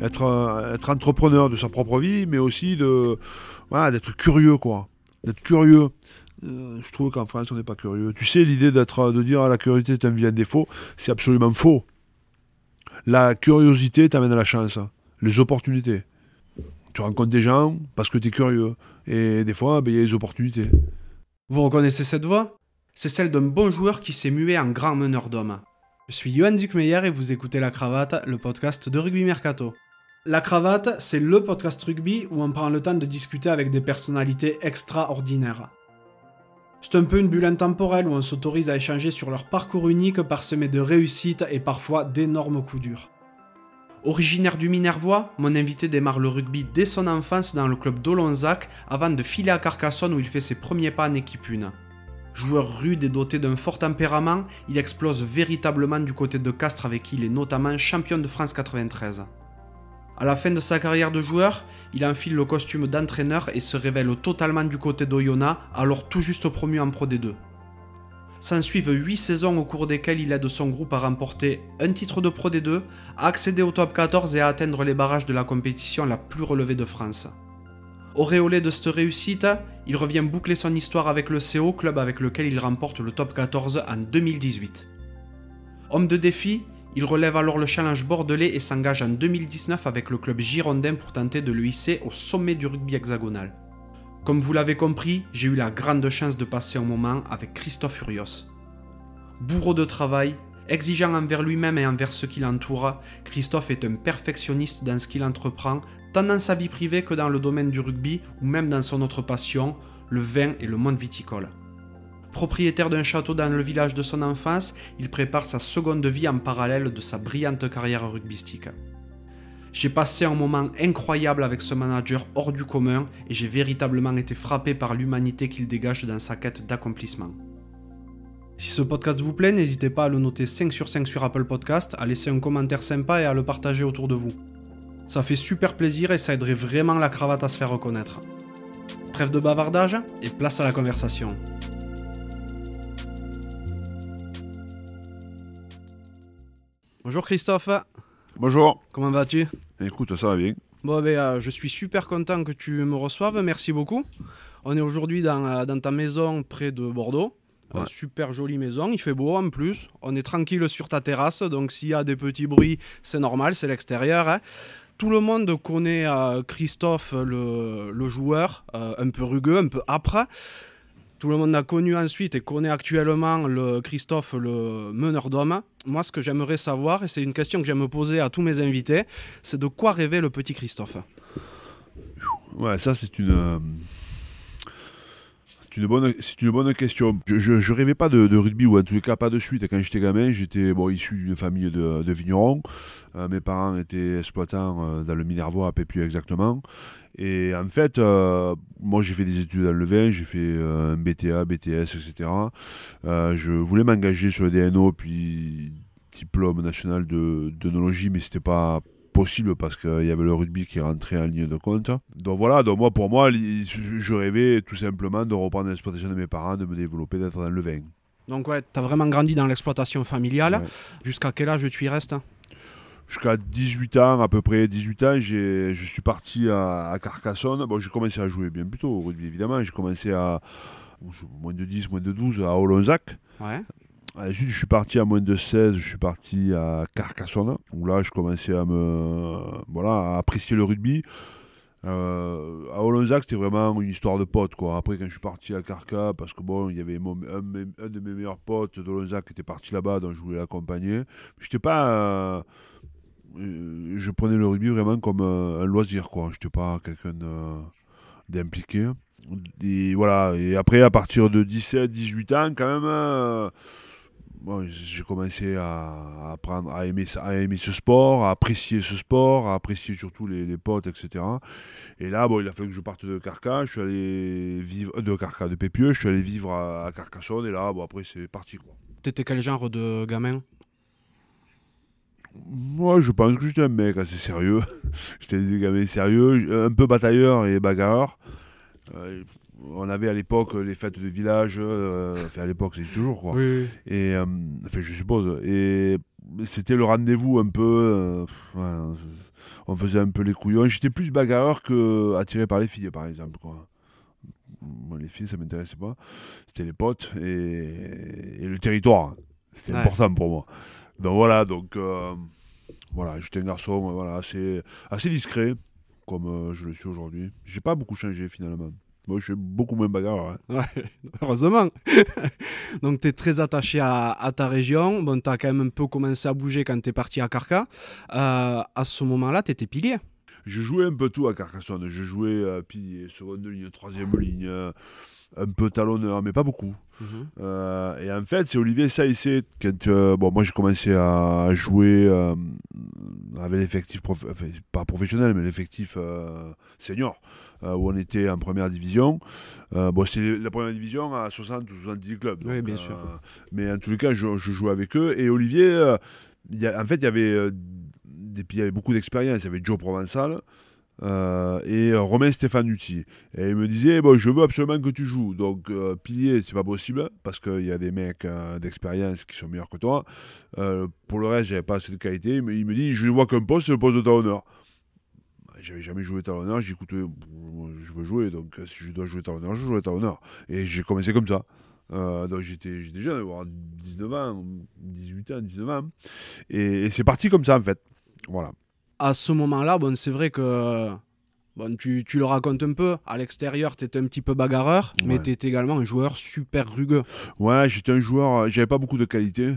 être, être entrepreneur de sa propre vie, mais aussi de d'être curieux, quoi. D'être curieux. Euh, je trouve qu'en France, on n'est pas curieux. Tu sais, l'idée de dire la curiosité est un vilain défaut, c'est absolument faux. La curiosité t'amène à la chance, les opportunités. Tu rencontres des gens parce que tu es curieux. Et des fois, ben, il y a des opportunités. Vous reconnaissez cette voix? C'est celle d'un bon joueur qui s'est mué en grand meneur d'hommes. Je suis Johan Zuckmeyer et vous écoutez La Cravate, le podcast de Rugby Mercato. La Cravate, c'est le podcast rugby où on prend le temps de discuter avec des personnalités extraordinaires. C'est un peu une bulle intemporelle où on s'autorise à échanger sur leur parcours unique parsemé de réussites et parfois d'énormes coups durs. Originaire du Minervois, mon invité démarre le rugby dès son enfance dans le club d'Olonzac avant de filer à Carcassonne où il fait ses premiers pas en équipe 1. Joueur rude et doté d'un fort tempérament, il explose véritablement du côté de Castres avec qui il est notamment champion de France 93. À la fin de sa carrière de joueur, il enfile le costume d'entraîneur et se révèle totalement du côté d'Oyonnax, alors tout juste promu en Pro D2. S'ensuivent 8 saisons au cours desquelles il aide son groupe à remporter un titre de Pro D2, à accéder au top 14 et à atteindre les barrages de la compétition la plus relevée de France. Auréolé de cette réussite, il revient boucler son histoire avec le CO, club avec lequel il remporte le top 14 en 2018. Homme de défi, il relève alors le challenge bordelais et s'engage en 2019 avec le club girondin pour tenter de le hisser au sommet du rugby hexagonal. Comme vous l'avez compris, j'ai eu la grande chance de passer un moment avec Christophe Furios. Bourreau de travail, exigeant envers lui-même et envers ceux qui l'entourent, Christophe est un perfectionniste dans ce qu'il entreprend, tant dans sa vie privée que dans le domaine du rugby ou même dans son autre passion, le vin et le monde viticole. Propriétaire d'un château dans le village de son enfance, il prépare sa seconde vie en parallèle de sa brillante carrière rugbystique. J'ai passé un moment incroyable avec ce manager hors du commun et j'ai véritablement été frappé par l'humanité qu'il dégage dans sa quête d'accomplissement. Si ce podcast vous plaît, n'hésitez pas à le noter 5 sur 5 sur Apple Podcast, à laisser un commentaire sympa et à le partager autour de vous. Ça fait super plaisir et ça aiderait vraiment la cravate à se faire reconnaître. Trêve de bavardage et place à la conversation. Bonjour Christophe. Bonjour. Comment vas-tu? Écoute, ça va bien. Bon, ben, euh, je suis super content que tu me reçoives. Merci beaucoup. On est aujourd'hui dans, euh, dans, ta maison près de Bordeaux. Ouais. super jolie maison. Il fait beau en plus. On est tranquille sur ta terrasse. Donc, s'il y a des petits bruits, c'est normal. C'est l'extérieur. Hein. Tout le monde connaît euh, Christophe, le, le joueur, un peu rugueux, un peu âpre. Tout le monde l'a connu ensuite et connaît actuellement le Christophe, le meneur d'hommes. Moi, ce que j'aimerais savoir, et c'est une question que j'aime poser à tous mes invités, c'est de quoi rêvait le petit Christophe? Ouais, ça c'est une. euh, C'est une, bonne, question. Je, je, je rêvais pas de, rugby, ou en tous les cas pas de suite. Quand j'étais gamin, j'étais bon, issu d'une famille de, vignerons. Euh, mes parents étaient exploitants euh, dans le Minervois, à Pépieux exactement. Et en fait, euh, moi j'ai fait des études dans le vin, j'ai fait un BTA, BTS, etc. Je voulais m'engager sur le DNO, puis diplôme national de d'œnologie, mais c'était pas possible parce qu'il y avait le rugby qui rentrait en ligne de compte. Donc voilà, donc moi pour moi, je rêvais tout simplement de reprendre l'exploitation de mes parents, de me développer, d'être dans le vin. Donc ouais, t'as vraiment grandi dans l'exploitation familiale. Ouais. Jusqu'à quel âge tu y restes? Jusqu'à 18 ans, à peu près 18 ans, je suis parti à, à Carcassonne. Bon, j'ai commencé à jouer bien plus tôt au rugby, évidemment. J'ai commencé à moins de 10, moins de 12 à Olonzac. Ouais. Ensuite, je suis parti à moins de 16, je suis parti à Carcassonne, où là, je commençais à me, voilà, à apprécier le rugby. Euh, à Olonzac, c'était vraiment une histoire de potes, quoi. Après, quand je suis parti à Carca, parce que bon, il y avait un, de mes- meilleurs potes d'Olonzac qui était parti là-bas, donc je voulais l'accompagner. J'étais pas, euh, euh, je prenais le rugby vraiment comme un loisir, quoi. J'étais pas quelqu'un d'impliqué. Et voilà. Et après, à partir de 17, 18 ans, quand même. Bon, j'ai commencé à apprendre à aimer, à aimer ce sport, à apprécier ce sport, à apprécier surtout les, les potes, etc. Et là, bon, il a fallu que je parte de Carca, je suis allé vivre de Carca, de Pépieux, je suis allé vivre à, à Carcassonne, et là, bon, après, c'est parti, quoi. T'étais quel genre de gamin? Moi, je pense que j'étais un mec assez sérieux. j'étais des gamins sérieux, un peu batailleur et bagarreur. Euh, on avait à l'époque les fêtes de village, euh, enfin à l'époque c'est toujours quoi. Oui. Et euh, enfin je suppose. Et c'était le rendez-vous un peu. euh, ouais, on faisait un peu les couillons. J'étais plus bagarreur que attiré par les filles, par exemple. Quoi. Moi, les filles, ça m'intéressait pas. C'était les potes et, et le territoire. C'était Ouais. important pour moi. Donc voilà, donc euh, voilà, j'étais un garçon voilà, assez, assez discret, comme euh, je le suis aujourd'hui. J'ai pas beaucoup changé finalement. Moi, je suis beaucoup moins bagarreur. hein. Ouais, heureusement. Donc, tu es très attaché à, à ta région. Bon, tu as quand même un peu commencé à bouger quand tu es parti à Carca. Euh, à ce moment-là, tu étais pilier. Je jouais un peu tout à Carcassonne. Je jouais euh, pilier, seconde ligne, troisième ligne, euh, un peu talonneur, mais pas beaucoup. Euh, et en fait, c'est Olivier Saïssé, quand euh, bon, moi j'ai commencé à jouer euh, avec l'effectif, prof- enfin, pas professionnel, mais l'effectif euh, senior, où on était en première division. Bon, c'est la première division à 60 ou 70 clubs. Oui, donc, bien sûr. Mais en tous les cas, je, je jouais avec eux. Et Olivier, y a- en fait, il y avait, des, y avait beaucoup d'expérience. Il y avait Joe Provençal. Euh, et euh, Romain Stefanucci. Et il me disait bon, Je veux absolument que tu joues. Donc, euh, pilier, c'est pas possible parce qu'il y a des mecs euh, d'expérience qui sont meilleurs que toi. Pour le reste, j'avais pas assez de qualité. Mais il me dit Je vois qu'un poste, c'est le poste de talonneur. J'avais jamais joué talonneur. J'ai écouté Je veux jouer. Donc, si je dois jouer talonneur, je jouerai talonneur. Et j'ai commencé comme ça. Donc j'étais jeune, avoir 19 ans, 18 ans, 19 ans. Et c'est parti comme ça en fait. Voilà. À ce moment-là, bon, c'est vrai que bon, tu, tu le racontes un peu. À l'extérieur, tu étais un petit peu bagarreur, mais tu étais également un joueur super rugueux. Ouais, j'étais un joueur, j'avais pas beaucoup de qualité, mais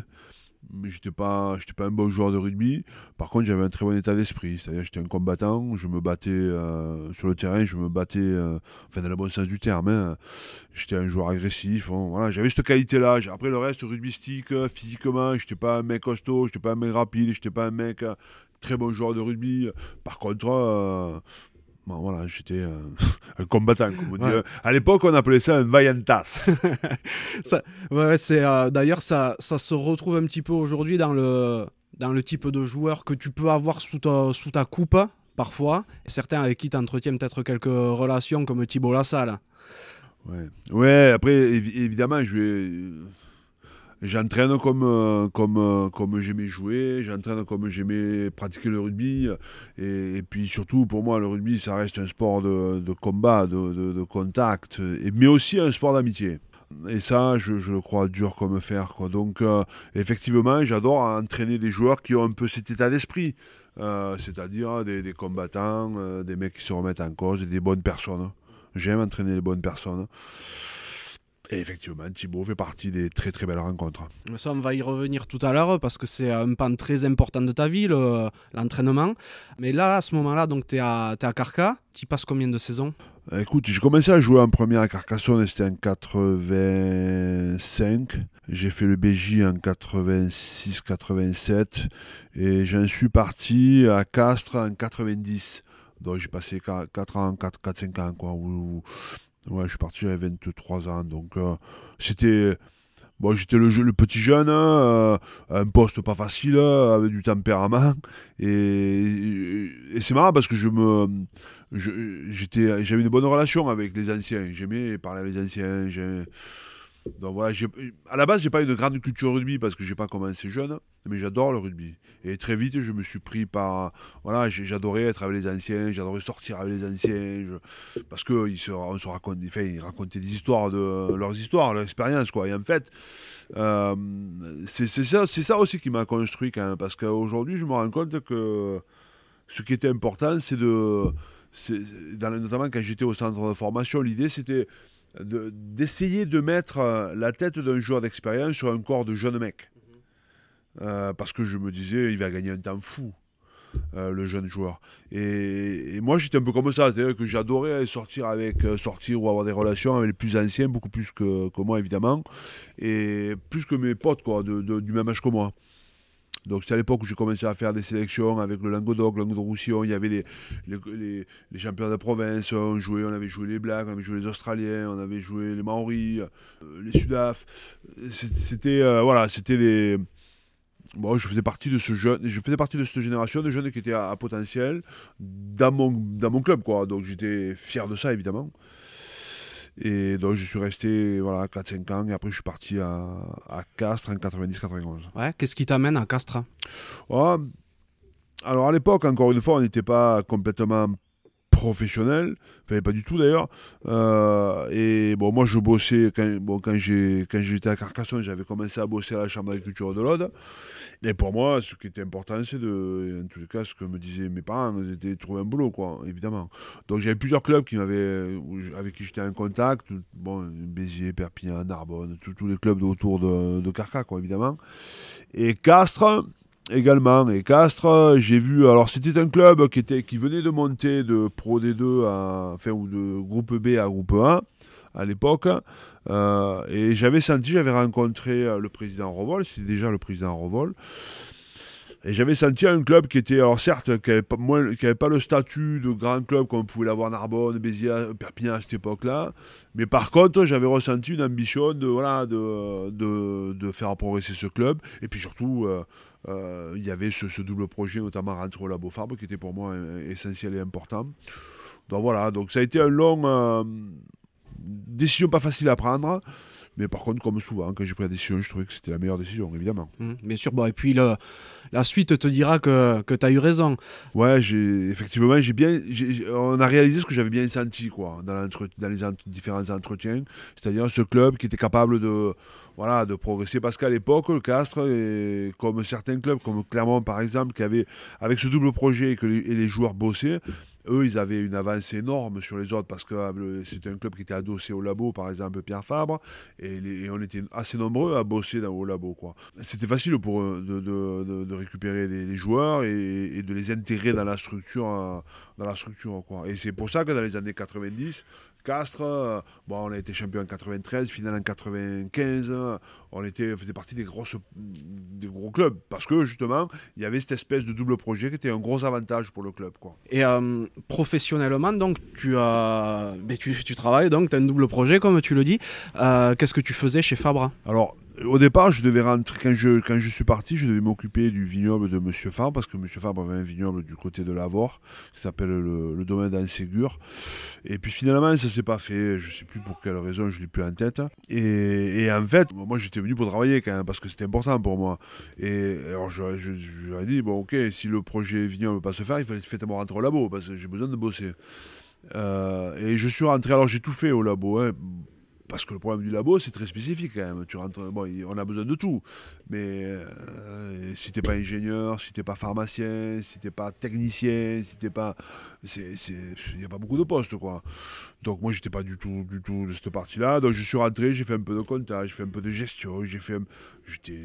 j'étais pas, j'étais pas un bon joueur de rugby. Par contre, j'avais un très bon état d'esprit, c'est-à-dire j'étais un combattant, je me battais euh, sur le terrain, je me battais, euh, enfin dans le bon sens du terme. hein. J'étais un joueur agressif, voilà, j'avais cette qualité-là. J'ai- Après le reste, rugbystique, euh, physiquement, j'étais pas un mec costaud, j'étais pas un mec rapide, j'étais pas un mec très bon joueur de rugby. Par contre, bon, voilà, j'étais euh, un combattant, comme on dit. Ouais. À l'époque, on appelait ça un vaillantas. Ouais, c'est euh, d'ailleurs ça, ça se retrouve un petit peu aujourd'hui dans le dans le type de joueur que tu peux avoir sous ta sous ta coupe parfois. Et certains avec qui tu entretiens peut-être quelques relations comme Thibault Lassalle. Ouais, ouais après, évi- évidemment, je vais. J'entraîne comme, euh, comme, euh, comme j'aimais jouer, j'entraîne comme j'aimais pratiquer le rugby. Et, puis surtout, pour moi, le rugby, ça reste un sport de, combat, de, contact, et, mais aussi un sport d'amitié. Et ça, je, le crois dur comme fer. Quoi. Donc, euh, effectivement, j'adore entraîner des joueurs qui ont un peu cet état d'esprit. C'est-à-dire des, des combattants, des mecs qui se remettent en cause, des bonnes personnes. J'aime entraîner les bonnes personnes. Et effectivement, Thibaut fait partie des très très belles rencontres. Ça, on va y revenir tout à l'heure parce que c'est un pan très important de ta vie, le- l'entraînement. Mais là, à ce moment-là, donc tu es à, t'es à Carca. Tu passes combien de saisons Euh, Écoute, j'ai commencé à jouer en première à Carcassonne, c'était en 85. J'ai fait le BJ en 86-87. Et j'en suis parti à Castres en 90. Donc j'ai passé 4 ans, 4-5 ans. Quoi, où- ouais, je suis parti, j'avais 23 ans. Donc euh, c'était. Bon, j'étais le, le petit jeune, hein, euh, un poste pas facile, euh, avec du tempérament. Et, c'est marrant parce que je me, j'avais une bonne relation avec les anciens. J'aimais parler avec les anciens. Donc voilà, à la base, j'ai pas une grande culture rugby parce que j'ai pas commencé jeune, mais j'adore le rugby. Et très vite, je me suis pris par, voilà, j'adorais être avec les anciens, j'adorais sortir avec les anciens, parce que ils se, ils racontaient des histoires de leurs histoires, leur expérience, quoi. Et en fait, euh, c'est ça, aussi qui m'a construit quand même, parce qu'aujourd'hui, je me rends compte que ce qui était important, c'est de, notamment quand j'étais au centre de formation, l'idée c'était de- d'essayer de, mettre euh, la tête d'un joueur d'expérience sur un corps de jeune mec. Euh, parce que je me disais, il va gagner un temps fou, euh, le jeune joueur. Et, et moi, j'étais un peu comme ça, c'est-à-dire que j'adorais sortir avec, euh, sortir ou avoir des relations avec les plus anciens, beaucoup plus que, que moi, évidemment, et plus que mes potes, quoi, de- de- du même âge que moi. Donc c'est à l'époque où j'ai commencé à faire des sélections avec le Languedoc, le Languedoc-Roussillon. Il y avait les, les, champions de province. On, jouait, on avait joué les Blacks, on avait joué les Australiens, on avait joué les Maoris, euh, les Sudaf. C'était euh, voilà, c'était les. Bon, je faisais partie de ce jeune, je faisais partie de cette génération de jeunes qui étaient à, à potentiel dans mon, dans mon club, quoi. Donc j'étais fier de ça, évidemment. Et donc je suis resté voilà, 4-5 ans et après je suis parti à, à Castres en 90-91. Ouais, qu'est-ce qui t'amène à Castres Ouais, alors à l'époque, encore une fois, on n'était pas complètement professionnel, enfin pas du tout d'ailleurs. Euh, et bon, moi je bossais quand, bon, quand j'ai quand j'étais à Carcassonne, j'avais commencé à bosser à la chambre d'agriculture de l'Aude. Et pour moi, ce qui était important, c'est de, en tous les cas, ce que me disaient mes parents, c'était de trouver un boulot, quoi, évidemment. Donc j'avais plusieurs clubs qui m'avaient, avec qui j'étais en contact, bon, Béziers, Perpignan, Narbonne, tous les clubs autour de, Carcassonne, quoi, évidemment. Et Castres également. Et Castres, j'ai vu. Alors, c'était un club qui, était, qui venait de monter de Pro D2 à, enfin, ou de groupe B à groupe A à l'époque. Euh, et j'avais senti, j'avais rencontré euh, le président Revol, c'était déjà le président Revol. Et j'avais senti un club qui était, alors certes, qui n'avait pas, le statut de grand club comme pouvait l'avoir Narbonne, Béziers, Perpignan à cette époque-là. Mais par contre, j'avais ressenti une ambition de, voilà, de, de, faire progresser ce club. Et puis surtout, euh, il y avait ce, double projet, notamment rentrer au Labo Fabre, qui était pour moi essentiel et important. Donc voilà, donc ça a été un long. Décision pas facile à prendre. Mais par contre, comme souvent, quand j'ai pris la décision, je trouvais que c'était la meilleure décision, évidemment. Mmh, bien sûr. Bon, et puis la suite te dira que, que tu as eu raison. Ouais, effectivement, j'ai bien, on a réalisé ce que j'avais bien senti quoi, dans, dans les différents entretiens. C'est-à-dire ce club qui était capable de, voilà, de progresser. Parce qu'à l'époque, le Castres, comme certains clubs, comme Clermont par exemple, qui avait, avec ce double projet et que et les joueurs bossaient, eux, ils avaient une avance énorme sur les autres parce que euh, c'était un club qui était adossé au labo, par exemple Pierre Fabre, et, on était assez nombreux à bosser dans, au labo. C'était facile pour eux de, récupérer les, joueurs et, de les intégrer dans la structure. Euh, dans la structure quoi. Et c'est pour ça que dans les années 90, Castres. Euh, bon, on a été champion en 93, finale en 95. On était, faisait partie des, grosses, des gros clubs parce que justement, il y avait cette espèce de double projet qui était un gros avantage pour le club. Quoi. Et euh, professionnellement, donc, tu, as, mais tu, tu travailles, donc tu as un double projet, comme tu le dis. Euh, qu'est-ce que tu faisais chez Fabre Alors, au départ, je devais rentrer, quand je, quand je suis parti, je devais m'occuper du vignoble de Monsieur Fabre, parce que Monsieur Fabre avait un vignoble du côté de Lavore, qui s'appelle le, domaine d'Anségur. Et puis finalement, ça s'est pas fait, je sais plus pour quelle raison, je l'ai plus en tête. Et, en fait, moi j'étais venu pour travailler quand même, parce que c'était important pour moi. Et alors je, je, ai dit, bon ok, si le projet vignoble ne peut pas se faire, il fallait faites-moi rentrer au labo, parce que j'ai besoin de bosser. Euh, et je suis rentré, alors j'ai tout fait au labo, hein, parce que le problème du labo, c'est très spécifique quand même. Tu rentres, bon, on a besoin de tout. Mais euh, si t'es pas ingénieur, si t'es pas pharmacien, si t'es pas technicien, si t'es pas. Il n'y a pas beaucoup de postes, quoi. Donc moi, j'étais pas du tout, du tout de cette partie-là. Donc je suis rentré, j'ai fait un peu de comptage, j'ai fait un peu de gestion, j'ai fait. J'étais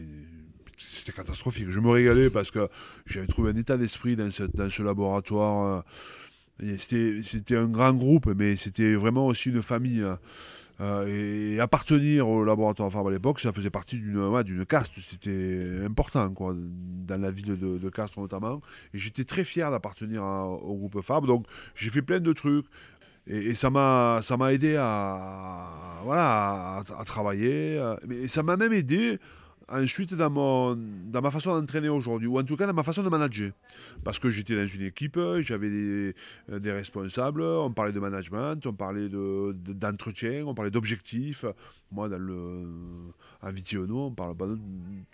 c'était catastrophique. Je me régalais parce que j'avais trouvé un état d'esprit dans, dans, ce laboratoire. Euh, c'était un grand groupe, mais c'était vraiment aussi une famille. Euh, et appartenir au laboratoire Fabre à l'époque, ça faisait partie d'une d'une caste, c'était important quoi, dans la ville de, de Castres notamment. Et j'étais très fier d'appartenir au groupe Fabre, donc j'ai fait plein de trucs. Et, ça m'a ça m'a aidé à voilà à, travailler. Mais ça m'a même aidé ensuite dans, mon, dans ma façon d'entraîner aujourd'hui, ou en tout cas dans ma façon de manager. Parce que j'étais dans une équipe, j'avais des, euh, responsables, on parlait de management, on parlait d'entretien, on parlait d'objectifs. Moi, dans le, à Vitiono, on parle pas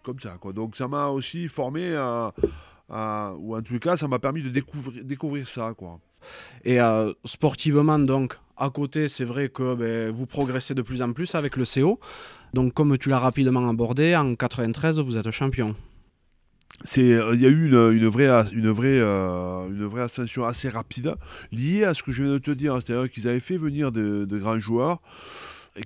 comme ça. Quoi. Donc ça m'a aussi formé à, ou en tout cas, ça m'a permis de découvrir, découvrir ça. Quoi. Et euh, sportivement, donc, à côté, c'est vrai que ben, vous progressez de plus en plus avec le CO. Donc, comme tu l'as rapidement abordé, en 93, vous êtes champion. Euh, il y a eu euh, une vraie ascension assez rapide liée à ce que je viens de te dire. C'est-à-dire qu'ils avaient fait venir de grands joueurs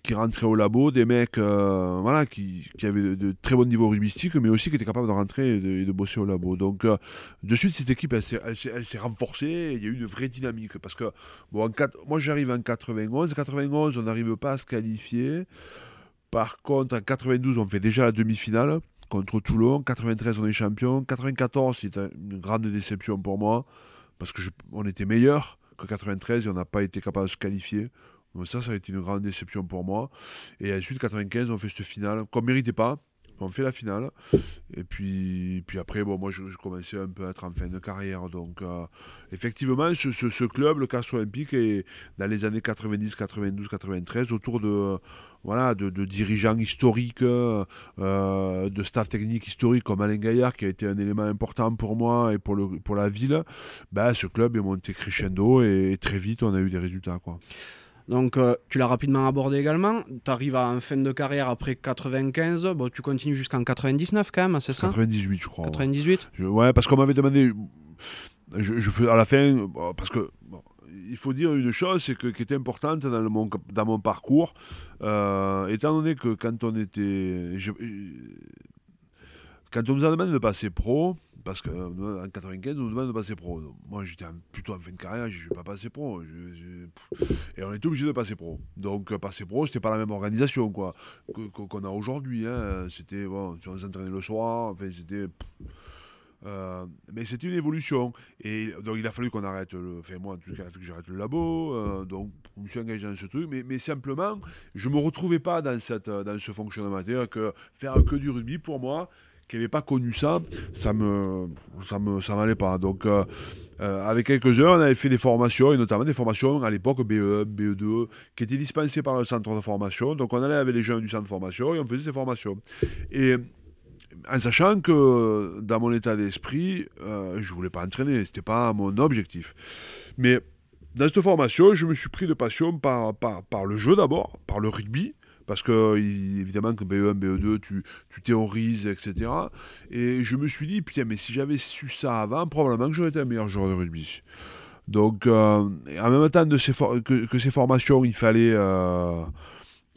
qui rentraient au labo, des mecs euh, voilà, qui, qui avaient de, très bon niveau rugbyistique, mais aussi qui étaient capables de rentrer et de, bosser au labo. Donc, euh, de suite, cette équipe, elle s'est renforcée, il y a eu une vraie dynamique. Parce que, bon, en moi, j'arrive en 91. En 91, on n'arrive pas à se qualifier. Par contre, en 92, on fait déjà la demi-finale contre Toulon. 93, on est champion. 94, c'est une grande déception pour moi, parce qu'on était meilleur que 93 et on n'a pas été capable de se qualifier. Donc ça, ça a été une grande déception pour moi. Et ensuite, 95, on fait cette finale qu'on ne méritait pas. On fait la finale. Et puis, puis après, bon, moi, je, commençais un peu à être en fin de carrière. Donc, euh, effectivement, ce, ce, club, le Castre Olympique, dans les années 90, 92, 93, autour de, voilà, de, dirigeants historiques, euh, de staff technique historique comme Alain Gaillard, qui a été un élément important pour moi et pour, le, pour la ville. Ben, ce club est monté crescendo et, très vite, on a eu des résultats. Quoi. Donc, euh, tu l'as rapidement abordé également. Tu arrives à en fin de carrière après 95. Bon, tu continues jusqu'en 99 quand même, c'est ça? 98, je crois. 98 ouais. parce qu'on m'avait demandé. Je, je, à la fin, parce que il faut dire une chose, c'est que qui était importante dans, le, mon, dans mon parcours, euh, étant donné que quand on était, quand on nous a demandé de passer pro, parce qu'en euh, 95, on nous demande de passer pro. moi, j'étais plutôt en fin de carrière, je ne vais pas passer pro. Et on était obligé de passer pro. Donc, euh, passer pro, c'était pas la même organisation quoi qu'on a aujourd'hui. Hein. C'était, bon, on s'entraînait le soir, enfin, c'était. Euh, mais c'était une évolution. Et donc il a fallu qu'on arrête, le, enfin moi en tout cas, il a fallu que j'arrête le labo. donc je me suis engagé dans ce truc. Mais, simplement, je ne me retrouvais pas dans, cette, dans ce fonctionnement. que faire que du rugby pour moi, qui n'avait pas connu ça, ça me, ça me, ça m'allait pas. Donc, euh, euh, avec quelques heures, on avait fait des formations, et notamment des formations à l'époque BE1, BE2, qui étaient dispensées par le centre de formation. Donc, on allait avec les jeunes du centre de formation et on faisait ces formations. Et en sachant que dans mon état d'esprit, euh, je voulais pas entraîner, c'était pas mon objectif. Mais dans cette formation, je me suis pris de passion par, par, par le jeu d'abord, par le rugby, parce que évidemment que BE1, BE2, tu, tu théorises, etc. Et je me suis dit, putain, mais si j'avais su ça avant, probablement que j'aurais été un meilleur joueur de rugby. Donc, euh, en même temps que, ces formations, il fallait euh,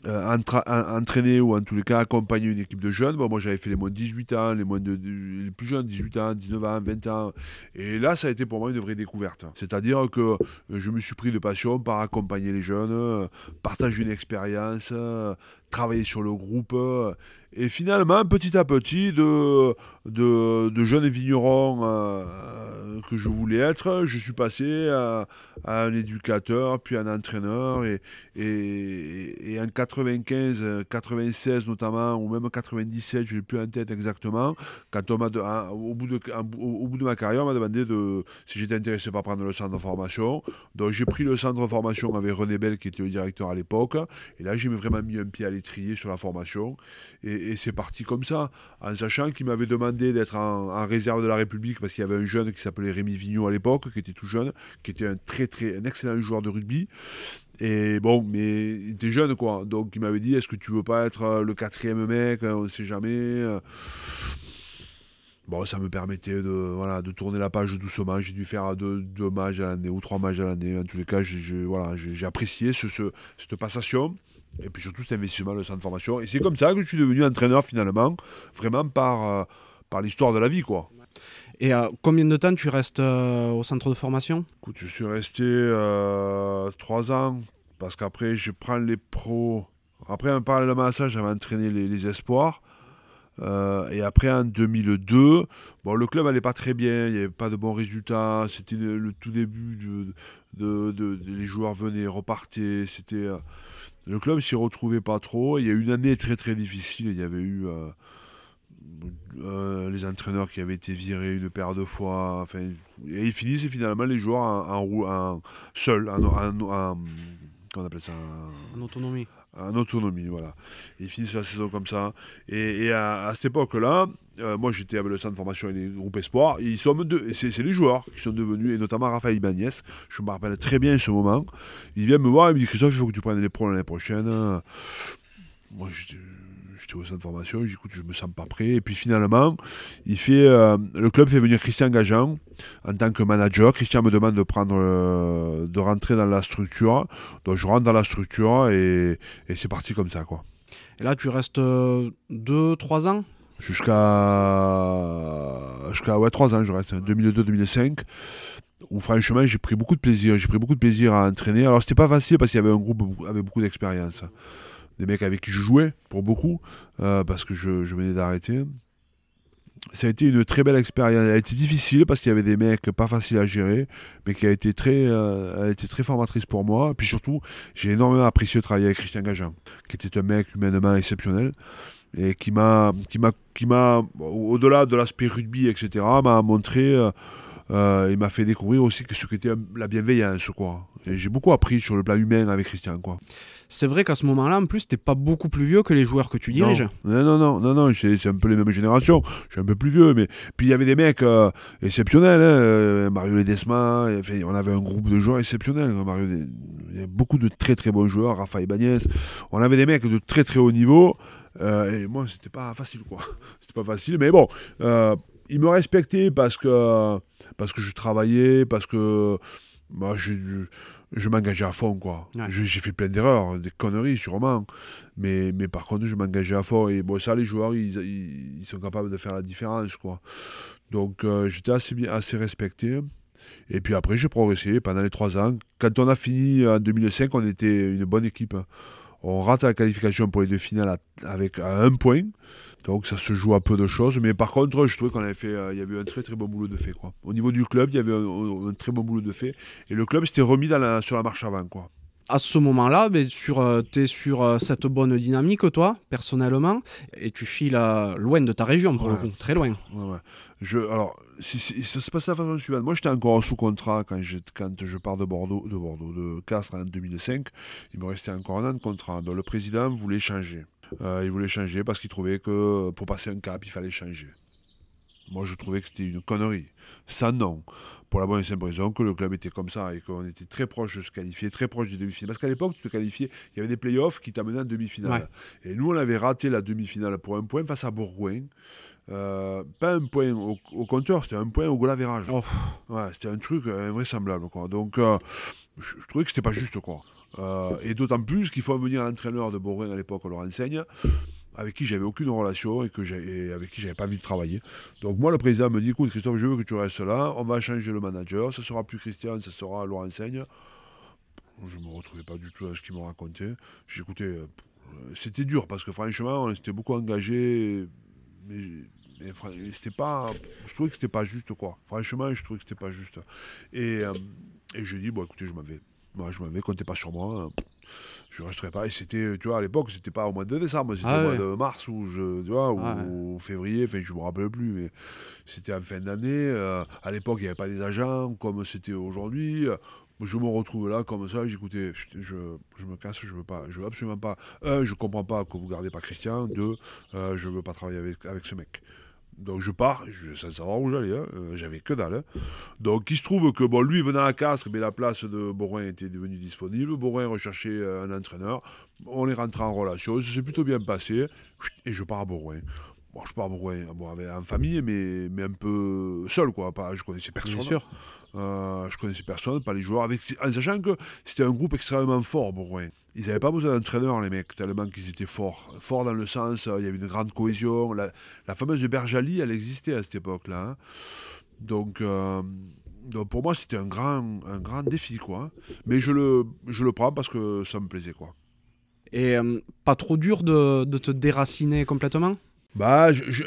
euh, entraîner ou en tous les cas accompagner une équipe de jeunes. Bon, moi j'avais fait les moins de 18 ans, les moins de, plus jeunes, 18 ans, 19 ans, 20 ans. Et là, ça a été pour moi une vraie découverte. C'est-à-dire que je me suis pris de passion par accompagner les jeunes, partager une expérience, travailler sur le groupe. Et finalement, petit à petit, de, de, de jeunes vignerons euh, que je voulais être, je suis passé à, un éducateur, puis un entraîneur. Et, en 95, 96 notamment, ou même 97, je n'ai plus en tête exactement, quand on m'a au, bout de, ma carrière, on m'a demandé de, si j'étais intéressé par prendre le centre de formation. Donc j'ai pris le centre de formation avec René Bell, qui était le directeur à l'époque. Et là, j'ai vraiment mis un pied à l'étrier sur la formation. Et c'est parti comme ça, en sachant qu'il m'avait demandé d'être en, réserve de la République parce qu'il y avait un jeune qui s'appelait Rémi Vignon à l'époque, qui était tout jeune, qui était un très très excellent joueur de rugby. Et bon, mais il était jeune quoi. Donc il m'avait dit est-ce que tu veux pas être euh, le quatrième mec On ne sait jamais. Euh. Bon, ça me permettait de, voilà, de tourner la page doucement. J'ai dû faire deux, matchs à l'année ou trois matchs à l'année. En tous les cas, j'ai apprécié ce, cette passation. Et puis surtout cet investissement, le centre de formation. Et c'est comme ça que je suis devenu entraîneur finalement, vraiment par, euh, par l'histoire de la vie. quoi. Et euh, combien de temps tu restes euh, au centre de formation? Écoute, je suis resté trois ans, parce qu'après je prends les pros. Après, en parallèlement à ça, j'avais entraîné les, espoirs. et après, en 2002, bon, le club n'allait pas très bien, il n'y avait pas de bons résultats. C'était le, tout début, de, de, les joueurs venaient, repartaient. C'était le club s'y retrouvait pas trop. Il y a eu une année très très difficile. Il y avait eu euh, euh, les entraîneurs qui avaient été virés une paire de fois. Enfin, et ils finissent finalement les joueurs en, en, seuls, en, appelle ça? En autonomie. En autonomie, voilà. ils finissent la saison comme ça. Et, à, cette époque-là, euh, moi j'étais avec le centre de formation et les groupes espoirs. Ils c'est, les joueurs qui sont devenus, et notamment Raphaël Ibanez. Je me rappelle très bien ce moment. Il vient me voir et me dit Christophe, il faut que tu prennes les pros l'année prochaine. Moi, je au centre de formation, j'écoute, je me sens pas prêt. Et puis finalement, il fait, euh, le club fait venir Christian Gajan en tant que manager. Christian me demande de prendre, euh, de rentrer dans la structure. Donc je rentre dans la structure et, et c'est parti comme ça, quoi. Et là, tu restes 2-3 euh, ans? Jusqu'à, jusqu'à ouais, 3 ans, je reste, 2002-2005 où franchement j'ai pris beaucoup de plaisir, j'ai pris beaucoup de plaisir à entraîner. Alors c'était pas facile parce qu'il y avait un groupe avec beaucoup d'expérience des mecs avec qui je jouais, pour beaucoup, euh, parce que je, venais d'arrêter. Ça a été une très belle expérience. Elle a été difficile parce qu'il y avait des mecs pas faciles à gérer, mais qui a été très, euh, a été très formatrice pour moi. Et puis surtout, j'ai énormément apprécié de travailler avec Christian Gajan, qui était un mec humainement exceptionnel. et qui m'a, qui m'a, qui m'a, au-delà de l'aspect rugby, etc., m'a montré, euh, euh, il m'a fait découvrir aussi ce qu'était la bienveillance, quoi. J'ai beaucoup appris sur le plan humain avec Christian, quoi. C'est vrai qu'à ce moment-là, en plus, t'es pas beaucoup plus vieux que les joueurs que tu diriges. Non, non, non, non, non, c'est un peu les mêmes générations. Je suis un peu plus vieux, mais puis il y avait des mecs euh, exceptionnels, hein, Mario Ledesma, on avait un groupe de joueurs exceptionnels. Mario, il y avait beaucoup de très très bons joueurs, Rafael Bagnès. On avait des mecs de très très haut niveau. Euh, et moi, c'était pas facile, quoi. c'était pas facile, mais bon, euh, ils me respectaient parce que, parce que je travaillais, parce que bah, je, je, m'engageais à fond, quoi. J'ai fait plein d'erreurs, des conneries, sûrement, mais, mais par contre, je m'engageais à fond. Et bon, ça, les joueurs, ils, ils, sont capables de faire la différence, quoi. Donc, euh, j'étais assez, bien, assez respecté. Et puis après, j'ai progressé pendant les trois ans. Quand on a fini en 2005, on était une bonne équipe. On rate la qualification pour les deux finales avec un point. Donc ça se joue à peu de choses. Mais par contre, je trouvais qu'on avait fait, euh, il y avait un très très bon boulot de fait. Quoi. Au niveau du club, il y avait un, très bon boulot de fait. Et le club s'était remis sur la marche avant. Quoi à ce moment-là, ben, euh, tu es sur euh, cette bonne dynamique, toi, personnellement, et tu files loin de ta région, pour le coup, très loin. Je, alors, si, ça se passe de la façon suivante. Moi, j'étais encore sous contrat quand je, quand je pars de Bordeaux, de Bordeaux, de Castres en 2005. Il me restait encore un an de contrat. le président voulait changer. Euh, il voulait changer parce qu'il trouvait que pour passer un cap, il fallait changer. Moi, je trouvais que c'était une connerie. Ça, non pour la bonne et simple raison que le club était comme ça et qu'on était très proche de se qualifier, très proche des demi-finales. Parce qu'à l'époque, tu te qualifiais, il y avait des playoffs qui t'amenaient en demi-finale. Et nous, on avait raté la demi-finale pour un point face à Bourgoin. Euh, pas un point au, compteur, c'était un point au goal. Oh. Ouais, c'était un truc invraisemblable. Quoi. Donc, euh, je, trouvais que c'était pas juste. quoi. Euh, et d'autant plus qu'il faut venir l'entraîneur de Bourgoin à l'époque, leur enseigne avec qui j'avais aucune relation et, que avec qui j'avais pas envie de travailler. Donc moi, le président me dit, écoute Christophe, je veux que tu restes là, on va changer le manager, ce sera plus Christian, ce sera Laurent Seigne. Je ne me retrouvais pas du tout à ce qu'il me racontait. J'écoutais, euh, c'était dur parce que franchement, on s'était beaucoup engagé, mais, c'était pas, je trouvais que c'était pas juste quoi. Franchement, je trouvais que c'était pas juste. Et, euh, et je dis, bon écoutez, je m'en vais. Moi, je m'avais, comptez pas sur moi. Je resterai pas. Et c'était, tu vois, à l'époque, c'était pas au mois de décembre, c'était ah au mois de mars ou je, tu vois, ou, février. Enfin, je me rappelle plus, mais c'était en fin d'année. Euh, à l'époque, il n'y avait pas des agents comme c'était aujourd'hui. Je me retrouve là comme ça. J'écoutais, je, je me casse. Je veux pas. Je veux absolument pas. Un, je comprends pas que vous gardez pas Christian. Deux, euh, je veux pas travailler avec avec ce mec. Donc je pars, je, sans savoir où j'allais, hein. euh, j'avais que dalle. Hein. Donc il se trouve que bon, lui venant à Castres, mais la place de Borin était devenue disponible. Borin recherchait euh, un entraîneur. On est rentré en relation, ça s'est plutôt bien passé. Et je pars à Borin. Bon, je pars à Bourgoin, bon, en famille, mais, mais un peu seul, quoi. Pas, je connaissais personne. Bien sûr. Euh, je connaissais personne, pas les joueurs, avec, en sachant que c'était un groupe extrêmement fort, Bourgoin. Ils n'avaient pas besoin d'entraîneur, les mecs, tellement qu'ils étaient forts. Forts dans le sens, il y avait une grande cohésion. La, fameuse Berjali, elle existait à cette époque-là. Hein. Donc, euh, donc, pour moi, c'était un grand, un grand défi, quoi. Mais je le, je le prends parce que ça me plaisait, quoi. Et euh, pas trop dur de, de te déraciner complètement? Bah, je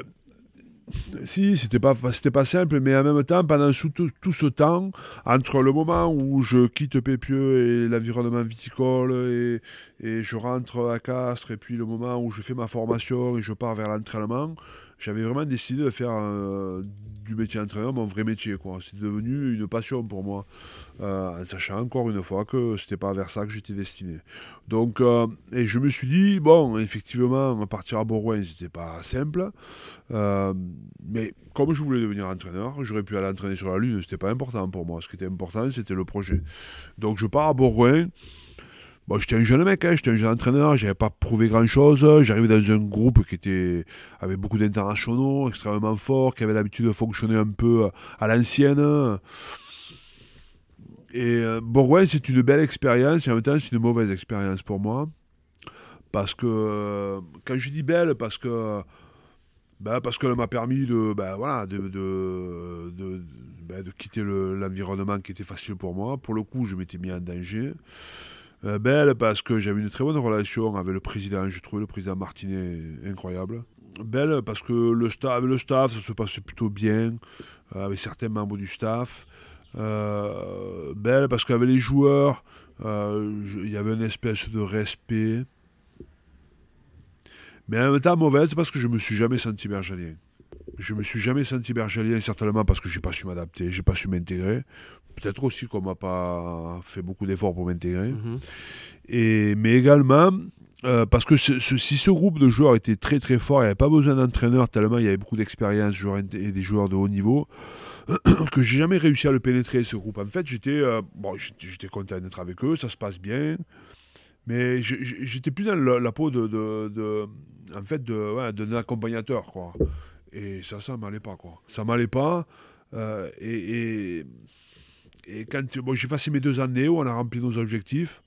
si, c'était pas, c'était pas simple, mais en même temps, pendant tout, ce temps, entre le moment où je quitte Pépieux et l'environnement viticole et, et, je rentre à Castres, et puis le moment où je fais ma formation et je pars vers l'entraînement, j'avais vraiment décidé de faire euh, du métier d'entraîneur mon vrai métier. Quoi. C'est devenu une passion pour moi, euh, en sachant encore une fois que c'était pas vers ça que j'étais destiné. Donc, euh, et je me suis dit, bon, effectivement, partir à Bourgoin, c'était pas simple, mais comme je voulais devenir entraîneur, j'aurais pu aller entraîner sur la Lune, c'était pas important pour moi. Ce qui était important, c'était le projet. Donc, je pars à Bourgoin. Bon, j'étais un jeune mec, hein, j'étais un jeune entraîneur, j'avais pas prouvé grand chose. J'arrivais dans un groupe qui était avec beaucoup d'internationaux, extrêmement fort, qui avait l'habitude de fonctionner un peu à l'ancienne. Et euh, Bourgoin, c'est une belle expérience et en même temps, c'est une mauvaise expérience pour moi. Parce que, quand je dis belle, parce que. Ben, parce qu'elle m'a permis de, ben, voilà, de, de, ben, de quitter l'environnement qui était facile pour moi. Pour le coup, je m'étais mis en danger. Euh, belle parce que j'avais une très bonne relation avec le président, j'ai trouvé le président Martinet incroyable. Belle parce que le staff, le staff, ça se passait plutôt bien, euh, avec certains membres du staff. Euh, belle parce qu'avec les joueurs, il y avait une espèce de respect. Mais en même temps, mauvaise parce que je me suis jamais senti bergalien. Je me suis jamais senti bergalien, certainement parce que j'ai pas su m'adapter, j'ai pas su m'intégrer. Peut-être aussi qu'on m'a pas fait beaucoup d'efforts pour m'intégrer. Mhm. Et, mais également, euh, parce que ce- ce- si ce groupe de joueurs était très très fort, il n'y avait pas besoin d'entraîneur tellement il y avait beaucoup d'expérience et des joueurs de haut niveau, que j'ai jamais réussi à le pénétrer ce groupe. En fait, j'étais euh, bon, j'étais j'étais content d'être avec eux, ça se passe bien, mais j'étais plus dans la, la peau de, de, de- en fait, de, ouais, d'un accompagnateur, quoi. Et ça, ça m'allait pas, quoi. Ça m'allait pas. euh, et, quand bon, j'ai passé mes deux années où on a rempli nos objectifs.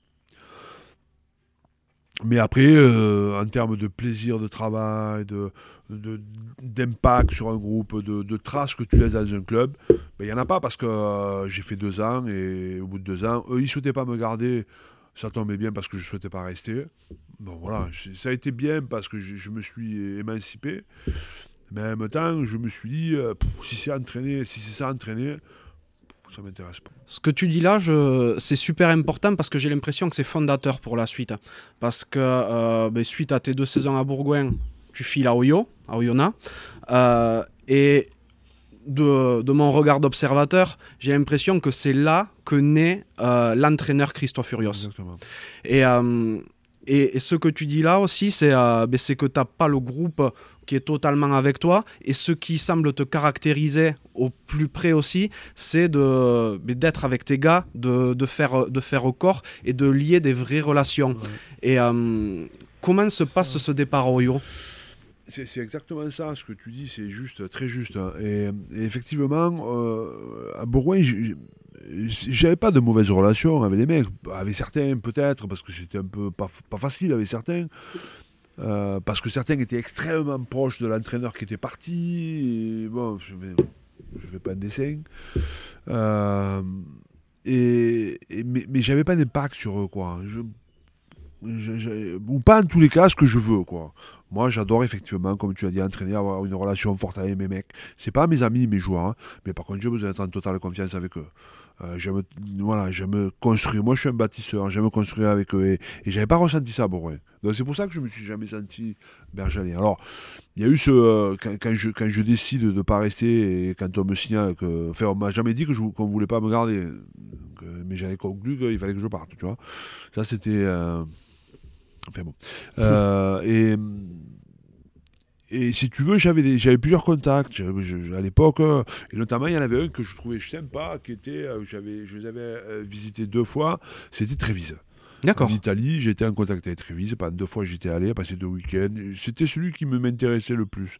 Mais après, euh, en termes de plaisir de travail, de, d'impact sur un groupe, de, traces que tu laisses dans un club, il n'y en a pas parce que euh, j'ai fait deux ans et au bout de deux ans, eux, ils ne souhaitaient pas me garder. Ça tombait bien parce que je ne souhaitais pas rester. Bon, voilà, ça a été bien parce que je me suis émancipé. Mais en même temps, je me suis dit, euh, pff, si c'est entraîné, si c'est ça entraîner, ça m'intéresse pas. Ce que tu dis là, je... c'est super important parce que j'ai l'impression que c'est fondateur pour la suite. Parce que euh, ben, suite à tes deux saisons à Bourgoin, tu files à Oyo, à Oyonnax. Euh, et de, de mon regard d'observateur, j'ai l'impression que c'est là que naît l'entraîneur Christophe Furios. Exactement. Et, et, et ce que tu dis là aussi, c'est euh, ben, que tu n'as pas le groupe qui est totalement avec toi. Et ce qui semble te caractériser au plus près aussi, c'est ben, d'être avec tes gars, de, de, faire, de faire au corps et de lier des vraies relations. Ouais. Et euh, comment se passe ce départ à Oyo C'est exactement ça, ce que tu dis, c'est juste, très juste. hein. Et, et effectivement, euh, à Bourgoin, j'avais pas de mauvaises relations avec les mecs. Avec certains, peut-être, parce que c'était un peu pas, facile avec certains. Euh, parce que certains étaient extrêmement proches de l'entraîneur qui était parti. Bon, je je fais pas de dessin. Euh, et, mais mais j'avais pas d'impact sur eux, quoi. Je- ou pas en tous les cas ce que je veux, quoi. Moi, j'adore effectivement, comme tu as dit, entraîner, avoir une relation forte avec mes mecs. C'est pas mes amis, mes joueurs, hein, mais par contre, j'ai besoin d'être en totale confiance avec eux. Euh, j'aime, voilà, j'aime construire. Moi, je suis un bâtisseur, j'aime construire avec eux. Et, et j'avais pas ressenti ça à Bourgoin. Donc, c'est pour ça que je me suis jamais senti bergalien. Alors, il y a eu ce. euh, quand, je, quand je décide de ne pas rester et quand on me signale que. Enfin, on m'a jamais dit que je, qu'on voulait pas me garder. Euh, mais j'avais conclu qu'il fallait que je parte, tu vois. Ça, c'était. Enfin bon. Et. Et si tu veux, j'avais j'avais plusieurs contacts je- à l'époque, euh, et notamment il y en avait un que je trouvais sympa, qui était, euh, j'avais, je les avais euh, visités deux fois, c'était Trévise. D'accord. En Italie, j'étais en contact avec Trévise, pendant deux fois j'étais allé, passer deux week-ends, c'était celui qui me m'intéressait le plus.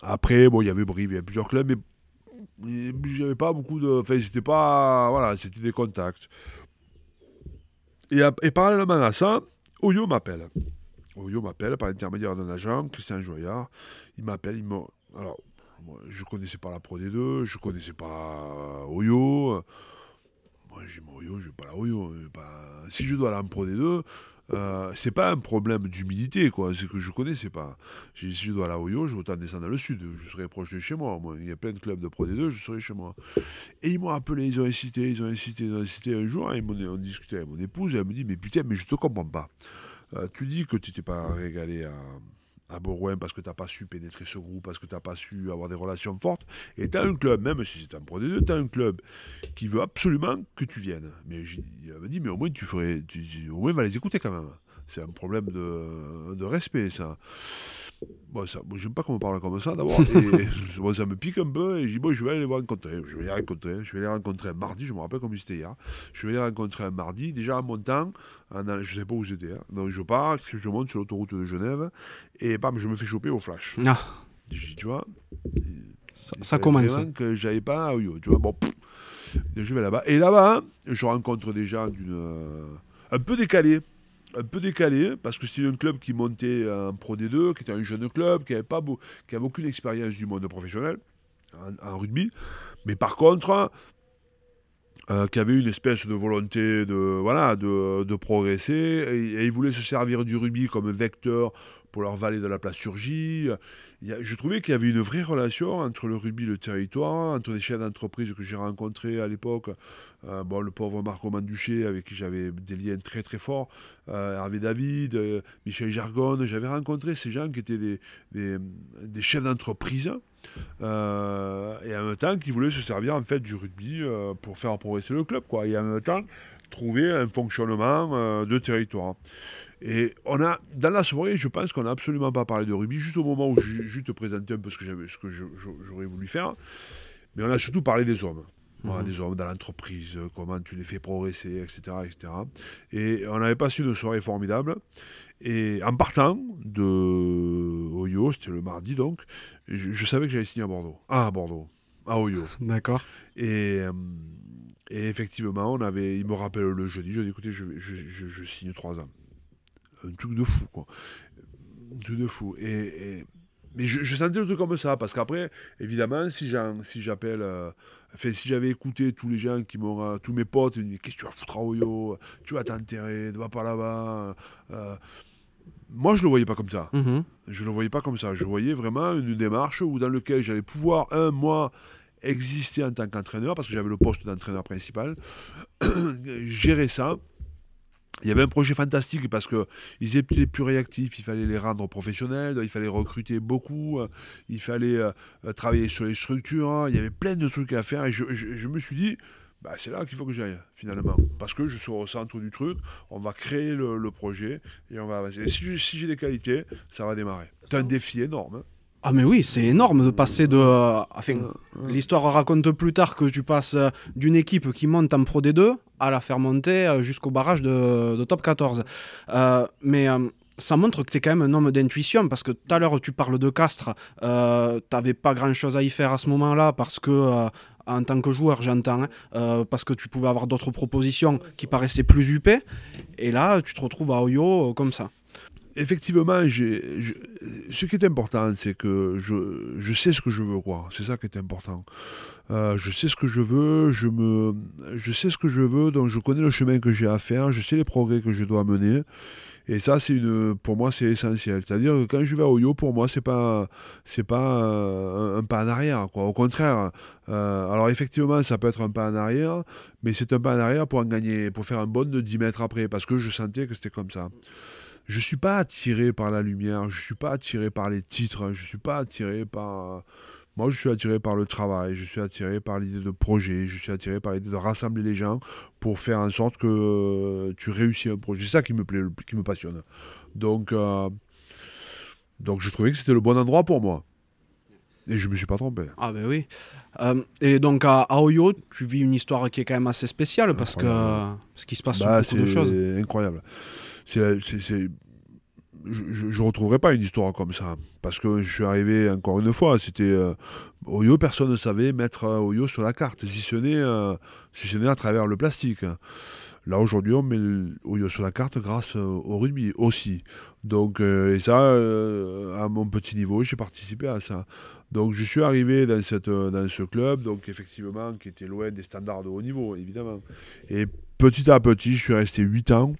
Après, bon, il y avait Brive, il y avait plusieurs clubs, mais mais j'avais pas beaucoup de, enfin, c'était pas, voilà, c'était des contacts. Et, à- et parallèlement à ça, Oyo m'appelle. Oyo m'appelle par l'intermédiaire d'un agent, Christian Joyard. Il m'appelle, il me... Alors, moi, je connaissais pas la Pro D2, je connaissais pas Oyo. Moi, j'ai moi, Oyo, je vais pas la Oyo. Si je dois aller en Pro D2, euh, c'est pas un problème d'humilité, quoi. C'est que je connaissais pas. Si je dois aller à Oyo, je vais autant descendre dans le sud. Je serai proche de chez moi. moi. Il y a plein de clubs de Pro D2, je serai chez moi. Et ils m'ont appelé, ils ont insisté, ils ont insisté, ils ont insisté un jour. Et ils on discutait avec mon épouse et elle me dit, mais putain, mais je te comprends pas. Euh, tu dis que tu t'es pas régalé à, à parce que tu n'as pas su pénétrer ce groupe, parce que tu n'as pas su avoir des relations fortes. Et tu as un club, même si c'est un Pro D2, tu as un club qui veut absolument que tu viennes. Mais elle m'a dit, mais au moins tu ferais, tu- au moins va les écouter quand même. C'est un problème de, de respect, ça. Bon, ça, moi, j'aime pas qu'on me parle comme ça d'abord. Bon, ça me pique un peu. Et je dis, bon, je vais aller les rencontrer. Je vais les rencontrer. Je vais les rencontrer un mardi. Je me rappelle comme c'était hier. Je vais les rencontrer un mardi. Déjà en montant, en je sais pas où j'étais. hein. Donc je pars, je monte sur l'autoroute de Genève. Et bam, je me fais choper au flash. Ah, Je dis, tu vois. ça, ça commence. que j'avais pas tu vois. Bon, pff, je vais là-bas. Et là-bas, je rencontre des gens d'une. euh, un peu décalés. Un peu décalés, parce que c'était un club qui montait en Pro D2, qui était un jeune club, qui n'avait pas qui avait aucune expérience du monde professionnel en, rugby. Mais par contre, euh, qui avait une espèce de volonté de, voilà, de, de progresser, et, et ils voulaient se servir du rugby comme vecteur pour leur vallée de la plasturgie. Je trouvais qu'il y avait une vraie relation entre le rugby et le territoire, entre les chefs d'entreprise que j'ai rencontrés à l'époque. Euh, bon, le pauvre Marco Manduchet, avec qui j'avais des liens très très forts, euh, Hervé David, euh, Michel Jargon. J'avais rencontré ces gens qui étaient des, chefs d'entreprise. euh, et en même temps qui voulaient se servir en fait du rugby pour faire progresser le club quoi et en même temps trouver un fonctionnement de territoire et on a, dans la soirée, je pense qu'on n'a absolument pas parlé de rugby, juste au moment où je, je te présentais un peu ce que, j'avais- ce que je- je- j'aurais voulu faire. Mais on a surtout parlé des hommes. Mhm. des hommes dans l'entreprise, euh, comment tu les fais progresser, etc., etc. Et on avait passé une soirée formidable. Et en partant de Oyo, c'était le mardi donc, je, je savais que j'allais signer à Bordeaux. Ah, à Bordeaux. À Oyo. D'accord. Et, euh, et effectivement, on avait, il me rappelle le jeudi, je dis écoutez, je, vais- je, je- je signe trois ans. Un truc de fou, quoi. Un truc de fou. Et, et- mais je, je sentais le truc comme ça, parce qu'après, évidemment, si si j'appelle, euh, enfin, si j'avais écouté tous les gens qui m'ont, euh, tous mes potes, ils me disaient qu'est-ce que tu vas foutre à Oyo Tu vas t'enterrer, ne va pas là-bas. euh. moi, je le voyais pas comme ça. Mhm. Je ne le voyais pas comme ça. Je voyais vraiment une démarche où, dans laquelle j'allais pouvoir, un mois, exister en tant qu'entraîneur, parce que j'avais le poste d'entraîneur principal, gérer ça. Il y avait un projet fantastique parce qu'ils étaient plus réactifs, il fallait les rendre professionnels, il fallait recruter beaucoup, euh, il fallait euh, euh, travailler sur les structures, hein. il y avait plein de trucs à faire et je, je- je me suis dit, bah, c'est là qu'il faut que j'aille finalement, parce que je suis au centre du truc, on va créer le, le projet et on va. Et si j'ai des qualités, ça va démarrer. C'est un défi énorme. hein. Ah mais oui, c'est énorme de passer de... euh, Enfin, l'histoire raconte plus tard que tu passes euh, d'une équipe qui monte en Pro D2 à la faire monter euh, jusqu'au barrage de, de Top 14. Euh, mais... ça montre que tu es quand même un homme d'intuition parce que tout à l'heure tu parles de Castres, euh, t'avais pas grand chose à y faire à ce moment-là parce que euh, en tant que joueur j'entends, hein, euh, parce que tu pouvais avoir d'autres propositions qui paraissaient plus huppées et là tu te retrouves à Oyo comme ça. Effectivement, ce qui est important, c'est que je, je sais ce que je veux, quoi. C'est ça qui est important. Euh, je sais ce que je veux, je, me, je sais ce que je veux, donc je connais le chemin que j'ai à faire, je sais les progrès que je dois mener. Et ça, c'est une, pour moi, c'est essentiel. C'est-à-dire que quand je vais à Oyo, pour moi, c'est pas, c'est pas un, un pas en arrière, quoi. Au contraire. euh, alors effectivement, ça peut être un pas en arrière, mais c'est un pas en arrière pour en gagner, pour faire un bond de 10 mètres après, parce que je sentais que c'était comme ça je suis pas attiré par la lumière, je suis pas attiré par les titres, je suis pas attiré par moi je suis attiré par le travail, je suis attiré par l'idée de projet, je suis attiré par l'idée de rassembler les gens pour faire en sorte que tu réussis un projet. C'est ça qui me plaît, qui me passionne. Donc euh, donc je trouvais que c'était le bon endroit pour moi. Et je me suis pas trompé. Ah ben oui. Euh, et donc à, Oyo, tu vis une histoire qui est quand même assez spéciale parce que Incroyable. parce qu'il se passe Bah, beaucoup de c'est choses. incroyable. Je ne retrouverai pas une histoire comme ça. Parce que je suis arrivé encore une fois. C'était euh, Oyo, personne ne savait mettre euh, Oyo sur la carte, si ce n'est euh, à travers le plastique. Là aujourd'hui, on met Oyo sur la carte grâce euh, au rugby aussi. Donc, euh, et ça, euh, à mon petit niveau, j'ai participé à ça. Donc, je suis arrivé dans, cette, dans ce club, donc effectivement, qui était loin des standards de haut niveau, évidemment. Et petit à petit, je suis resté 8 ans.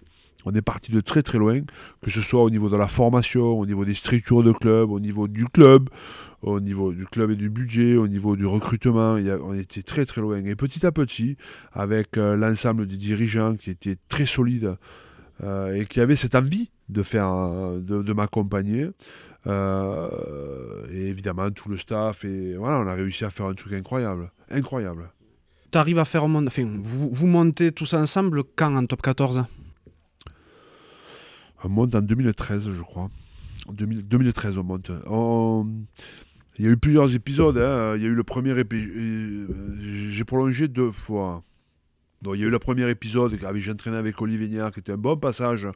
On est parti de très très loin, que ce soit au niveau de la formation, au niveau des structures de club, au niveau du club, au niveau du club et du budget, au niveau du recrutement. On était très très loin. Et petit à petit, avec euh, l'ensemble des dirigeants qui étaient très solides euh, et qui avaient cette envie de faire, euh, de, m'accompagner, et évidemment tout le staff, et voilà, on a réussi à faire un truc incroyable, incroyable. Tu arrives à faire enfin vous montez tous ensemble quand en top 14 On monte en 2013, je crois. En 2000 2013, on monte. On- Il y a eu plusieurs épisodes. Il y a eu le premier épisode. J'ai prolongé deux fois. Donc, il y a eu le premier épisode j'entraînais avec Olivier Vignard, qui était un bon passage,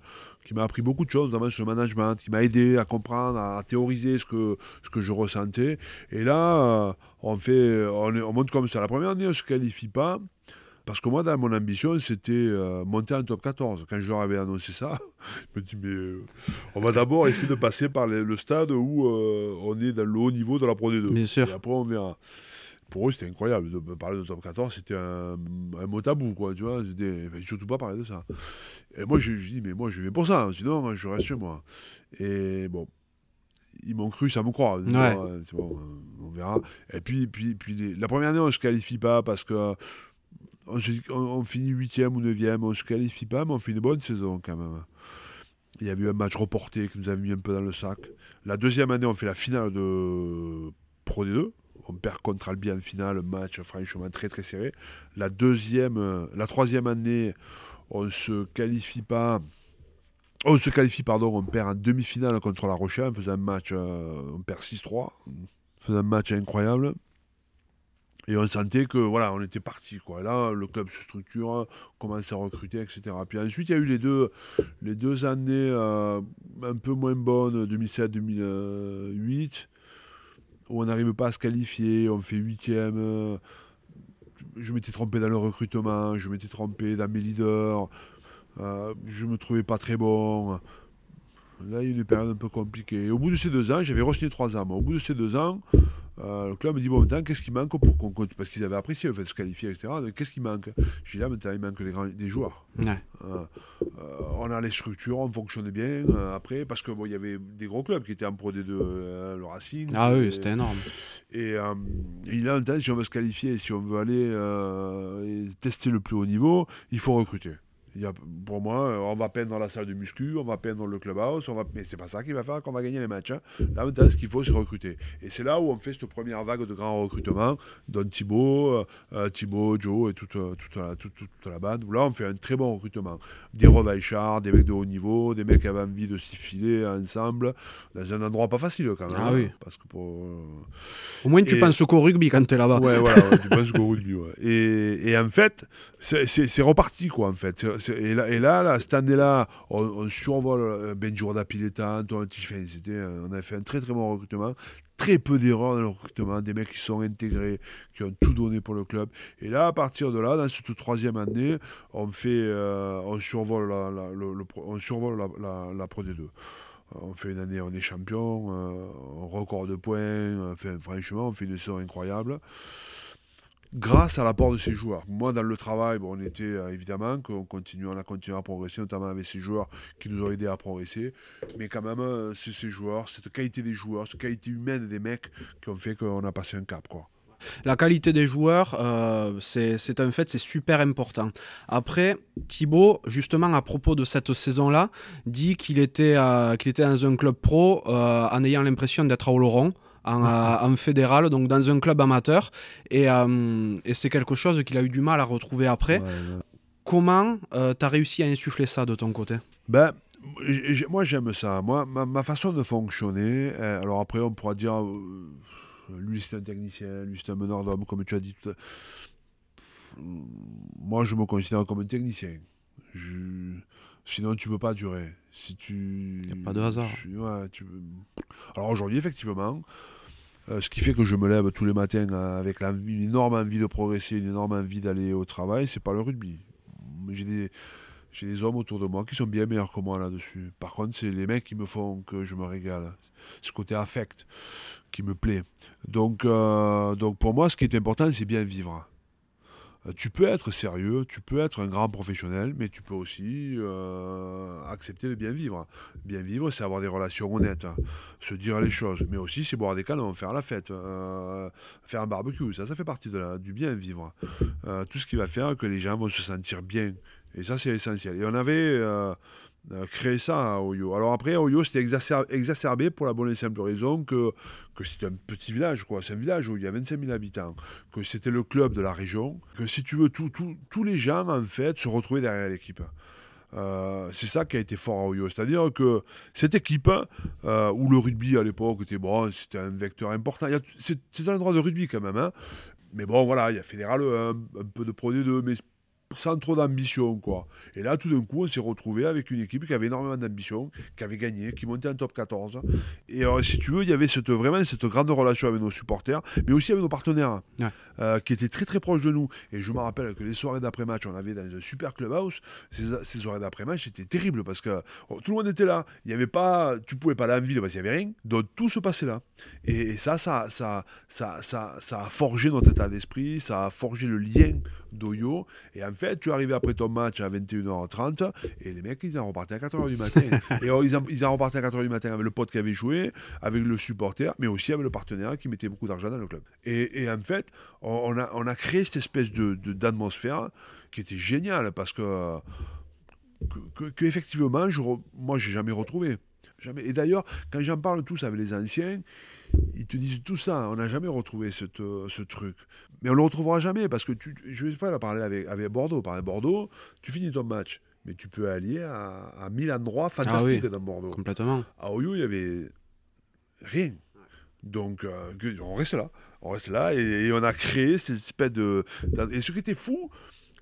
qui m'a appris beaucoup de choses, notamment sur le management, qui m'a aidé à comprendre, à théoriser ce que, ce que je ressentais. Et là, on, fait, on, on monte comme ça. La première année, on ne se qualifie pas. Parce que moi, dans mon ambition, c'était euh, monter en top 14. Quand je leur avais annoncé ça, je me dis, mais euh, on va d'abord essayer de passer par les- le stade où euh, on est dans le haut niveau de la Pro D2. Bien sûr. Et après, on verra. pour eux, c'était incroyable. De parler de top 14, c'était un, mot tabou, quoi, tu vois. surtout pas parler de ça. Et moi, je, dis, mais moi, je vais pour ça, sinon, je reste chez moi. Et bon, ils m'ont cru, ça me croit. Bon, on verra. Et puis, puis, puis la première année, on ne se qualifie pas parce que on, finit 8e ou 9e, on ne se qualifie pas, mais on fait une bonne saison quand même. Il y a eu un match reporté qui nous a mis un peu dans le sac. La deuxième année, on fait la finale de Pro D2. On perd contre Albi en finale, un match franchement très très serré. La deuxième, euh, la troisième année, on se qualifie pas. On se qualifie, pardon, on perd en demi-finale contre La Rochelle, on faisait un match, euh, on perd 6-3. On faisait un match incroyable. Et on sentait que voilà, on était parti. Quoi. Là, le club se structure, commence à recruter, etc. Puis ensuite, il y a eu les deux, les deux années euh, un peu moins bonnes, 2007-2008, où on n'arrive pas à se qualifier, on fait huitième. je m'étais trompé dans le recrutement, je m'étais trompé dans mes leaders, euh, je me trouvais pas très bon. Là, il y a eu une période un peu compliquée. au bout de ces deux ans, j'avais re trois ans. au bout de ces deux ans, euh, le club me dit bon maintenant qu'est-ce qui manque pour qu'on compte parce qu'ils avaient apprécié le fait de se qualifier etc qu'est-ce qui manque? J'ai dit là maintenant il manque les grands, des joueurs. Euh, euh, on a les structures on fonctionne bien après parce que bon il y avait des gros clubs qui étaient en Pro D2 le Racing ah oui c'était énorme. et, il a un temps si on veut se qualifier si on veut aller et tester le plus haut niveau il faut recruter pour moi, euh, on va peindre dans la salle de muscu, on va peindre dans le clubhouse, on va... mais c'est pas ça qui va faire qu'on va gagner les matchs. Hein. Là, maintenant, ce qu'il faut, c'est recruter. Et c'est là où on fait cette première vague de grands recrutements, Don Thibaut, euh, euh, Thibaut, Joe et toute, toute, la, toute, la bande, là, on fait un très bon recrutement. Des revaillards, des mecs de haut niveau, des mecs qui avaient envie de s'y filer ensemble, dans un endroit pas facile quand même. Ah oui. Hein, parce que pour, Au moins, tu penses au rugby quand tu es là-bas. Ouais, voilà, tu penses au rugby. Ouais. Et, et, en fait, c'est reparti, quoi, en fait et là, et là, cette année-là, on, survole euh, Benjour Piletan, on, on a fait un très très bon recrutement, très peu d'erreurs dans le recrutement, des mecs qui sont intégrés, qui ont tout donné pour le club. Et là, à partir de là, dans cette troisième année, on fait, euh, on survole la, le, on survole la, la, Pro D2. On fait une année, on est champion, euh, record de points, franchement, on fait une saison incroyable grâce à l'apport de ces joueurs. Moi, dans le travail, bon, on était euh, évidemment qu'on continue, on a continué à progresser, notamment avec ces joueurs qui nous ont aidés à progresser. Mais quand même, euh, c'est ces joueurs, cette qualité des joueurs, cette qualité humaine des mecs qui ont fait qu'on a passé un cap. Quoi. La qualité des joueurs, euh, c'est un fait, c'est super important. Après, Thibaut, justement, à propos de cette saison-là, dit qu'il était, qu'il était dans un club pro en ayant l'impression d'être à Oloron. Euh, en, fédéral, donc dans un club amateur. Euh, et, c'est quelque chose qu'il a eu du mal à retrouver après. Comment euh, tu as réussi à insuffler ça de ton côté? Ben, Moi, j'aime ça. Moi, ma, façon de fonctionner, alors après, on pourra dire, lui, c'est un technicien, lui, c'est un meneur d'homme, comme tu as dit. Moi, je me considère comme un technicien. Sinon, tu ne peux pas durer. Si tu... Il n'y a pas de hasard. Alors aujourd'hui, effectivement, euh, ce qui fait que je me lève tous les matins euh, avec une énorme envie de progresser, une énorme envie d'aller au travail, c'est pas le rugby. J'ai des, hommes autour de moi qui sont bien meilleurs que moi là-dessus. Par contre, c'est les mecs qui me font que je me régale. Ce côté affect qui me plaît. Donc, euh, donc pour moi, ce qui est important, c'est bien vivre. Euh, tu peux être sérieux, tu peux être un grand professionnel, mais tu peux aussi euh, accepter de bien vivre. Bien vivre, c'est avoir des relations honnêtes, se dire les choses, mais aussi c'est boire des canons, faire la fête, euh, faire un barbecue. Ça, ça fait partie du bien vivre. tout ce qui va faire que les gens vont se sentir bien. Et ça, c'est essentiel. Et on avait créer ça à Oyo. Alors après, Oyo, c'était exacerbé pour la bonne et simple raison que, que c'était un petit village, quoi. C'est un village où il y a 25 000 habitants, que c'était le club de la région, que si tu veux, tous les gens, en fait, se retrouvaient derrière l'équipe. Euh, c'est ça qui a été fort à Oyo. C'est-à-dire que cette équipe, euh, où le rugby à l'époque était bon, c'était un vecteur important. C'est un endroit de rugby quand même. Hein. Mais bon, voilà, il y a Fédéral un, un peu de Pro D2, mais sans trop d'ambition, quoi. Et là, tout d'un coup, on s'est retrouvé avec une équipe qui avait énormément d'ambition, qui avait gagné, qui montait en top 14. Et alors, si tu veux, il y avait cette, vraiment cette grande relation avec nos supporters, mais aussi avec nos partenaires, Ouais. euh, qui étaient très très proches de nous. Et je me rappelle que les soirées d'après-match, on avait dans un super clubhouse, ces, ces soirées d'après-match, c'était terrible parce que oh, tout le monde était là. Il y avait pas, tu pouvais pas aller en ville parce qu'il n'y avait rien. Donc tout se passait là. Et, et ça, ça, ça, ça, ça, ça a forgé notre état d'esprit, ça a forgé le lien d'Oyo. Et en fait, tu arrivais après ton match à 21h30 et les mecs, ils en repartaient à 4h du matin. et alors, ils, en, ils en repartaient à 4h du matin avec le pote qui avait joué, avec le supporter, mais aussi avec le partenaire qui mettait beaucoup d'argent dans le club. Et, et en fait, on, on a, on a créé cette espèce de, de- d'atmosphère qui était géniale parce que, que, que- que effectivement, je re- moi, j'ai jamais retrouvé. Jamais. Et d'ailleurs, quand j'en parle tous avec les anciens, ils te disent tout ça. On n'a jamais retrouvé cette, ce truc. Mais on le retrouvera jamais parce que tu, je ne vais pas la parler avec, avec Bordeaux. Par exemple, Bordeaux, tu finis ton match, mais tu peux aller à, à mille endroits fantastiques dans Bordeaux. Complètement. À Oyo, il y avait rien. Donc, euh, on reste là. On reste là et, et on a créé cette espèce de. Et ce qui était fou,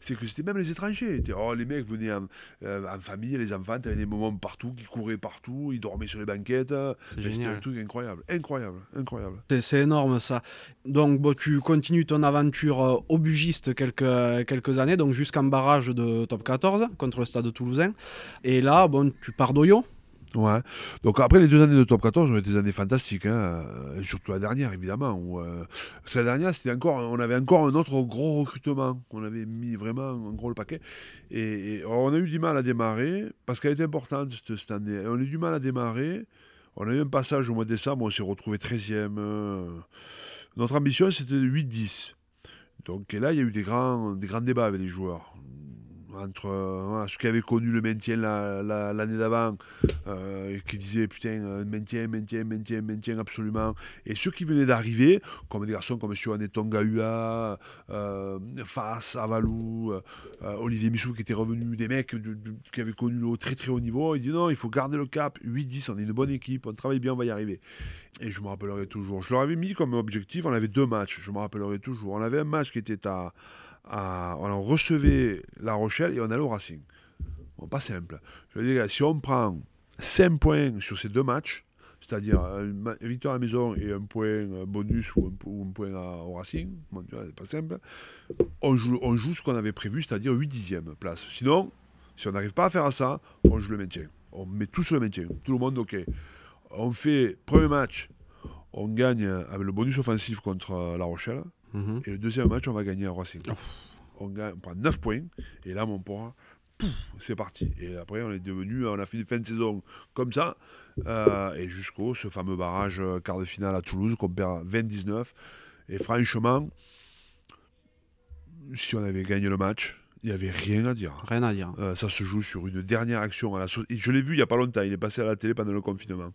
c'est que c'était même les étrangers. Oh, les mecs venaient en, euh, en famille, les enfants, tu avais des moments partout, qui couraient partout, ils dormaient sur les banquettes. C'était un truc incroyable. Incroyable, incroyable. C'est- C'est énorme ça. Donc bon, tu continues ton aventure euh, au Bugiste quelques, quelques années, donc jusqu'en barrage de top 14 contre le stade toulousain. Et là, bon, tu pars d'Oyo. Ouais. Donc après les deux années de top 14 ont été des années fantastiques, hein, euh, surtout la dernière évidemment. Où, euh, la dernière, c'était encore, on avait encore un autre gros recrutement. On avait mis vraiment un gros le paquet. Et, et on a eu du mal à démarrer parce qu'elle était importante cette, cette année. On a eu du mal à démarrer. On a eu un passage au mois de décembre, on s'est retrouvé 13e. euh. Notre ambition c'était de 8-10. Donc et là, il y a eu des grands, des grands débats avec les joueurs. Entre euh, ceux qui avaient connu le maintien la- la- l'année d'avant, euh, et qui disaient putain, euh, maintien, maintien, maintien, maintien absolument. Et ceux qui venaient d'arriver, comme des garçons comme Sioane Tongaua, euh, Fas, Avalou, Olivier Michou qui était revenu, des mecs qui avaient connu le très très haut niveau, ils disaient non, il faut garder le cap, 8-10, on est une bonne équipe, on travaille bien, on va y arriver. Et je me rappellerai toujours. Je leur avais mis comme objectif, on avait deux matchs, je me rappellerai toujours. On avait un match qui était à. À on recevait La Rochelle et on allait au Racing. Pas simple. Je veux dire, si on prend 5 points sur ces deux matchs, c'est-à-dire une victoire à la maison et un point bonus ou un, point à- au Racing, bon, c'est pas simple, on joue, on ce qu'on avait prévu, c'est-à-dire 8 dixièmes place. Sinon, si on n'arrive pas à faire ça, on joue le maintien. On met tous le maintien. Tout le monde, ok. On fait premier match, on gagne avec le bonus offensif contre La Rochelle. Mhm. Et le deuxième match, on va gagner à Racing. On, gagne, on prend 9 points. Et là, mon poids, pouf, c'est parti. Et après, on est devenu, on a fait une fin de saison comme ça. euh, et jusqu'au ce fameux barrage euh, quart de finale à Toulouse qu'on perd 29. Et franchement, si on avait gagné le match, il n'y avait rien à dire. Rien à dire. Euh, ça se joue sur une dernière action. À la so- Je l'ai vu il n'y a pas longtemps, il est passé à la télé pendant le confinement.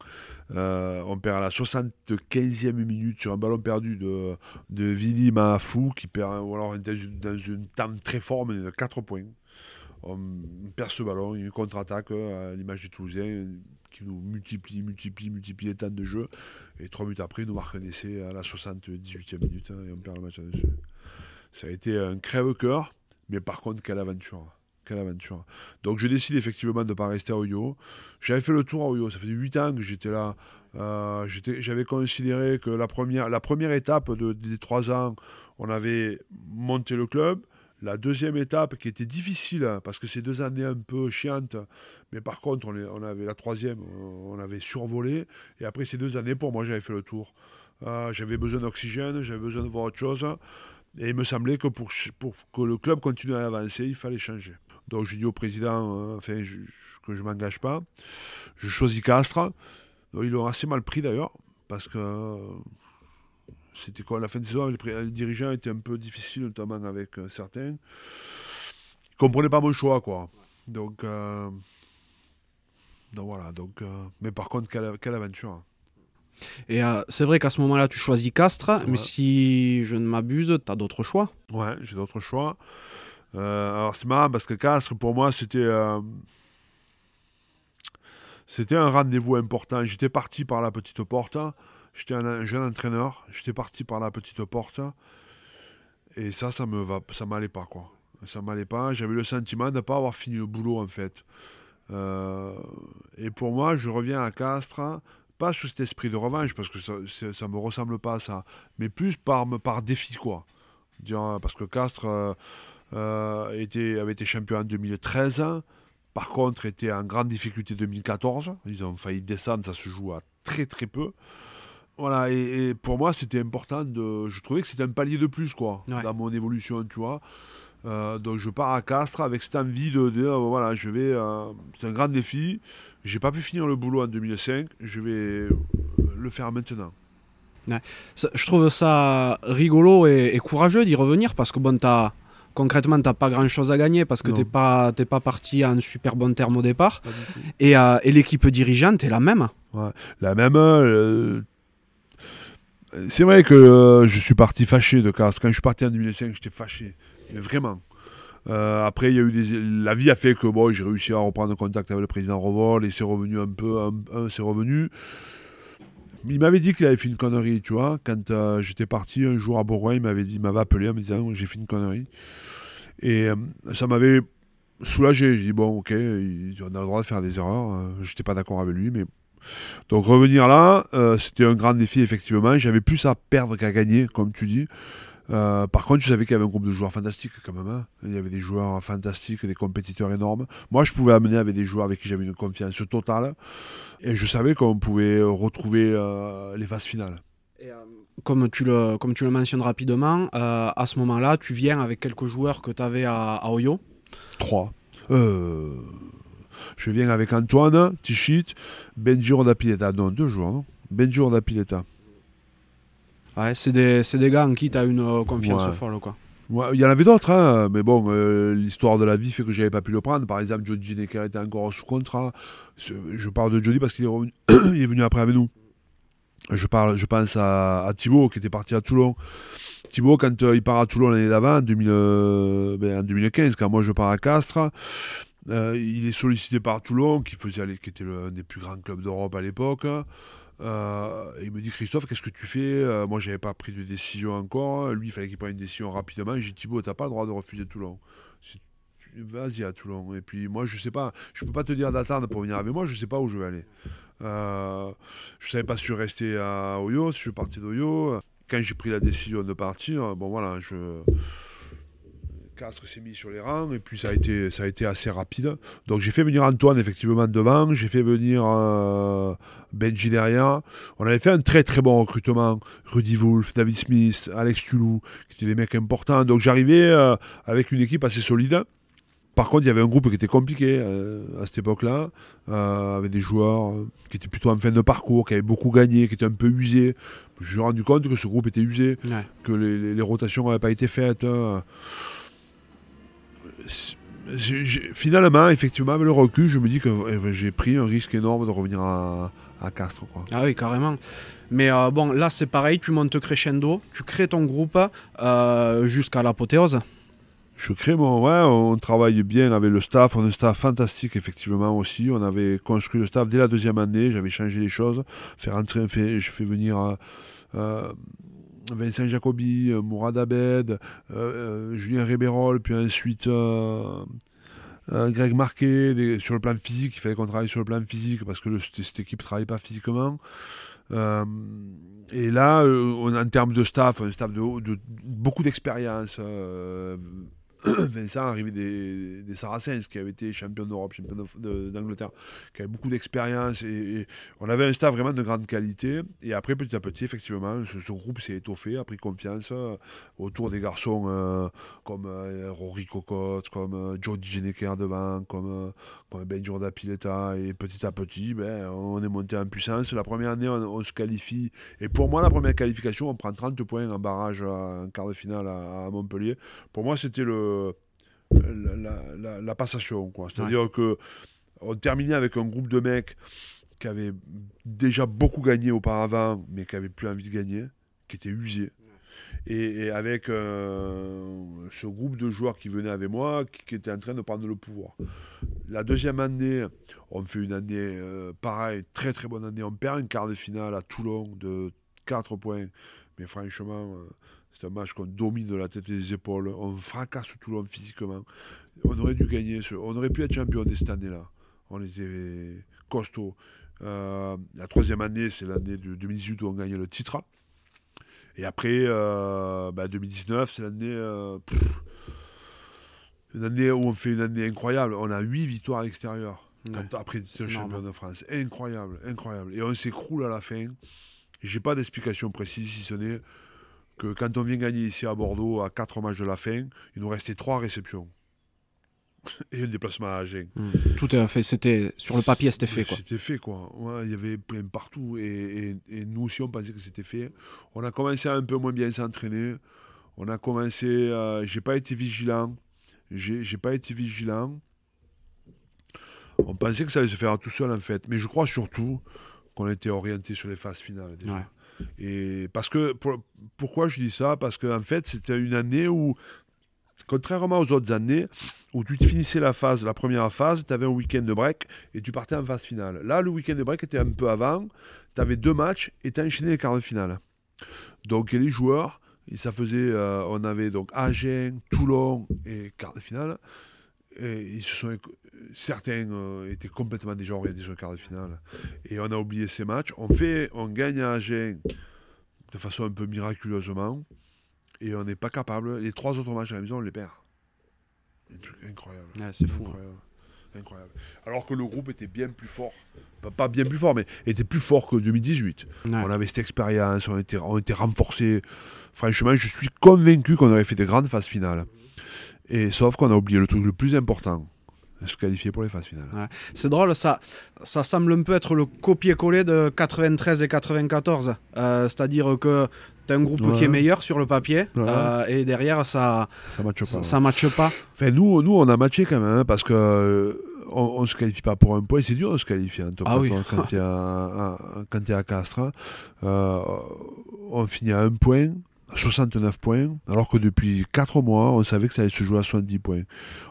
Euh, on perd à la 75e minute sur un ballon perdu de, de Vili Mahafou, qui perd, ou alors dans une, dans une temps très fort, mais de 4 points. On perd ce ballon, une contre-attaque euh, à l'image du Toulousain qui nous multiplie, multiplie, multiplie les temps de jeu. Et trois minutes après, il nous marque un essai à la 78e minute hein, et on perd le match là-dessus. Ça a été un crève-cœur, mais par contre, quelle aventure! Donc je décide effectivement de ne pas rester à Oyo. J'avais fait le tour à Oyo, ça faisait 8 ans que j'étais là. Euh, J'avais considéré que la première, la première étape de- des 3 ans, on avait monté le club. La deuxième étape qui était difficile, parce que c'est deux années un peu chiantes, mais par contre on, avait la troisième, on on avait survolé. Et après ces deux années, pour moi, j'avais fait le tour. Euh, j'avais besoin d'oxygène, j'avais besoin de voir autre chose. Et il me semblait que pour, que le club continue à avancer, il fallait changer. Donc j'ai dit au président euh, enfin, que je ne m'engage pas. Je choisis Castres. Donc, ils l'ont assez mal pris d'ailleurs, parce que euh, c'était quoi la fin de saison, les, les dirigeants étaient un peu difficiles, notamment avec euh, certains. Ils ne comprenaient pas mon choix, quoi. Donc, donc voilà. Donc, mais par contre, quelle, quelle aventure. Et euh, c'est vrai qu'à ce moment-là, tu choisis Castres, Ouais. mais si je ne m'abuse, tu as d'autres choix. Ouais, j'ai d'autres choix. Euh, alors c'est marrant parce que Castres, pour moi, c'était euh, c'était un rendez-vous important. J'étais parti par la petite porte. J'étais un, un jeune entraîneur. J'étais parti par la petite porte. Et ça, ça me va, ça m'allait pas quoi. Ça m'allait pas. J'avais le sentiment de ne pas avoir fini le boulot, en fait. Euh, et pour moi, je reviens à Castres, pas sous cet esprit de revanche, parce que ça ne me ressemble pas à ça, mais plus par, par défi, quoi. Parce que Castres euh, euh, était, avait été champion en 2013, par contre était en grande difficulté 2014. Ils ont failli descendre, ça se joue à très très peu. Voilà, et, pour moi, c'était important de. Je trouvais que c'était un palier de plus, quoi, dans mon évolution, tu vois. Euh, donc je pars à Castres avec cette envie de dire voilà, je vais. Euh, c'est un grand défi. J'ai pas pu finir le boulot en 2005. Je vais le faire maintenant. je trouve ça rigolo et, courageux d'y revenir parce que bon, as, concrètement, tu n'as pas grand chose à gagner parce que tu n'es pas, pas parti en super bon terme au départ. Et, euh, et l'équipe dirigeante est la même. La même. c'est vrai que je suis parti fâché de Castres. Quand je suis parti en 2005, j'étais fâché vraiment. Euh, après, il y a eu des... la vie a fait que bon, j'ai réussi à reprendre contact avec le président Revol et c'est revenu un peu, c'est revenu. Il m'avait dit qu'il avait fait une connerie, tu vois. Quand euh, j'étais parti un jour à Bourgoin, il m'avait dit, appelé en me disant j'ai fait une connerie. Et euh, ça m'avait soulagé. J'ai dit bon, ok, on a le droit de faire des erreurs. j'étais pas d'accord avec lui, mais donc revenir là, c'était un grand défi effectivement. J'avais plus à perdre qu'à gagner, comme tu dis. Euh, par contre, je savais qu'il y avait un groupe de joueurs fantastiques quand même. Hein. Il y avait des joueurs fantastiques, des compétiteurs énormes. Moi, je pouvais amener avec des joueurs avec qui j'avais une confiance totale. Et je savais qu'on pouvait retrouver euh, les phases finales. Euh, comme, tu le, comme tu le mentionnes rapidement, à ce moment-là, tu viens avec quelques joueurs que tu avais à, Oyo? Trois. je viens avec Antoine, Tichit, Benji Rodapileta. Non, deux joueurs, non? Benji Rodapileta. Ouais, c'est des, des, gars en qui tu as une euh, confiance folle. Quoi. il y en avait d'autres, hein, mais bon, euh, l'histoire de la vie fait que j'avais pas pu le prendre. Par exemple, Jody Necker était encore sous contrat. Je parle de Jody parce qu'il est, venu après avec nous. Je, parle, je pense à, à Thibaut qui était parti à Toulon. Thibaut, quand euh, il part à Toulon l'année d'avant, en, ben, en 2015, quand moi je pars à Castres, il est sollicité par Toulon, qui, faisait, qui était l'un des plus grands clubs d'Europe à l'époque. Euh, il me dit Christophe, qu'est-ce que tu fais? Euh, Moi, j'avais pas pris de décision encore. Lui, il fallait qu'il prenne une décision rapidement. J'ai dit Thibaut, t'as pas le droit de refuser Toulon. Vas-y à Toulon. Et puis moi, je sais pas, je peux pas te dire d'attendre pour venir avec moi. Je sais pas où je vais aller. Euh, je savais pas si je restais à Oyo, si je partais d'Oyo. Quand j'ai pris la décision de partir, bon voilà, je Castres s'est mis sur les rangs et puis ça a été, ça a été assez rapide. Donc j'ai fait venir Antoine effectivement devant, j'ai fait venir euh, Benji derrière. On avait fait un très très bon recrutement. Rudy Wolf, David Smith, Alex Tulou, qui étaient des mecs importants. Donc j'arrivais euh, avec une équipe assez solide. Par contre, il y avait un groupe qui était compliqué euh, à cette époque-là, avec des joueurs qui étaient plutôt en fin de parcours, qui avaient beaucoup gagné, qui étaient un peu usés. Je me suis rendu compte que ce groupe était usé, que les, rotations n'avaient pas été faites. Hein finalement, effectivement, avec le recul, je me dis que eh ben, j'ai pris un risque énorme de revenir à, Castres. Quoi. Ah oui, carrément. Mais euh, bon, là, c'est pareil, tu montes crescendo, tu crées ton groupe euh, jusqu'à l'apothéose. Je crée mon. Ouais, on travaille bien avec le staff. On a un staff fantastique, effectivement, aussi. On avait construit le staff dès la deuxième année. J'avais changé les choses. Faire entrer, fait, je fais venir. Euh, Vincent Jacobi, euh, Mourad Abed, euh, euh, Julien Rébérol, puis ensuite Greg Marquet. sur le plan physique, il fallait qu'on travaille sur le plan physique parce que cette équipe ne travaille pas physiquement. et là, en termes de staff, un staff de beaucoup d'expérience. Vincent arrivé des, des Saracens, qui avait été champion d'Europe, champion d'Angleterre, qui avait beaucoup d'expérience. Et, on avait un staff vraiment de grande qualité. Et après, petit à petit, effectivement, ce, groupe s'est étoffé, a pris confiance euh, autour des garçons euh, comme euh, Rory Cocotte, comme Jody Geneker devant, comme, comme Ben Pileta. Et petit à petit, ben, on est monté en puissance. La première année, on, se qualifie. Et pour moi, la première qualification, on prend 30 points en barrage en quart de finale à Montpellier. Pour moi, c'était le la, passation. C'est-à-dire que on terminait avec un groupe de mecs qui avaient déjà beaucoup gagné auparavant, mais qui n'avaient plus envie de gagner, qui étaient usés. Et, avec euh, ce groupe de joueurs qui venaient avec moi, qui, étaient en train de prendre le pouvoir. La deuxième année, on fait une année euh, pareil, très très bonne année. On perd une quart de finale à Toulon de 4 points. Mais franchement, euh, C'est un match qu'on domine de la tête et des épaules. On fracasse Toulon physiquement. On aurait dû gagner. On aurait pu être champion de cette année-là. On était costaud. Euh, la troisième année, c'est l'année de 2018 où on gagne le titre. Et après, 2019, bah, c'est l'année, une année où on fait une année incroyable. On a huit victoires à l'extérieur. Après, c'est le champion de France. Incroyable, incroyable. Et on s'écroule à la fin. J'ai pas d'explication précise, si ce n'est que quand on vient gagner ici à Bordeaux, à 4 matchs de la fin, il nous restait 3 réceptions. Et un déplacement à Agen. Hmm. Tout est fait, c'était sur le papier, c'était fait. C'était fait, quoi. il y avait plein partout. Et, nous aussi, on pensait que c'était fait. On a commencé à un peu moins bien s'entraîner. On a commencé. Euh, j'ai pas été vigilant. J'ai pas été vigilant. On pensait que ça allait se faire tout seul en fait, mais je crois surtout qu'on était orienté sur les phases finales. Et parce que pourquoi je dis ça? Parce qu'en fait, c'était une année où, contrairement aux autres années, où tu finissais la phase, la première phase, tu avais un week-end de break et tu partais en phase finale. Là, le week-end de break était un peu avant, tu avais deux matchs et tu as enchaîné les quarts de finale. Donc, les joueurs, et ça faisait, euh, on avait donc Agen, Toulon et quart de finale. Et ils se sont, certains euh, étaient complètement déjà orientés sur le quart de finale. Et on a oublié ces matchs. On, fait, on gagne à Agen de façon un peu miraculeusement. Et on n'est pas capable. Les trois autres matchs à la maison, on les perd. Incroyable. c'est fou. Hein. Incroyable. Alors que le groupe était bien plus fort. Pas, bien plus fort, mais était plus fort que 2018. On avait cette expérience, on était, on était renforcés. Franchement, je suis convaincu qu'on aurait fait des grandes phases finales. Et sauf qu'on a oublié le truc le plus important se qualifier pour les phases finales. C'est drôle, ça, ça semble un peu être le copier-coller de 93 et 94. Euh, c'est-à-dire que tu as un groupe qui est meilleur sur le papier euh, et derrière ça ça matche pas. Ça, matche pas. Enfin, nous, nous, on a matché quand même hein, parce que euh, on, ne se qualifie pas pour un point. C'est dur de se qualifier hein, ah quand tu es, es, à Castres. on finit à un point 69 points, alors que depuis 4 mois, on savait que ça allait se jouer à 70 points.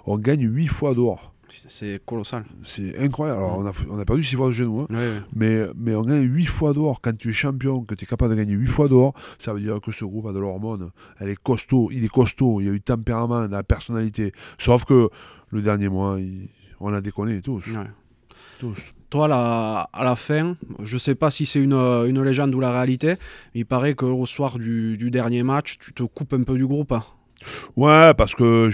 On gagne 8 fois d'or. C'est colossal. C'est incroyable. Alors, on, a, on a perdu 6 fois de genou, hein. mais, mais on gagne 8 fois d'or. Quand tu es champion, que tu es capable de gagner 8 fois d'or, ça veut dire que ce groupe a de l'hormone. Elle est costaud, il est costaud, il y a eu tempérament, de la personnalité. Sauf que le dernier mois, on a déconné tous. Tous toi, à la fin, je ne sais pas si c'est une, légende ou la réalité, il paraît qu'au soir du, dernier match, tu te coupes un peu du groupe. Hein. Ouais, parce que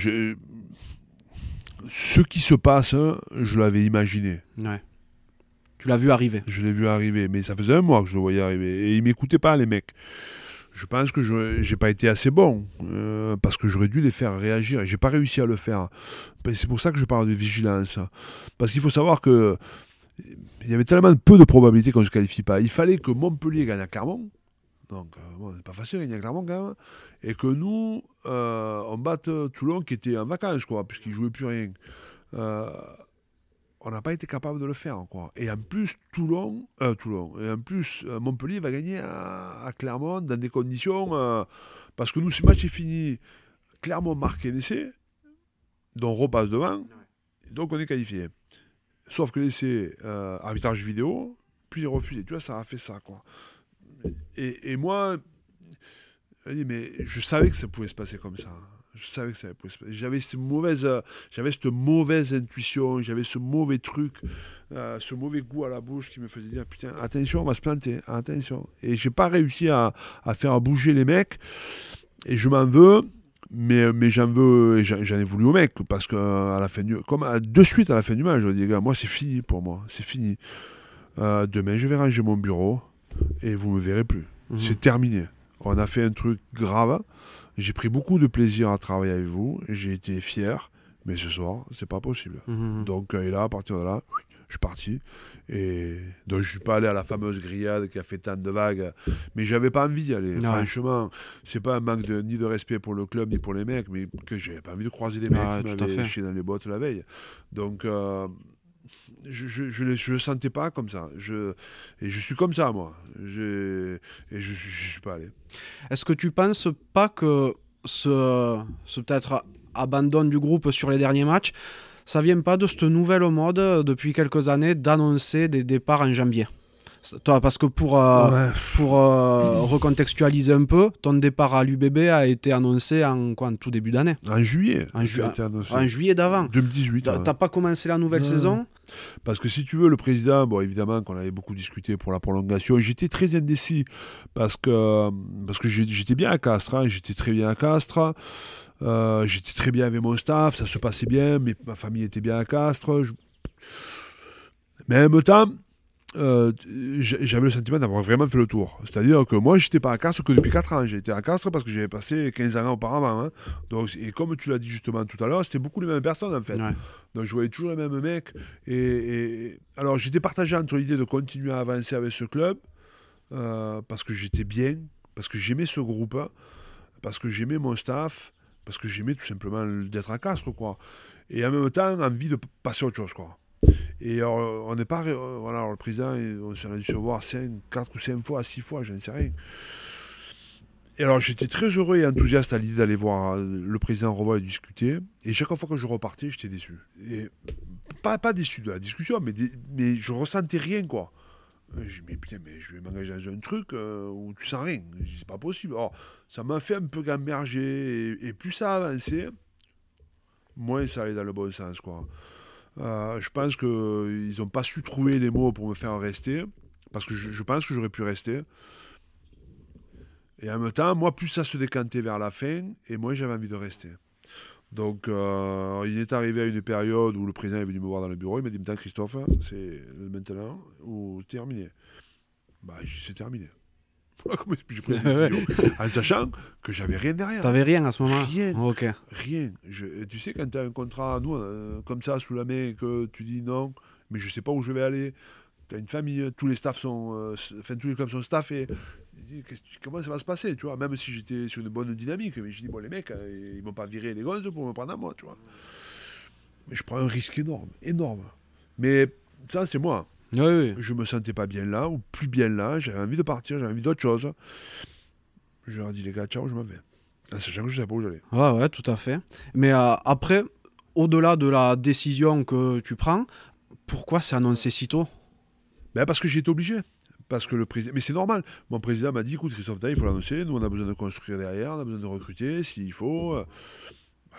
ce qui se passe, je l'avais imaginé. Ouais. Tu l'as vu arriver. Je l'ai vu arriver, mais ça faisait un mois que je le voyais arriver. Et ils m'écoutaient pas, les mecs. Je pense que je n'ai pas été assez bon, euh, parce que j'aurais dû les faire réagir, et j'ai pas réussi à le faire. C'est pour ça que je parle de vigilance. Parce qu'il faut savoir que il y avait tellement peu de probabilités qu'on ne se qualifie pas. Il fallait que Montpellier gagne à Clermont. Donc, euh, bon, c'est pas facile de gagner à Clermont quand même. Et que nous, euh, on batte Toulon qui était en vacances, quoi, puisqu'il ne jouait plus rien. Euh, on n'a pas été capable de le faire, quoi. Et en plus, Toulon, Toulon, et en plus, Montpellier va gagner à, Clermont dans des conditions. parce que nous, ce match est fini. Clermont marque un essai, dont on repasse devant, donc on est qualifié. Sauf que euh, arbitrage vidéo, puis refusé. Tu vois, ça a fait ça, quoi. Et, moi, mais je savais que ça pouvait se passer comme ça. Je savais que ça pouvait se passer. J'avais cette mauvaise, j'avais cette mauvaise intuition, j'avais ce mauvais truc, euh, ce mauvais goût à la bouche qui me faisait dire putain, attention, on va se planter, attention. Et j'ai pas réussi à, à faire bouger les mecs. Et je m'en veux mais, mais j'en veux, j'en ai voulu au mec, parce que à la fin du, comme de suite à la fin du match, je dis, gars, moi c'est fini pour moi, c'est fini. Euh, demain, je vais ranger mon bureau et vous me verrez plus. Mhm. C'est terminé. On a fait un truc grave. J'ai pris beaucoup de plaisir à travailler avec vous. J'ai été fier. Mais ce soir, c'est pas possible. Mhm. Donc, euh, et là, à partir de là, je suis parti. Et donc, je suis pas allé à la fameuse grillade qui a fait tant de vagues. Mais j'avais pas envie d'y aller. Franchement, c'est pas un manque de, ni de respect pour le club ni pour les mecs, mais que j'avais pas envie de croiser des mecs qui m'avaient dans les bottes la veille. Donc, euh, je, je, je, le sentais pas comme ça. Je, et je suis comme ça, moi. Je, et je, je, suis pas allé. Est-ce que tu penses pas que ce, ce peut-être abandon du groupe sur les derniers matchs, ça vient pas de cette nouvelle mode depuis quelques années d'annoncer des départs en janvier? Toi, parce que pour, euh, Ouais. pour euh, recontextualiser un peu, ton départ à l'UBB a été annoncé en, quoi, en tout début d'année, En juillet. En ju- en juillet d'avant. 2018. T'as ouais. pas commencé la nouvelle saison? Parce que si tu veux, le président, bon, évidemment qu'on avait beaucoup discuté pour la prolongation, j'étais très indécis parce que, j'étais bien à Castres, hein, j'étais très bien à Castres, euh, j'étais très bien avec mon staff, ça se passait bien, mais ma famille était bien à Castres. Mais en même temps, euh, j'avais le sentiment d'avoir vraiment fait le tour. C'est-à-dire que moi, j'étais pas à Castres que depuis 4 ans. Été à Castres parce que j'avais passé 15 ans auparavant. hein. Donc, et comme tu l'as dit justement tout à l'heure, c'était beaucoup les mêmes personnes en fait. Ouais. Donc je voyais toujours les mêmes mecs. Et, et- alors j'étais partagé entre l'idée de continuer à avancer avec ce club, euh, parce que j'étais bien, parce que j'aimais ce groupe, parce que j'aimais mon staff, parce que j'aimais tout simplement le- d'être à Castres, quoi. Et en même temps, envie de passer à autre chose, quoi. Et alors, on n'est pas... euh, voilà, le président, on s'en a dû se voir 5, 4 ou 5 fois, 6 fois, je ne sais rien. Et alors j'étais très heureux et enthousiaste à l'idée d'aller voir euh, le président revoir et discuter. Et chaque fois que je repartais, j'étais déçu. Et pas, pas déçu de la discussion, mais, dé- mais je ressentais rien, quoi. Euh, Je dis, mais putain, mais je vais m'engager dans un truc euh, où tu sens rien. C'est pas possible. Alors, ça m'a fait un peu gamberger. Et, et plus ça avançait, moins ça allait dans le bon sens, quoi. Euh, je pense qu'ils n'ont pas su trouver les mots pour me faire rester. Parce que je, pense que j'aurais pu rester. Et en même temps, moi, plus ça se décantait vers la fin, et moi, j'avais envie de rester. Donc, euh, il est arrivé à une période où le président est venu me voir dans le bureau. Il m'a dit Maintenant, Christophe, c'est maintenant ou terminé? Bah, c'est terminé. Voilà comment j'ai pris la décision. en sachant que j'avais rien derrière. T'avais rien à ce moment-là Rien. Ok. Rien. Je- tu sais, quand tu as un contrat, nous, euh, comme ça, sous la main, et que tu dis non, mais je sais pas où je vais aller. Tu as une famille, tous les staffs sont. euh, Enfin, tous les clubs sont staffés. Comment ça va se passer, tu vois? Même si j'étais sur une bonne dynamique, mais je dis, bon, les mecs, euh, ils m'ont pas viré les gonzes pour me prendre à moi, tu vois. Mais je prends un risque énorme, énorme. Mais ça, c'est moi. Oui, oui. Je me sentais pas bien là, ou plus bien là. J'avais envie de partir, j'avais envie d'autre chose. Je leur ai dit, les gars, ciao, je m'en vais. En sachant que je savais pas où j'allais. Ouais, ouais, tout à fait. Mais euh, après, au-delà de la décision que tu prends, pourquoi c'est annoncé si tôt? Ben parce que été obligé. Parce que le président. Mais c'est normal. Mon président m'a dit écoute, Christophe il faut l'annoncer. Nous, on a besoin de construire derrière, on a besoin de recruter s'il faut.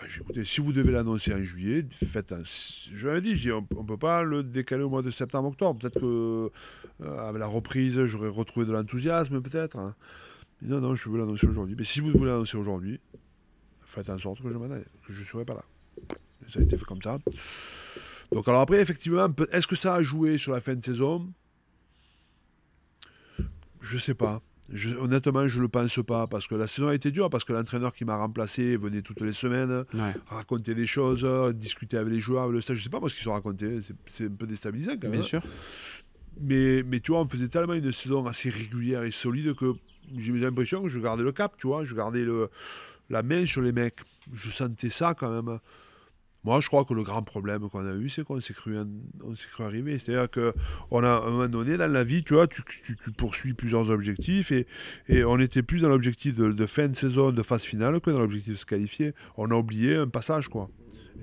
Dit, écoutez, si vous devez l'annoncer en juillet, faites un. Je lui ai dit on ne peut pas le décaler au mois de septembre-octobre. Peut-être que euh, avec la reprise, j'aurais retrouvé de l'enthousiasme, peut-être. hein. Non, non, je veux l'annoncer aujourd'hui. Mais si vous voulez l'annoncer aujourd'hui, faites en sorte que je m'en que je ne serai pas là. Ça a été fait comme ça. Donc, alors après, effectivement, est-ce que ça a joué sur la fin de saison? Je sais pas. Je- honnêtement, je le pense pas parce que la saison a été dure parce que l'entraîneur qui m'a remplacé venait toutes les semaines Ouais. raconter des choses, discuter avec les joueurs, avec le staff. Je sais pas moi ce qu'ils sont racontés. C'est- C'est un peu déstabilisant quand même. Bien sûr. Mais, mais tu vois, on faisait tellement une saison assez régulière et solide que j'ai l'impression que je gardais le cap, tu vois. Je gardais le, la main sur les mecs. Je sentais ça quand même. Moi, je crois que le grand problème qu'on a eu, c'est qu'on s'est cru, en- on s'est cru arriver. C'est-à-dire qu'on a, à un moment donné, dans la vie, tu vois, tu, tu- tu poursuis plusieurs objectifs et, et on était plus dans l'objectif de, de fin de saison, de phase finale, que dans l'objectif de se qualifier. On a oublié un passage, quoi.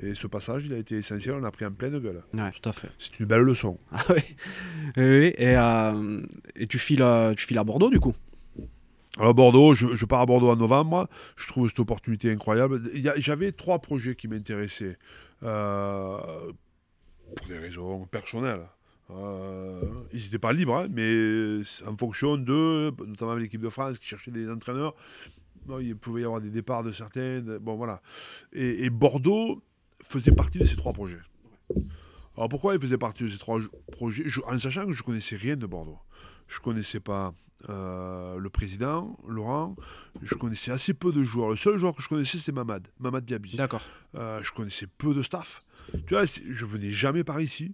Et ce passage, il a été essentiel, on a pris en pleine gueule. Ouais, tout à fait. C'est une belle leçon. Ah oui. Oui, oui. Et, euh, et tu, files, euh, tu files à Bordeaux, du coup? Alors Bordeaux, je, pars à Bordeaux en novembre. Je trouve cette opportunité incroyable. J'avais trois projets qui m'intéressaient euh, pour des raisons personnelles. Euh, ils n'étaient pas libres, hein, mais en fonction de, notamment l'équipe de France qui cherchait des entraîneurs, il pouvait y avoir des départs de certains. bon voilà. Et, Bordeaux faisait partie de ces trois projets. Alors pourquoi il faisait partie de ces trois projets? Je- En sachant que je connaissais rien de Bordeaux. Je connaissais pas euh, le président, Laurent. Je connaissais assez peu de joueurs. Le seul joueur que je connaissais, c'était Mamad, Mamad Diaby. D'accord. Euh, je connaissais peu de staff. Tu vois, c'est- je venais jamais par ici.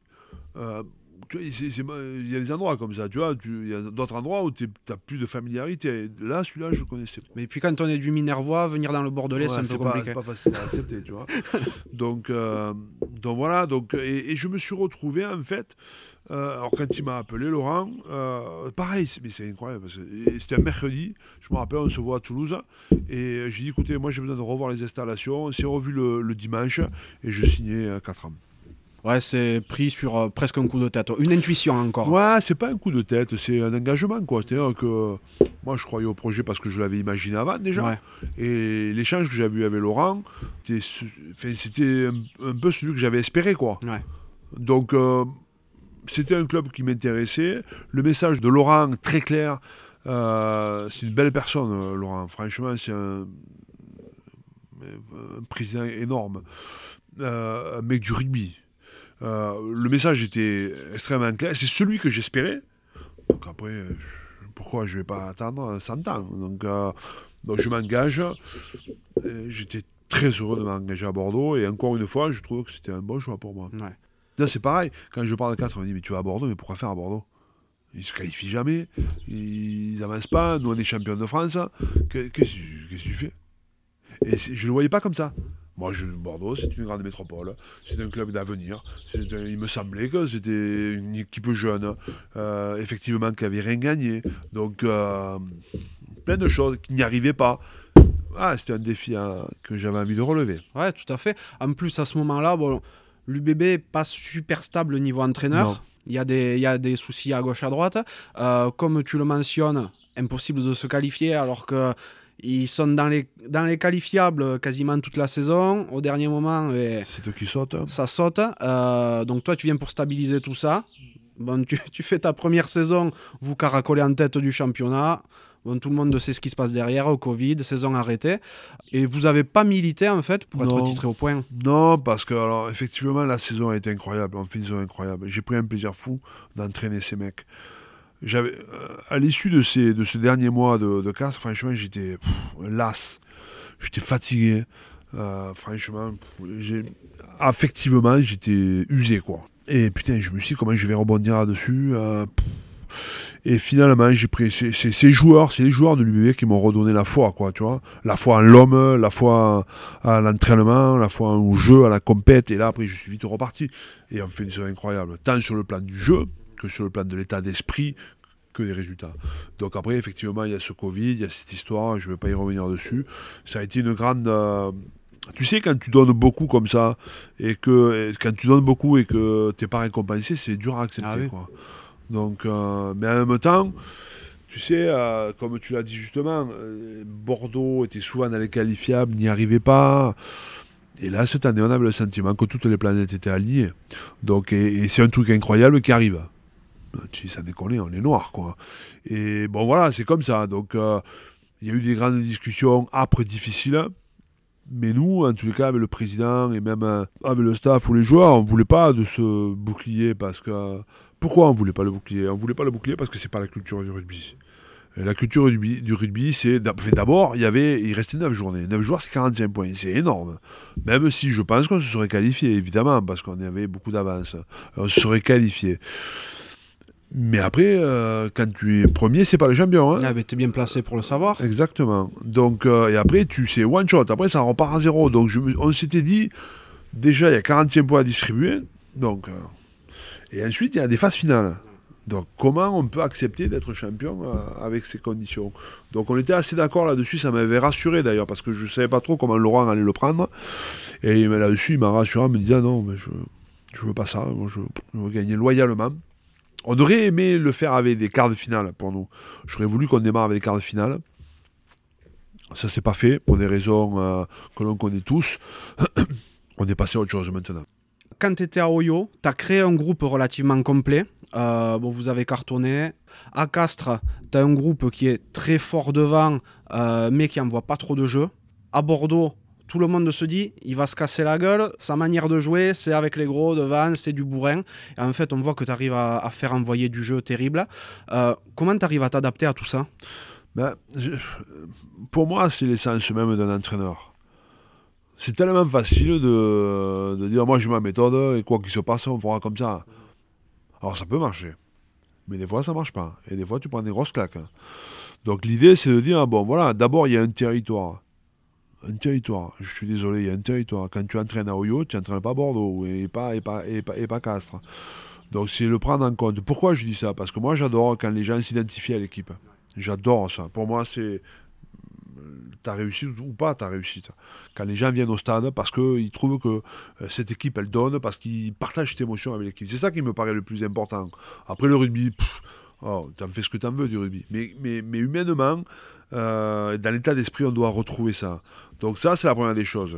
Euh, c'est- il y a des endroits comme ça, tu vois. Il y a d'autres endroits où tu n'as plus de familiarité. Là, celui-là, je connaissais pas. Mais puis quand on est du Minervois, venir dans le Bordelais, Ouais, c'est un peu pas, compliqué. c'est pas facile à accepter, tu vois. Donc, euh, donc voilà. Donc, et, et je me suis retrouvé en fait. euh, alors quand il m'a appelé Laurent, euh, pareil, c'est- mais c'est incroyable. parce que- et C'était un mercredi. Je me rappelle, on se voit à Toulouse. Et j'ai dit, écoutez, moi j'ai besoin de revoir les installations. On s'est revu le, le dimanche et je signais 4 ans. Ouais, c'est pris sur euh, presque un coup de tête. Une intuition encore. Ouais, c'est pas un coup de tête, c'est un engagement, quoi. C'est-à-dire que moi, je croyais au projet parce que je l'avais imaginé avant déjà. Ouais. Et l'échange que j'avais eu avec Laurent, c'était un, un peu celui que j'avais espéré, quoi. Ouais. Donc, euh, c'était un club qui m'intéressait. Le message de Laurent, très clair. euh, c'est une belle personne, Laurent. Franchement, c'est un, un président énorme. Euh, un mec du rugby. Euh, le message était extrêmement clair. C'est celui que j'espérais. Donc après, euh, pourquoi je vais pas attendre 100 ans? Donc, euh, donc je m'engage. Euh, J'étais très heureux de m'engager à Bordeaux. Et encore une fois, je trouve que c'était un bon choix pour moi. Ouais. Là, c'est pareil. Quand je parle de 4, on me dit Mais tu vas à Bordeaux, mais pourquoi faire à Bordeaux? Ils se qualifient jamais. Ils n'avancent pas. Nous, on est champion de France. Que- Qu'est-ce que que tu fais? Et je ne le voyais pas comme ça. Moi, je, Bordeaux, c'est une grande métropole. C'est un club d'avenir. Il me semblait que c'était une équipe jeune, euh, effectivement, qui n'avait rien gagné. Donc, euh, plein de choses qui n'y arrivaient pas. Ah, c'était un défi hein, que j'avais envie de relever. Ouais, tout à fait. En plus, à ce moment-là, bon, l'UBB n'est pas super stable au niveau entraîneur. Non. Il y, a des, il y a des soucis à gauche, à droite. Euh, comme tu le mentionnes, impossible de se qualifier alors que ils sont dans les, dans les qualifiables quasiment toute la saison. Au dernier moment, eh, C'est eux qui sautent. ça saute. Euh, donc toi, tu viens pour stabiliser tout ça. Bon, tu, tu fais ta première saison, vous caracolez en tête du championnat. Bon, tout le monde sait ce qui se passe derrière, au Covid, saison arrêtée. Et vous n'avez pas milité, en fait, pour être titré au point? Non, parce que, alors, effectivement, la saison a été incroyable. On fait une saison incroyable. J'ai pris un plaisir fou d'entraîner ces mecs. J'avais, euh, à l'issue de, ces, de ce dernier mois de, casse, franchement, j'étais las. J'étais fatigué. Euh, franchement, affectivement, j'étais usé, quoi. Et putain, je me suis dit, comment je vais rebondir là-dessus euh. Et finalement, j'ai pris c'est, ces joueurs, c'est les joueurs de l'UBB qui m'ont redonné la foi, quoi, tu vois. La foi en l'homme, la foi à l'entraînement, la foi au jeu, à la compète. Et là, après, je suis vite reparti. Et on fait une saison incroyable, tant sur le plan du jeu que sur le plan de l'état d'esprit que des résultats. Donc après, effectivement, il y a ce Covid, il y a cette histoire, je ne vais pas y revenir dessus. Ça a été une grande... euh, Tu sais, quand tu donnes beaucoup comme ça, et que et quand tu donnes beaucoup et que tu n'es pas récompensé, c'est dur à accepter. Ah oui. quoi. Donc, euh, mais en même temps, tu sais, euh, comme tu l'as dit justement, Bordeaux était souvent dans les qualifiables, n'y arrivait pas. Et là, cette année, on avait le sentiment que toutes les planètes étaient alignées. Donc, et, et c'est un truc incroyable qui arrive. Ça déconne, on est noir, quoi. Et bon, voilà, c'est comme ça. Donc, euh, il y a eu des grandes discussions âpres, difficiles. Mais nous, en tous les cas, avec le président et même euh, avec le staff ou les joueurs, on ne voulait pas de ce bouclier parce que. Pourquoi on ne voulait pas le bouclier? On ne voulait pas le bouclier parce que c'est pas la culture du rugby. La culture du rugby, c'est d'abord, il y avait, il restait 9 journées. 9 joueurs, c'est 45 points. C'est énorme. Même si je pense qu'on se serait qualifié, évidemment, parce qu'on avait beaucoup d'avance. On se serait qualifié. Mais après, euh, quand tu es premier, c'est pas le champion. Hein Ah, t'es bien placé pour le savoir. Exactement. Donc, euh, et après, tu sais one shot. Après, ça repart à zéro. Donc, je me- on s'était dit, déjà, il y a 45 points à distribuer. Donc, euh, et ensuite, il y a des phases finales. Donc, comment on peut accepter d'être champion avec ces conditions? Donc, on était assez d'accord là-dessus. Ça m'avait rassuré d'ailleurs, parce que je ne savais pas trop comment Laurent allait le prendre. Et là-dessus, il m'a rassuré en me disant non, mais je ne veux pas ça. Moi, je, je veux gagner loyalement. On aurait aimé le faire avec des quarts de finale pour nous. J'aurais voulu qu'on démarre avec des quarts de finale. Ça s'est pas fait pour des raisons euh, que l'on connaît tous. On est passé à autre chose maintenant. Quand tu étais à Oyo, tu as créé un groupe relativement complet. Euh, vous avez cartonné. À Castres, tu as un groupe qui est très fort devant, euh, mais qui envoie pas trop de jeux. À Bordeaux, tout le monde se dit, il va se casser la gueule. Sa manière de jouer, c'est avec les gros devant, c'est du bourrin. Et en fait, on voit que tu arrives à, faire envoyer du jeu terrible. Euh, comment tu arrives à t'adapter à tout ça? Ben, pour moi, c'est l'essence même d'un entraîneur. C'est tellement facile de, de dire moi j'ai ma méthode et quoi qu'il se passe, on fera comme ça. Alors ça peut marcher. Mais des fois ça marche pas. Et des fois tu prends des grosses claques. Donc l'idée c'est de dire bon voilà, d'abord il y a un territoire. Un territoire, je suis désolé, il y a un territoire. Quand tu entraînes à Oyo, tu n'entraînes pas Bordeaux et pas, et pas, et pas, et pas Castres. Donc c'est le prendre en compte. Pourquoi je dis ça? Parce que moi j'adore quand les gens s'identifient à l'équipe. J'adore ça. Pour moi, c'est ta réussite ou pas ta réussite. Quand les gens viennent au stade parce qu'ils trouvent que euh, cette équipe, elle donne, parce qu'ils partagent cette émotion avec l'équipe. C'est ça qui me paraît le plus important. Après le rugby, oh, tu en fais ce que tu en veux du rugby. Mais, mais, mais humainement, euh, dans l'état d'esprit, on doit retrouver ça. Donc ça, c'est la première des choses.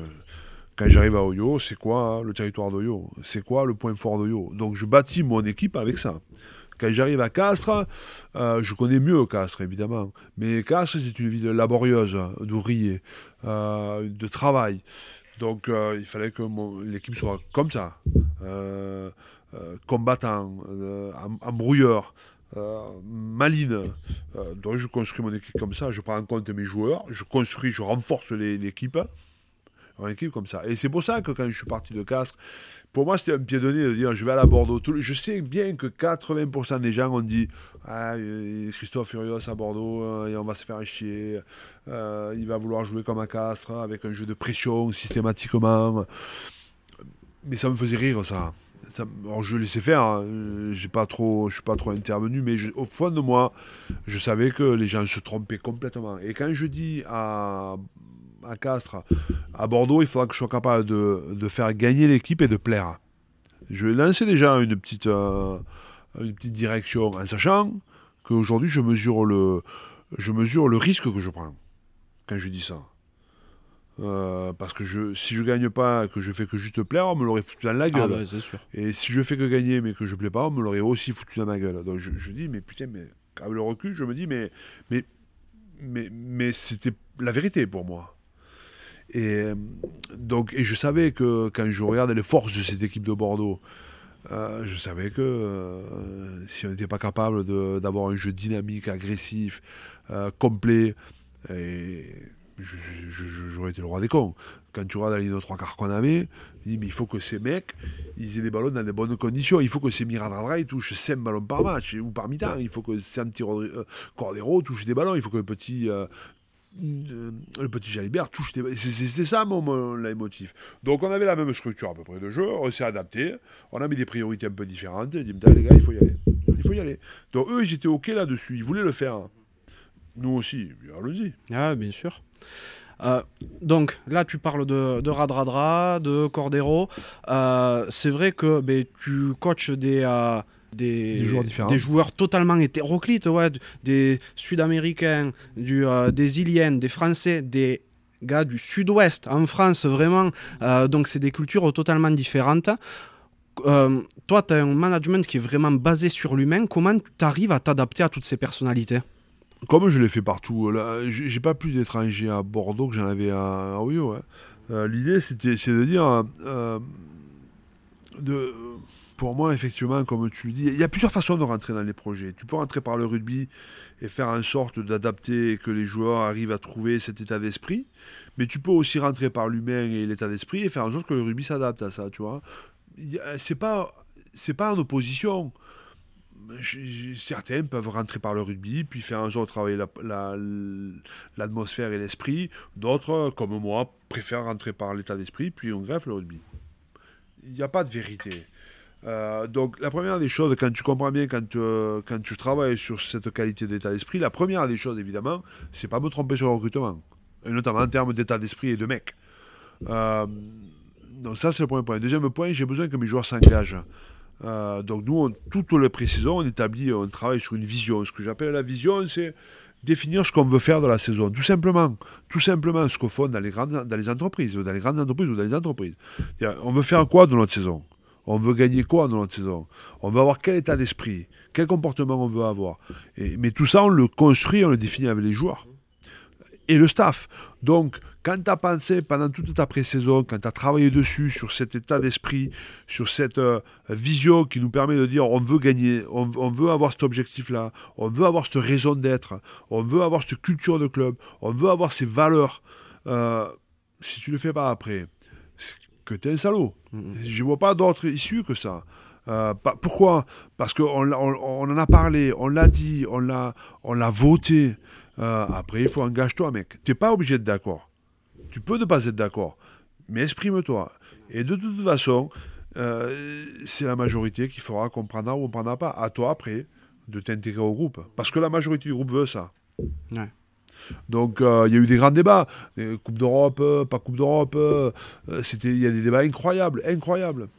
Quand j'arrive à Oyo, c'est quoi hein, le territoire d'Oyo? C'est quoi le point fort d'Oyo? Donc je bâtis mon équipe avec ça. Quand j'arrive à Castres, euh, je connais mieux Castres, évidemment. Mais Castres, c'est une ville laborieuse, d'ouvriers, euh, de travail. Donc il fallait que l'équipe soit comme ça. combattant, embrouilleur, maline. donc je construis mon équipe comme ça, je prends en compte mes joueurs, je construis, je renforce l'équipe en équipe comme ça. Et c'est pour ça que quand je suis parti de Castres, pour moi c'était un pied de nez de dire je vais à Bordeaux. Je sais bien que 80% des gens ont dit ah, euh, Christophe Furios à Bordeaux, hein, et on va se faire chier. Euh, il va vouloir jouer comme à Castres, avec un jeu de pression systématiquement. Mais ça me faisait rire ça. Je laissais faire, hein. j'ai pas trop, je suis pas trop intervenu, mais au fond de moi, je savais que les gens se trompaient complètement. Et quand je dis à Castres, à Bordeaux, il faudra que je sois capable de, faire gagner l'équipe et de plaire. Je vais lancer déjà une petite, euh, direction en sachant qu'aujourd'hui, je je mesure le risque que je prends quand je dis ça. Euh, parce que je, si je gagne pas, que je fais que juste plaire, on me l'aurait foutu dans la ah gueule. Et si je fais que gagner, mais que je plais pas, on me l'aurait aussi foutu dans ma gueule. Donc je, dis, mais putain, mais avec le recul, je me dis, mais, mais, mais, mais c'était la vérité pour moi. Et, euh, donc, et je savais que quand je regardais les forces de cette équipe de Bordeaux, euh, je savais que euh, si on n'était pas capable d'avoir un jeu dynamique, agressif, complet, j'aurais été le roi des cons. Quand tu regardes la ligne de trois quarts qu'on avait, il mais il faut que ces mecs, ils aient des ballons dans des bonnes conditions. Il faut que ces Miradradra, ils touchent 5 ballons par match ou par mi-temps. Il faut que Santi Cordero touche des ballons. Il faut que le petit le petit Jalibert touche C'était ça mon, mon leitmotiv. Donc on avait la même structure à peu près de jeu, on s'est adapté, on a mis des priorités un peu différentes, et dit les gars, il faut y aller. Il faut y aller. Donc eux, ils étaient OK là-dessus, ils voulaient le faire. Nous aussi, allons-y. Ah, bien sûr. Euh, donc là, tu parles de, de Radradra, de Cordero. Euh, c'est vrai que ben, tu coaches des, euh, des, joueurs différents. Des joueurs totalement hétéroclites, ouais, des Sud-Américains, des Iliennes, des Français, des gars du Sud-Ouest, en France, vraiment. Donc, c'est des cultures totalement différentes. Toi, tu as un management qui est vraiment basé sur l'humain. Comment tu arrives à t'adapter à toutes ces personnalités? Comme je l'ai fait partout. J'ai pas plus d'étrangers à Bordeaux que j'en avais à, Oyo. Hein. L'idée, c'est de dire. de pour moi, effectivement, comme tu le dis, il y a plusieurs façons de rentrer dans les projets. Tu peux rentrer par le rugby et faire en sorte d'adapter que les joueurs arrivent à trouver cet état d'esprit, mais tu peux aussi rentrer par l'humain et l'état d'esprit et faire en sorte que le rugby s'adapte à ça, tu vois. C'est pas, c'est pas en opposition. Certains peuvent rentrer par le rugby, puis faire sorte de travailler l'atmosphère et l'esprit. D'autres, comme moi, préfèrent rentrer par l'état d'esprit, puis on greffe le rugby. Il n'y a pas de vérité. Euh, donc la première des choses, quand tu comprends bien, quand, euh, quand tu travailles sur cette qualité d'état d'esprit, la première des choses, évidemment, c'est pas me tromper sur le recrutement, et notamment en termes d'état d'esprit et de mec. Euh, donc ça, c'est le premier point. Deuxième point, j'ai besoin que mes joueurs s'engagent. Donc nous, on, toutes les précisions, on établit, on travaille sur une vision. Ce que j'appelle la vision, c'est définir ce qu'on veut faire dans la saison. Tout simplement. Tout simplement ce qu'on font dans les, grandes, dans les entreprises, dans les grandes entreprises ou dans les entreprises. On veut faire quoi dans notre saison? On veut gagner quoi dans notre saison? On veut avoir quel état d'esprit? Quel comportement on veut avoir? Mais tout ça, on le construit, on le définit avec les joueurs et le staff. Donc, quand tu as pensé pendant toute ta pré-saison, quand tu as travaillé dessus, sur cet état d'esprit, sur cette euh, vision qui nous permet de dire on veut gagner, on, veut avoir cet objectif-là, on veut avoir cette raison d'être, on veut avoir cette culture de club, on veut avoir ces valeurs, euh, si tu le fais pas après, que tu es un salaud. Je ne vois pas d'autre issue que ça. Euh, pourquoi? Parce qu'on on, on, en a parlé, on l'a dit, on l'a voté. Euh, après, il faut engage-toi, mec. Tu n'es pas obligé d'être d'accord. Tu peux ne pas être d'accord, mais exprime-toi. Et de toute façon, euh, c'est la majorité qui fera qu'on prendra ou on ne prendra pas. À toi, après, de t'intégrer au groupe. Parce que la majorité du groupe veut ça. Donc euh, il y a eu des grands débats. Coupe d'Europe, pas Coupe d'Europe. euh, c'était, il y a des débats incroyables, incroyables.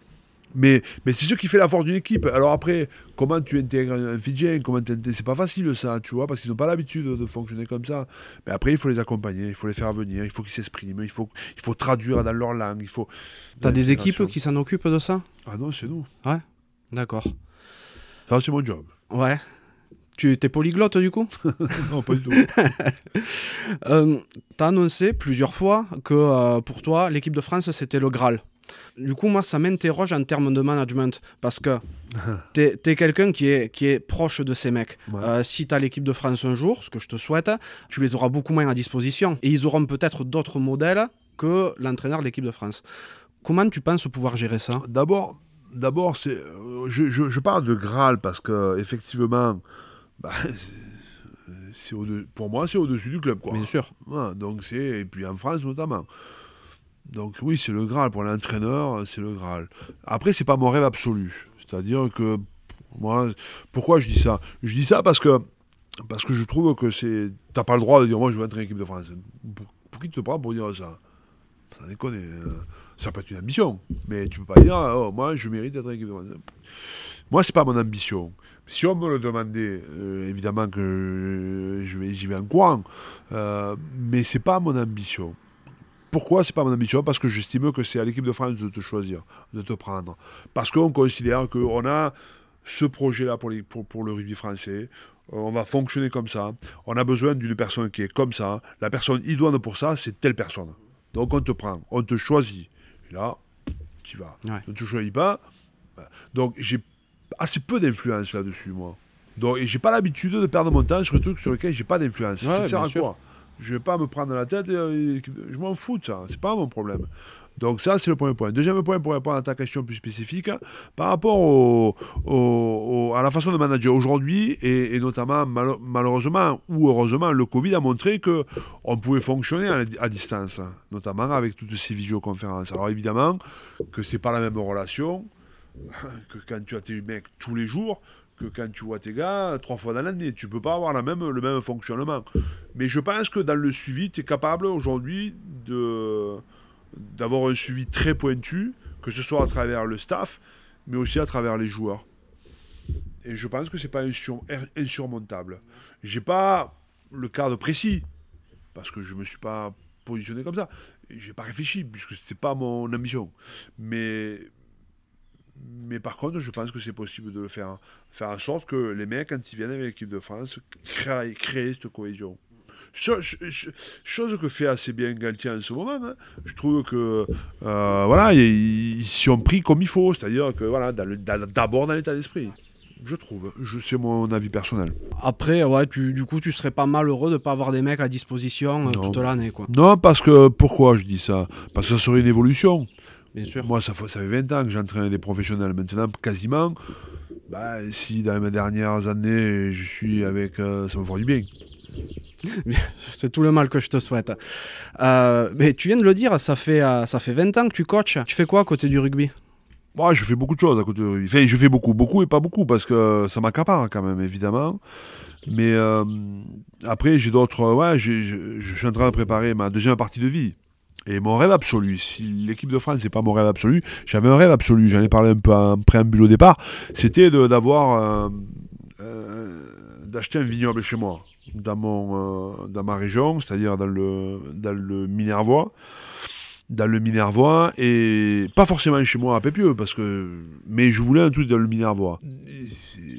Mais, mais c'est ce qui fait la force d'une équipe. Alors après, comment tu intègres un Fidjien comment C'est pas facile ça, tu vois, parce qu'ils n'ont pas l'habitude de, de fonctionner comme ça. Mais après, il faut les accompagner, il faut les faire venir, il faut qu'ils s'expriment, il faut, il faut traduire dans leur langue. Il faut. T'as des équipes qui s'en occupent de ça? Ah non, c'est nous. D'accord. Ça, c'est mon job. Ouais. Tu t'es polyglotte du coup? Non, pas du tout. Euh, T'as annoncé plusieurs fois que euh, pour toi, l'équipe de France, c'était le Graal. Du coup, moi, ça m'interroge en termes de management parce que t'es es, quelqu'un qui est, qui est proche de ces mecs. Ouais. Euh, si t'as l'équipe de France un jour, ce que je te souhaite, tu les auras beaucoup moins à disposition et ils auront peut-être d'autres modèles que l'entraîneur de l'équipe de France. Comment tu penses pouvoir gérer ça? D'abord, d'abord, c'est, euh, je, je- je parle de Graal parce que effectivement, bah, c'est- pour moi, c'est au-dessus du club, quoi. Bien sûr. Ouais, donc c'est et puis en France notamment. Donc oui, c'est le Graal pour l'entraîneur, c'est le Graal. Après, c'est pas mon rêve absolu. C'est-à-dire que moi, pourquoi je dis ça? Je dis ça parce que parce que je trouve que c'est, t'as pas le droit de dire moi je veux entrer en équipe de France. Pour, pour qui te prend pour dire ça? Ça déconne. euh, Ça peut être une ambition, mais tu peux pas dire oh, moi je mérite d'être en équipe de France. Moi, c'est pas mon ambition. Si on me le demandait, euh, évidemment que je vais, j'y vais en courant, euh, mais c'est pas mon ambition. Pourquoi c'est pas mon ambition? Parce que j'estime que c'est à l'équipe de France de te choisir, de te prendre. Parce qu'on considère qu'on a ce projet-là pour, les- pour, pour le rugby français. Euh, On va fonctionner comme ça. On a besoin d'une personne qui est comme ça. La personne idoine pour ça, c'est telle personne. Donc on te prend, on te choisit. Et là, tu vas. Ouais. Ne te choisis pas. Donc j'ai assez peu d'influence là-dessus, moi. Donc, et j'ai pas l'habitude de perdre mon temps sur des trucs sur lesquels j'ai pas d'influence. Ouais, ça sert à quoi? Je vais pas me prendre la tête, euh, je m'en fous de ça, c'est pas mon problème. Donc ça, c'est le premier point. Deuxième point, pour répondre à ta question plus spécifique, par rapport à la façon de manager aujourd'hui, et, notamment malheureusement ou heureusement, le Covid a montré que on pouvait fonctionner à, à distance, notamment avec toutes ces visioconférences. Alors évidemment que c'est pas la même relation que quand tu as tes mecs tous les jours quand tu vois tes gars trois fois dans l'année. Tu peux pas avoir le même fonctionnement. Mais je pense que dans le suivi, tu es capable aujourd'hui de d'avoir un suivi très pointu, que ce soit à travers le staff, mais aussi à travers les joueurs. Et je pense que c'est pas insur- insurmontable. J'ai pas le cadre précis, parce que je me suis pas positionné comme ça. J'ai pas réfléchi, puisque c'est pas mon ambition. Mais mais par contre, je pense que c'est possible de le faire. Faire en sorte que les mecs, quand ils viennent avec l'équipe de France, créent, créent cette cohésion. Cho- ch- ch- Chose que fait assez bien Galtier en ce moment. hein. Je trouve que euh, voilà, ils ils s'y ont pris comme il faut, c'est-à-dire que voilà, d'abord dans l'état d'esprit. Je trouve, je c'est mon avis personnel. Après, ouais, tu, du coup, tu serais pas malheureux de pas avoir des mecs à disposition euh, toute l'année, quoi. Non, parce que pourquoi je dis ça? Parce que ça serait une évolution. Bien sûr. Moi, ça fait, ça fait 20 ans que j'entraîne des professionnels. Maintenant, quasiment, bah, si dans mes dernières années, je suis avec. euh, ça me fera du bien. C'est tout le mal que je te souhaite. Euh, mais tu viens de le dire, ça fait, euh, ça fait 20 ans que tu coaches. Tu fais quoi à côté du rugby? Moi, je fais beaucoup de choses à côté de rugby. Enfin, je fais beaucoup, beaucoup et pas beaucoup, parce que ça m'accapare quand même, évidemment. Mais euh, après, j'ai d'autres. Ouais, je, je suis en train de préparer ma deuxième partie de vie. Et mon rêve absolu, si l'équipe de France n'est pas mon rêve absolu, j'avais un rêve absolu, j'en ai parlé un peu en préambule au départ, c'était d'avoir. euh, euh, d'acheter un vignoble chez moi, dans, mon, euh, dans ma région, c'est-à-dire dans le, dans le Minervois dans le Minervois et pas forcément chez moi à Pépieux parce que mais je voulais un truc dans le Minervois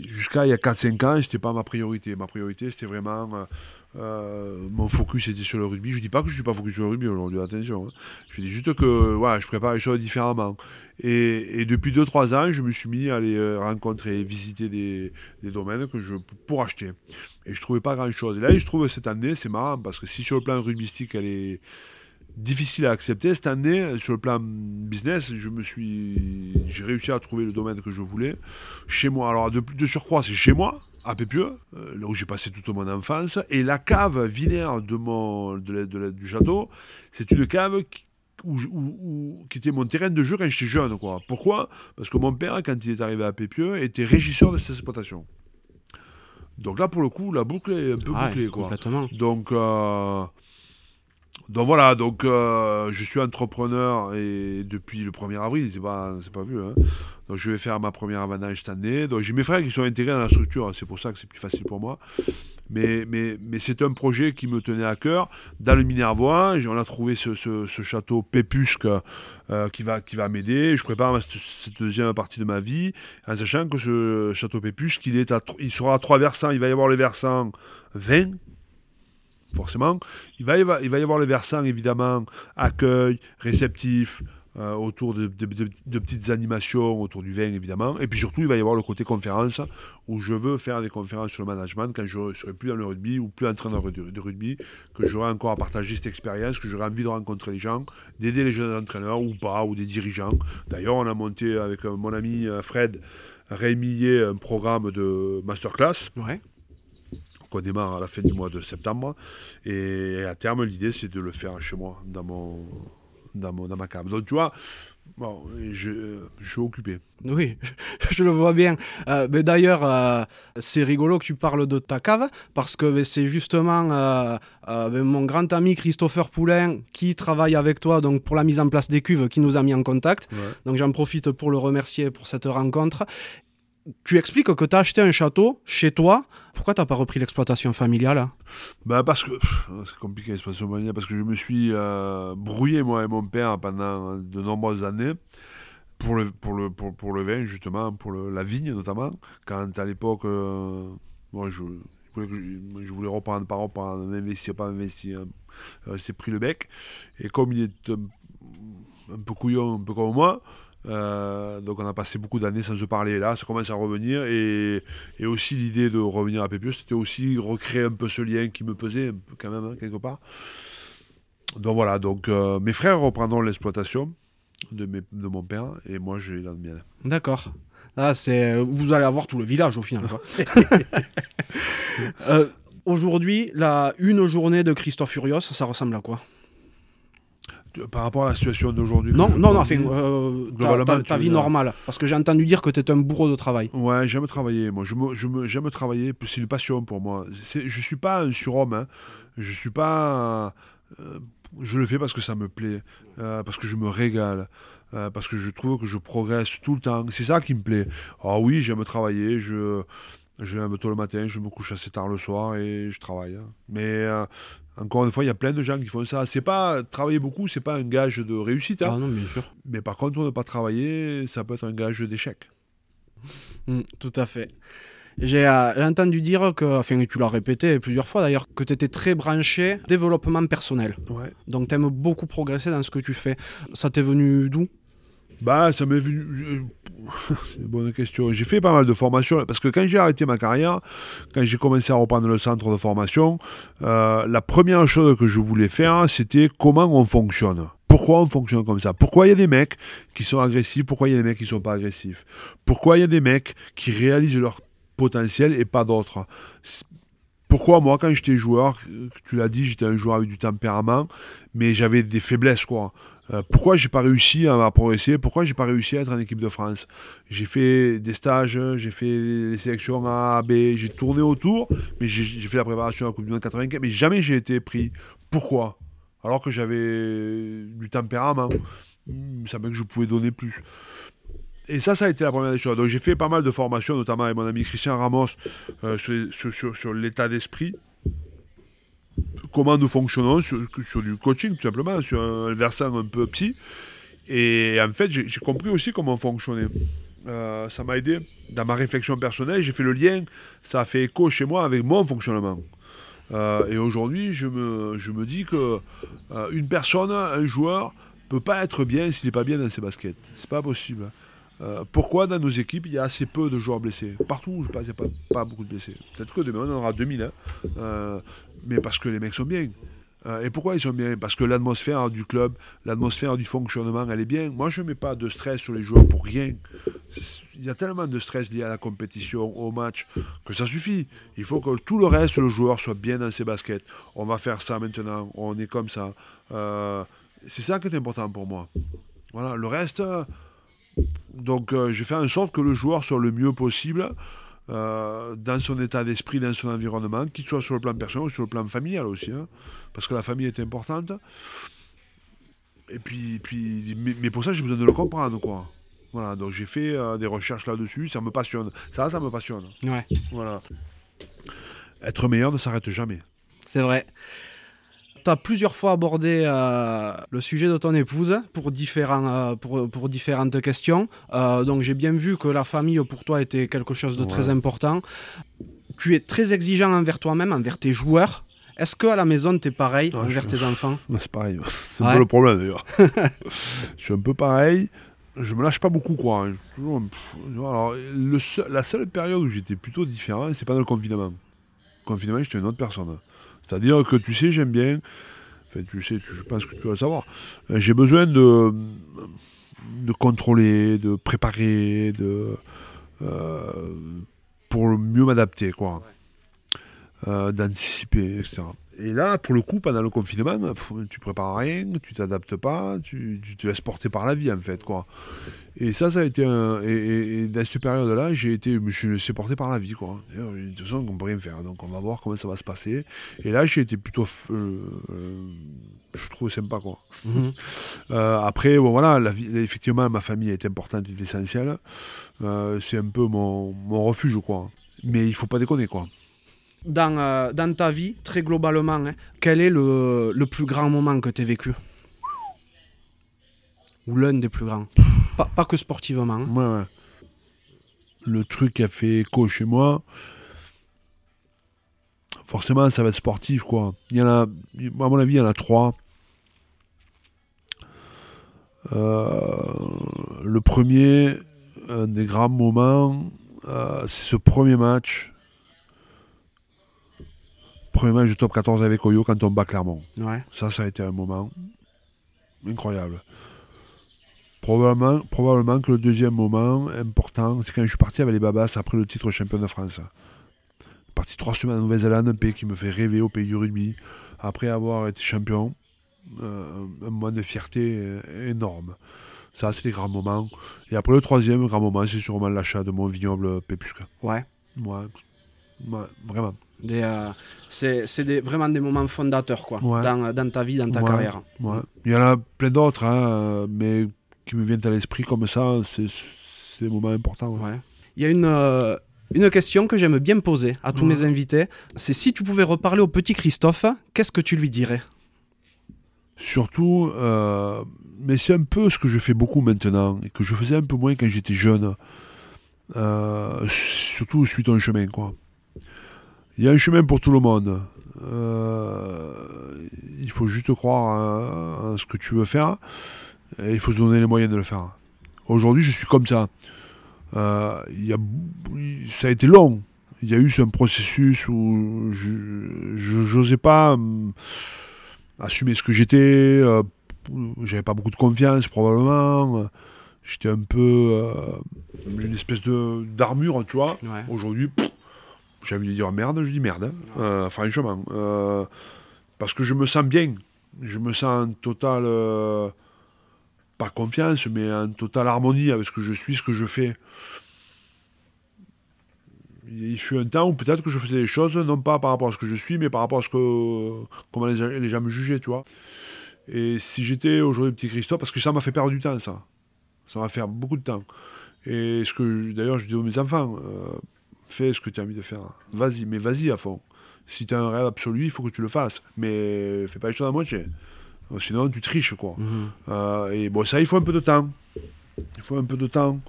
jusqu'à il y a 4-5 ans c'était pas ma priorité ma priorité c'était vraiment euh, mon focus était sur le rugby je dis pas que je suis pas focus sur le rugby aujourd'hui attention hein. je dis juste que voilà, je prépare les choses différemment et, depuis 2-3 ans je me suis mis à aller euh, rencontrer et visiter des, domaines que je, pour acheter et je trouvais pas grand chose et là je trouve cette année c'est marrant parce que si sur le plan rugbystique elle est difficile à accepter. Cette année, sur le plan business, je me suis, j'ai réussi à trouver le domaine que je voulais chez moi. Alors de, de surcroît, c'est chez moi, à Pépieux, euh, là où j'ai passé toute mon enfance, et la cave vinaire de mon, de la- de la- du château, c'est une cave qui, où, où- où- qui était mon terrain de jeu quand j'étais jeune. Quoi. Pourquoi? Parce que mon père, quand il est arrivé à Pépieux, était régisseur de cette exploitation. Donc là, pour le coup, la boucle est un peu Ah ouais, bouclée. Quoi. complètement. Donc, euh, donc voilà, donc euh, je suis entrepreneur et depuis le 1er avril, c'est pas, pas vu. hein. Donc je vais faire ma première avanage cette année. Donc j'ai mes frères qui sont intégrés dans la structure, hein. c'est pour ça que c'est plus facile pour moi. Mais, mais, mais c'est un projet qui me tenait à cœur. Dans le Minervois, on a trouvé ce, ce- château Pépusque euh, qui va, qui va m'aider. Je prépare cette, deuxième partie de ma vie en sachant que ce château Pépusque, il, est à, il sera à trois versants. Il va y avoir le versant 20, forcément. Il va, y avoir, le versant, évidemment, accueil, réceptif, euh, autour de, petites animations, autour du vin, évidemment. Et puis surtout, il va y avoir le côté conférence, où je veux faire des conférences sur le management quand je ne serai plus dans le rugby ou plus entraîneur de, rugby, que j'aurai encore à partager cette expérience, que j'aurai envie de rencontrer les gens, d'aider les jeunes entraîneurs ou pas, ou des dirigeants. D'ailleurs, on a monté avec mon ami euh, Fred Rémillet un programme de masterclass. Qu'on démarre à la fin du mois de septembre. Et à terme, l'idée, c'est de le faire chez moi, dans, mon, dans, mon, dans ma cave. Donc, tu vois, bon, je, je suis occupé. Oui, je le vois bien. Euh, mais D'ailleurs, euh, c'est rigolo que tu parles de ta cave, parce que c'est justement euh, mon grand ami Christopher Poulain qui travaille avec toi donc, pour la mise en place des cuves qui nous a mis en contact. Donc j'en profite pour le remercier pour cette rencontre. Tu expliques que tu as acheté un château chez toi. Pourquoi tu n'as pas repris l'exploitation familiale hein? Bah parce que c'est compliqué l'expression familiale parce que je me suis euh, brouillé moi et mon père pendant de nombreuses années pour le pour le pour, le vin justement pour la vigne notamment. Quand à l'époque euh, moi je, je voulais que je, je reprendre par reprendre investir pas investir euh, c'est pris le bec. Et comme il est un, un peu couillon un peu comme moi euh, donc on a passé beaucoup d'années sans se parler là ça commence à revenir et et aussi l'idée de revenir à Pépieux, c'était aussi recréer un peu ce lien qui me pesait quand même, hein, quelque part. Donc voilà, donc euh, mes frères reprendront l'exploitation de, mes- de mon père et moi j'ai la mienne. D'accord. Là, c'est vous allez avoir tout le village au final. quoi. Euh, Aujourd'hui, la une journée de Christophe Furios, ça ressemble à quoi? Par rapport à la situation d'aujourd'hui. Non, non, non, enfin, euh, ta- vie normale. Parce que j'ai entendu dire que tu es un bourreau de travail. Ouais, j'aime travailler. Moi, je me, je me- j'aime travailler. C'est une passion pour moi. Je suis pas un surhomme. Hein. Je suis pas. euh, je le fais parce que ça me plaît, euh, parce que je me régale, euh, parce que je trouve que je progresse tout le temps. C'est ça qui me plaît. Ah oui, j'aime travailler. Je, je lève tôt le matin, je me couche assez tard le soir et je travaille. hein. Mais euh, encore une fois, il y a plein de gens qui font ça. C'est pas travailler beaucoup, c'est pas un gage de réussite. hein. Ah non, bien sûr. Mais par contre, ne pas travailler, ça peut être un gage d'échec. Mm, tout à fait. J'ai euh, j'ai entendu dire que, enfin, tu l'as répété plusieurs fois d'ailleurs, que tu étais très branché développement personnel. Ouais. Donc, tu aimes beaucoup progresser dans ce que tu fais. Ça t'est venu d'où? Bah, ça m'est venu. C'est une bonne question. J'ai fait pas mal de formations parce que quand j'ai arrêté ma carrière, quand j'ai commencé à reprendre le centre de formation, euh, la première chose que je voulais faire, c'était comment on fonctionne. Pourquoi on fonctionne comme ça? Pourquoi il y a des mecs qui sont agressifs? Pourquoi il y a des mecs qui sont pas agressifs? Pourquoi il y a des mecs qui réalisent leur potentiel et pas d'autres? Pourquoi moi, quand j'étais joueur, tu l'as dit, j'étais un joueur avec du tempérament, mais j'avais des faiblesses, quoi. Euh, pourquoi j'ai pas réussi à, progresser? Pourquoi j'ai pas réussi à être en équipe de France? J'ai fait des stages, j'ai fait les sélections A, B, j'ai tourné autour, mais j'ai fait la préparation à la Coupe du Monde 95, mais jamais j'ai été pris. Pourquoi? Alors que j'avais du tempérament, il me semblait que je pouvais donner plus. Et ça, ça a été la première des choses. Donc j'ai fait pas mal de formations, notamment avec mon ami Christian Ramos, euh, sur l'état d'esprit comment nous fonctionnons sur, du coaching, tout simplement, sur un versant un peu psy. Et en fait, j'ai compris aussi comment fonctionner. Euh, ça m'a aidé dans ma réflexion personnelle. J'ai fait le lien, ça a fait écho chez moi avec mon fonctionnement. Euh, et aujourd'hui, je me, je me dis que euh, une personne, un joueur, peut pas être bien s'il n'est pas bien dans ses baskets. C'est pas possible. Pourquoi dans nos équipes il y a assez peu de joueurs blessés? Partout où je passe, il n'y a pas, beaucoup de blessés. Peut-être que demain on en aura 2000. hein. Mais parce que les mecs sont bien. Euh, et pourquoi ils sont bien? Parce que l'atmosphère du club, l'atmosphère du fonctionnement, elle est bien. Moi, je ne mets pas de stress sur les joueurs pour rien. Il y a tellement de stress lié à la compétition, au match, que ça suffit. Il faut que tout le reste, le joueur, soit bien dans ses baskets. On va faire ça maintenant, on est comme ça. Euh, c'est ça qui est important pour moi. Voilà, le reste, euh, donc euh, je fais en sorte que le joueur soit le mieux possible. Euh, dans son état d'esprit, dans son environnement, qu'il soit sur le plan personnel ou sur le plan familial aussi, hein, parce que la famille est importante. Et puis, puis mais, pour ça, j'ai besoin de le comprendre, quoi. Voilà, donc j'ai fait euh, des recherches là-dessus, ça me passionne. Ça, ça me passionne. Ouais. Voilà. Être meilleur ne s'arrête jamais. C'est vrai tu as plusieurs fois abordé euh, le sujet de ton épouse pour, différents, euh, pour, pour, différentes questions. Euh, donc j'ai bien vu que la famille pour toi était quelque chose de très important. Tu es très exigeant envers toi-même, envers tes joueurs. Est-ce qu'à la maison, tu es pareil envers tes enfants? C'est pareil. C'est un peu le problème d'ailleurs. je suis un peu pareil. Je me lâche pas beaucoup, quoi. Toujours... Alors, le la seule période où j'étais plutôt différent, c'est pas dans le confinement. Le confinement, j'étais une autre personne. C'est-à-dire que tu sais, j'aime bien, enfin, tu sais, je pense que tu vas savoir, euh, j'ai besoin de, de contrôler, de préparer, de, euh, pour mieux m'adapter, quoi. Euh, d'anticiper, etc. Et là, pour le coup, pendant le confinement, tu prépares rien, tu t'adaptes pas, tu, te laisses porter par la vie, en fait, quoi. Et ça, ça a été un... Et, dans cette période-là, j'ai été... je me suis laissé porter par la vie, quoi. De toute façon, on peut rien faire, donc on va voir comment ça va se passer. Et là, j'ai été plutôt... Euh, euh, je trouve sympa, quoi. Mhm. Euh, après, bon, voilà, la vie, effectivement, ma famille est importante et essentielle. C'est un peu mon, mon refuge, quoi. Mais il faut pas déconner, quoi dans, euh, dans ta vie, très globalement, hein, quel est le, le, plus grand moment que tu as vécu? Ou l'un des plus grands pas, pas, que sportivement. Hein. Le truc qui a fait écho chez moi, forcément, ça va être sportif, quoi. Il y en a, à mon avis, il y en a trois. Euh, le premier, un des grands moments, euh, c'est ce premier match Premier match du top 14 avec Oyo quand on bat Clermont. Ça, ça a été un moment incroyable. Probablement, probablement que le deuxième moment important, c'est quand je suis parti avec les Babas après le titre champion de France. Parti trois semaines en Nouvelle-Zélande, un pays qui me fait rêver au pays du rugby. Après avoir été champion, euh, un moment de fierté euh, énorme. Ça, c'est des grands moments. Et après, le troisième grand moment, c'est sûrement l'achat de mon vignoble Pépusca. Ouais. Ouais, ouais vraiment. Euh, c'est vraiment des moments fondateurs quoi, dans, ta vie, dans ta carrière. Il y en a plein d'autres, hein, mais qui me viennent à l'esprit comme ça, c'est des moments importants. Il y a une, euh, une question que j'aime bien poser à tous mes invités, c'est si tu pouvais reparler au petit Christophe, qu'est-ce que tu lui dirais? Surtout, euh, mais c'est un peu ce que je fais beaucoup maintenant, et que je faisais un peu moins quand j'étais jeune. surtout, suis ton chemin, quoi. Il y a un chemin pour tout le monde. Euh, il faut juste croire en, ce que tu veux faire et il faut se donner les moyens de le faire. Aujourd'hui, je suis comme ça. Euh, il y a, ça a été long. Il y a eu un processus où je n'osais pas hum, assumer ce que j'étais. Euh, j'avais pas beaucoup de confiance probablement. J'étais un peu une espèce de d'armure, tu vois. Aujourd'hui, j'ai envie de dire merde, je dis merde, hein. euh, franchement. Euh, parce que je me sens bien. Je me sens en totale, euh, pas confiance, mais en totale harmonie avec ce que je suis, ce que je fais. Il fut un temps où peut-être que je faisais des choses, non pas par rapport à ce que je suis, mais par rapport à ce que, comment les, gens me jugeaient, tu vois. Et si j'étais aujourd'hui petit Christophe, parce que ça m'a fait perdre du temps, ça. Ça m'a fait beaucoup de temps. Et ce que, d'ailleurs, je dis aux mes enfants, fais ce que tu as envie de faire. Vas-y, mais vas-y à fond. Si tu as un rêve absolu, il faut que tu le fasses. Mais fais pas les choses à moitié. Sinon, tu triches, quoi. Mhm. Euh, et bon, ça, il faut un peu de temps. Il faut un peu de temps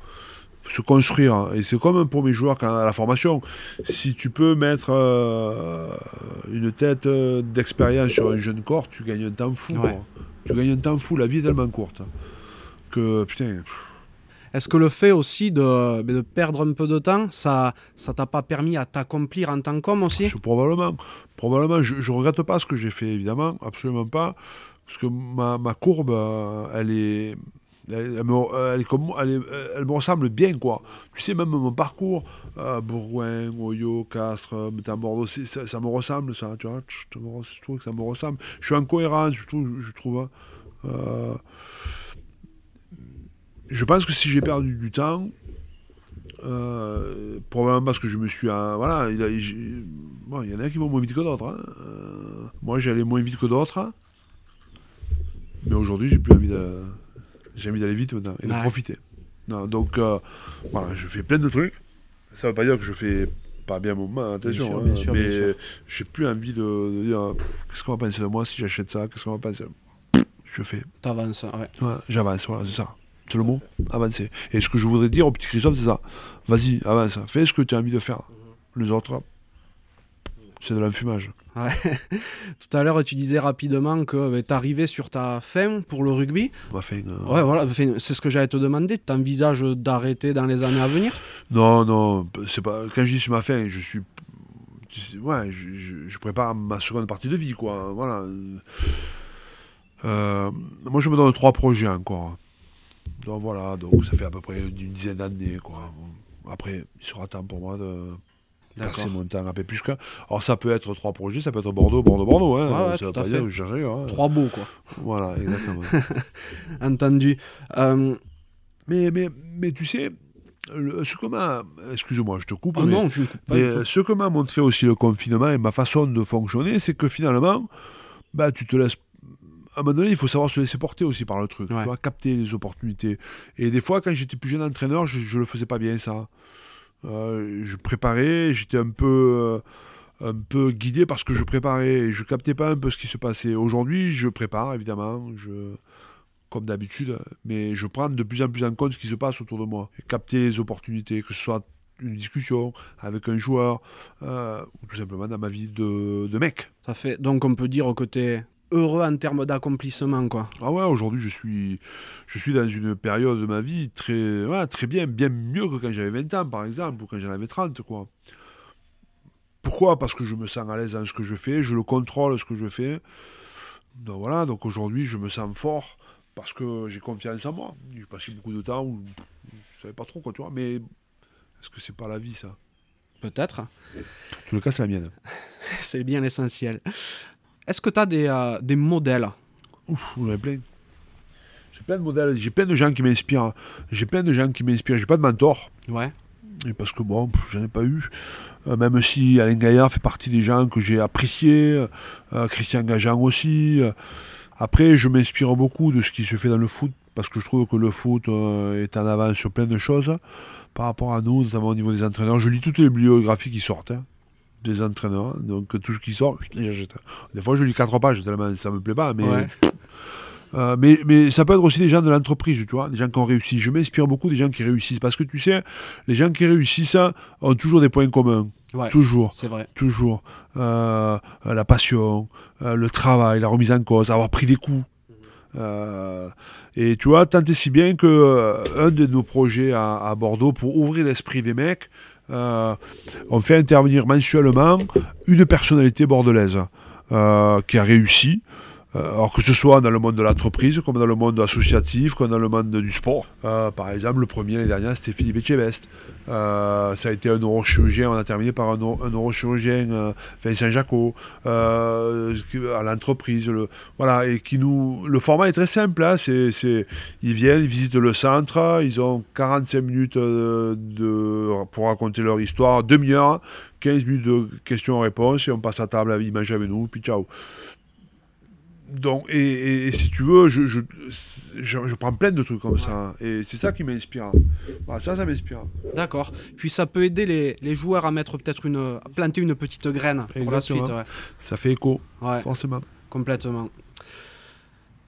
se construire. Et c'est comme pour mes joueurs quand, à la formation. Si tu peux mettre euh, une tête euh, d'expérience sur un jeune corps, tu gagnes un temps fou. Tu gagnes un temps fou. La vie est tellement courte que, putain... Est-ce que le fait aussi de, de, perdre un peu de temps, ça ça t'a pas permis à t'accomplir en tant qu'homme aussi? Probablement. Probablement. Je ne regrette pas ce que j'ai fait, évidemment. Absolument pas. Parce que ma, courbe, euh, elle est... Elle, me, elle, me ressemble bien, quoi. Tu sais, même mon parcours, euh, Oyo, Castres, Métamordo, ça, ça me ressemble, ça, tu vois. Je, trouve que ça me ressemble. Je suis en cohérence, je trouve. Je trouve hein. euh, je pense que si j'ai perdu du temps, Euh, probablement parce que je me suis. euh, voilà, il, bon, y en a qui vont moins vite que d'autres. hein. Euh, moi, j'allais moins vite que d'autres. Mais aujourd'hui, j'ai plus envie de. J'ai envie d'aller vite maintenant et de profiter. Non, donc, euh, voilà, je fais plein de trucs. Ça veut pas dire que je fais pas bien mon moment, attention. sûr, hein, bien sûr, bien mais j'ai plus envie de, de dire qu'est-ce qu'on va penser de moi si j'achète ça, qu'est-ce qu'on va penser? Je fais. T'avances, ouais. Ouais, j'avance, voilà, c'est ça. C'est le mot, avancer. Et ce que je voudrais dire au petit Christophe, c'est ça. Vas-y, avance, fais ce que tu as envie de faire. Les autres, c'est de l'enfumage. Tout à l'heure, tu disais rapidement que tu t'arrivais sur ta fin pour le rugby. Enfin, euh, Ouais, voilà, c'est ce que j'allais te demander. Tu envisages d'arrêter dans les années à venir? Non, non, c'est pas. Quand je dis sur ma fin, je suis. Ouais, je, je- je prépare ma seconde partie de vie, quoi. Voilà. Euh, moi, je me donne trois projets encore. Donc voilà, donc ça fait à peu près une dizaine d'années, quoi. Après, il sera temps pour moi de passer mon temps à Pépusca. Alors ça peut être trois projets, ça peut être Bordeaux, Bordeaux, Bordeaux. Hein. Ouais, ouais, ça veut tout à pas fait. dire que je cherche ailleurs, hein. Trois beaux, quoi. Voilà, exactement. Entendu. Euh, mais, mais, mais tu sais, le- ce que m'a... Excuse-moi, je te coupe. oh mais, non, tu me coupes pas. mais ce que m'a montré aussi le confinement et ma façon de fonctionner, c'est que finalement, bah, tu te laisses... À un moment donné, il faut savoir se laisser porter aussi par le truc, Ouais. tu vois, capter les opportunités. Et des fois, quand j'étais plus jeune entraîneur, je ne le faisais pas bien, ça. Euh, je préparais, j'étais un peu... euh, un peu guidé parce que je préparais je captais pas un peu ce qui se passait. Aujourd'hui, je prépare évidemment, je comme d'habitude, mais je prends de plus en plus en compte ce qui se passe autour de moi et capter les opportunités, que ce soit une discussion avec un joueur euh, ou tout simplement dans ma vie de, de mec. Ça fait... Donc, on peut dire que t'es heureux en termes d'accomplissement, quoi. Ah ouais, aujourd'hui je suis, je suis dans une période de ma vie très, ouais, très bien, bien mieux que quand j'avais 20 ans par exemple ou quand j'en avais 30 quoi. Pourquoi? Parce que je me sens à l'aise dans ce que je fais, je le contrôle ce que je fais. Donc voilà, donc aujourd'hui je me sens fort parce que j'ai confiance en moi. J'ai passé beaucoup de temps où je ne savais pas trop quoi, tu vois, mais est-ce que c'est pas la vie ça? Peut-être. En tout le cas, c'est la mienne. C'est bien l'essentiel. Est-ce que tu as des, euh, des modèles? Ouf, j'en ai plein. J'ai plein de modèles, j'ai plein de gens qui m'inspirent. J'ai plein de gens qui m'inspirent. J'ai pas de mentor. Ouais. Et parce que bon, j'en ai pas eu. Euh, même si Alain Gaillard fait partie des gens que j'ai appréciés, euh, Christian Gajan aussi. Après, je m'inspire beaucoup de ce qui se fait dans le foot, parce que je trouve que le foot est en avance sur plein de choses par rapport à nous, notamment au niveau des entraîneurs. Je lis toutes les bibliographies qui sortent hein, des entraîneurs, donc tout ce qui sort, j'achète. Des fois, je lis quatre pages tellement ça me plaît pas, mais Ouais. euh, mais, mais ça peut être aussi des gens de l'entreprise, tu vois, des gens qui ont réussi. Je m'inspire beaucoup des gens qui réussissent parce que tu sais, les gens qui réussissent ont toujours des points communs. Ouais. Toujours, C'est vrai. toujours. Euh, la passion, euh, le travail, la remise en cause, avoir pris des coups. Euh, et tu vois, tant et si bien que euh, un de nos projets à, à Bordeaux pour ouvrir l'esprit des mecs, euh, on fait intervenir mensuellement une personnalité bordelaise euh, qui a réussi. Euh, alors que ce soit dans le monde de l'entreprise, comme dans le monde associatif, comme dans le monde du sport. Euh, par exemple, le premier l'année dernière, c'était Philippe Etchebest. Euh, ça a été un neurochirurgien, on a terminé par un, un neurochirurgien, euh, Vincent Jacot, euh, à l'entreprise. Le, voilà, et qui nous. Le format est très simple, hein, ils viennent, ils visitent le centre, ils ont 45 minutes euh, pour raconter leur histoire, demi-heure, 15 minutes de questions-réponses, et on passe à table, ils mangent avec nous, puis ciao. Donc, et, et- et si tu veux, je, je, je, je prends plein de trucs comme ça. Et c'est ça qui m'inspire. Voilà, ça, ça m'inspire. D'accord. Puis ça peut aider les, les joueurs à mettre peut-être une. à planter une petite graine pour la suite. Ouais. Ça fait écho, Ouais, forcément. complètement.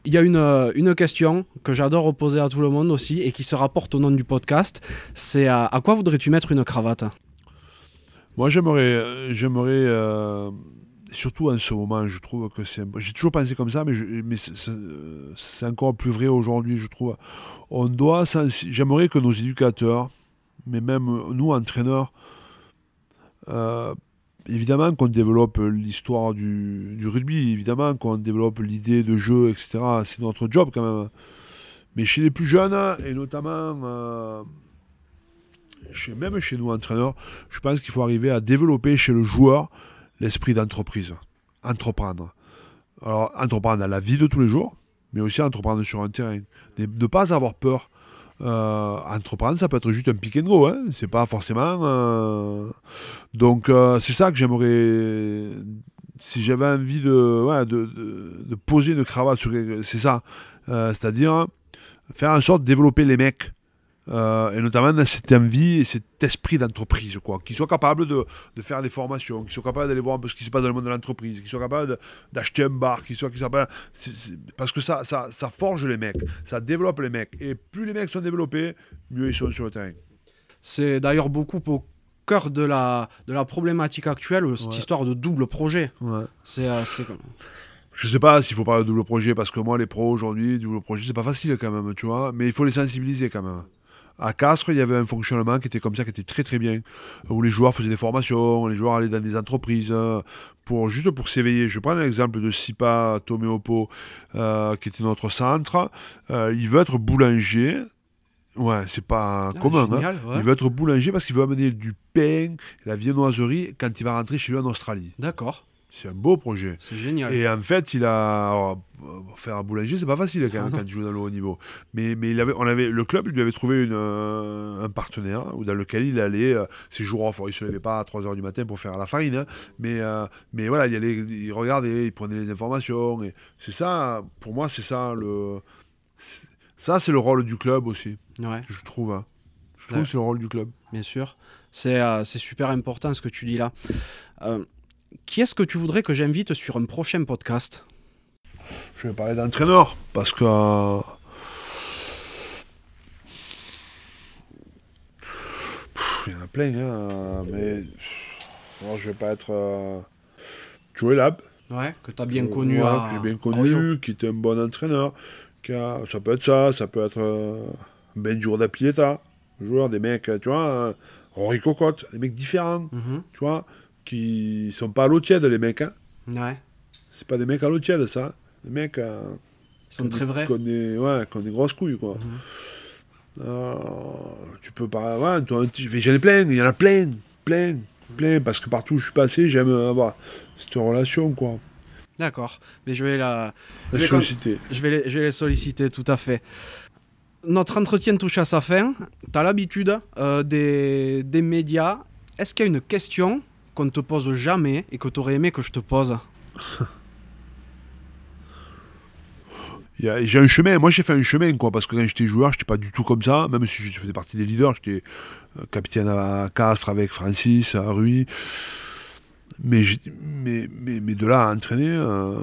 Il y a une, euh, une question que j'adore poser à tout le monde aussi et qui se rapporte au nom du podcast. C'est à, à quoi voudrais-tu mettre une cravate? Moi, j'aimerais, euh, j'aimerais euh, surtout en ce moment, je trouve que c'est. J'ai toujours pensé comme ça, mais, euh, c'est encore plus vrai aujourd'hui, je trouve. On doit. J'aimerais que nos éducateurs, mais même nous, entraîneurs, euh, évidemment qu'on développe l'histoire du, rugby, évidemment qu'on développe l'idée de jeu, etc. C'est notre job quand même. Mais chez les plus jeunes, et notamment. euh, même chez nous entraîneurs, je pense qu'il faut arriver à développer chez le joueur l'esprit d'entreprise, entreprendre. Alors, entreprendre dans la vie de tous les jours, mais aussi entreprendre sur un terrain. Ne, pas avoir peur Euh, entreprendre, ça peut être juste un pick and go, hein. c'est pas forcément. euh, Donc, euh, c'est ça que j'aimerais. Si j'avais envie de, poser une cravate sur. C'est ça. C'est-à-dire faire en sorte de développer les mecs. Euh, et notamment dans cette envie et cet esprit d'entreprise, quoi. Qu'ils soient capables de, de faire des formations, qu'ils soient capables d'aller voir un peu ce qui se passe dans le monde de l'entreprise, qu'ils soient capables d'acheter un bar, qu'ils soient, qu'ils soient capables- parce que ça, ça, ça forge les mecs, ça développe les mecs. Et plus les mecs sont développés, mieux ils sont sur le terrain. C'est d'ailleurs beaucoup au cœur de la, de la problématique actuelle, cette Ouais. histoire de double projet. Euh, c'est comme- Je sais pas s'il faut parler de double projet, parce que moi, les pros aujourd'hui, double projet, c'est pas facile quand même, tu vois. Mais il faut les sensibiliser quand même. À Castres, il y avait un fonctionnement qui était comme ça, qui était très très bien, où les joueurs faisaient des formations, les joueurs allaient dans des entreprises, euh, pour, juste pour s'éveiller. Je prends un exemple de Sipa Toméopo, euh, qui était notre centre. Euh, il veut être boulanger. Ouais, c'est pas Ah, commun. hein. ouais. Il veut être boulanger parce qu'il veut amener du pain, la viennoiserie, quand il va rentrer chez lui en Australie. D'accord, C'est un beau projet. c'est génial. Et en fait, il a alors, euh, faire un boulanger, c'est pas facile quand, même, Ah quand tu joues dans le haut niveau. Mais, mais il avait, on avait, le club lui avait trouvé une, euh, un partenaire dans lequel il allait euh, ses jours off. Alors, Il se levait pas à 3h du matin pour faire la farine, hein, mais, euh, mais voilà, il allait, il regardait, il prenait les informations. Et c'est ça, pour moi, c'est ça le, ça c'est le rôle du club aussi, Ouais, je trouve. hein. Je trouve Ouais. que c'est le rôle du club. bien sûr. C'est c'est super important ce que tu dis là. Euh, qui est-ce que tu voudrais que j'invite sur un prochain podcast? Je vais parler d'entraîneur parce que. euh, Il y en a plein, hein, mais. Alors, je vais pas être. euh, Joey Lab. Ouais, que tu as bien Euh, connu ouais, à que j'ai bien connu, qui était un bon entraîneur. Qui a- Ça peut être ça, ça peut être euh, Benjour d'Apieta, joueur, des mecs, tu vois, euh, Rory Cocotte, des mecs différents, Mhm. tu vois, qui sont pas à l'eau tiède, les mecs, hein. Ouais, C'est pas des mecs à l'eau tiède, ça. Des mecs. euh, ils sont très vrais. Qui ont des, ouais, qui ont des grosses couilles, quoi. Mhm. Euh, tu peux pas. Ouais, j'en ai plein, il y en a plein, plein, plein, parce que partout où je suis passé, j'aime avoir cette relation, quoi. D'accord, mais je vais la, solliciter. Je vais, les, je vais les solliciter, tout à fait. Notre entretien touche à sa fin. Tu as l'habitude euh, des, des médias. Est-ce qu'il y a une question qu'on ne te pose jamais et que tu aurais aimé que je te pose J'ai un chemin, moi j'ai fait un chemin, quoi, parce que quand j'étais joueur, j'étais pas du tout comme ça, même si je faisais partie des leaders, j'étais euh, capitaine à Castres avec Francis, à Rui. Mais, mais, mais, mais de là à entraîner, euh,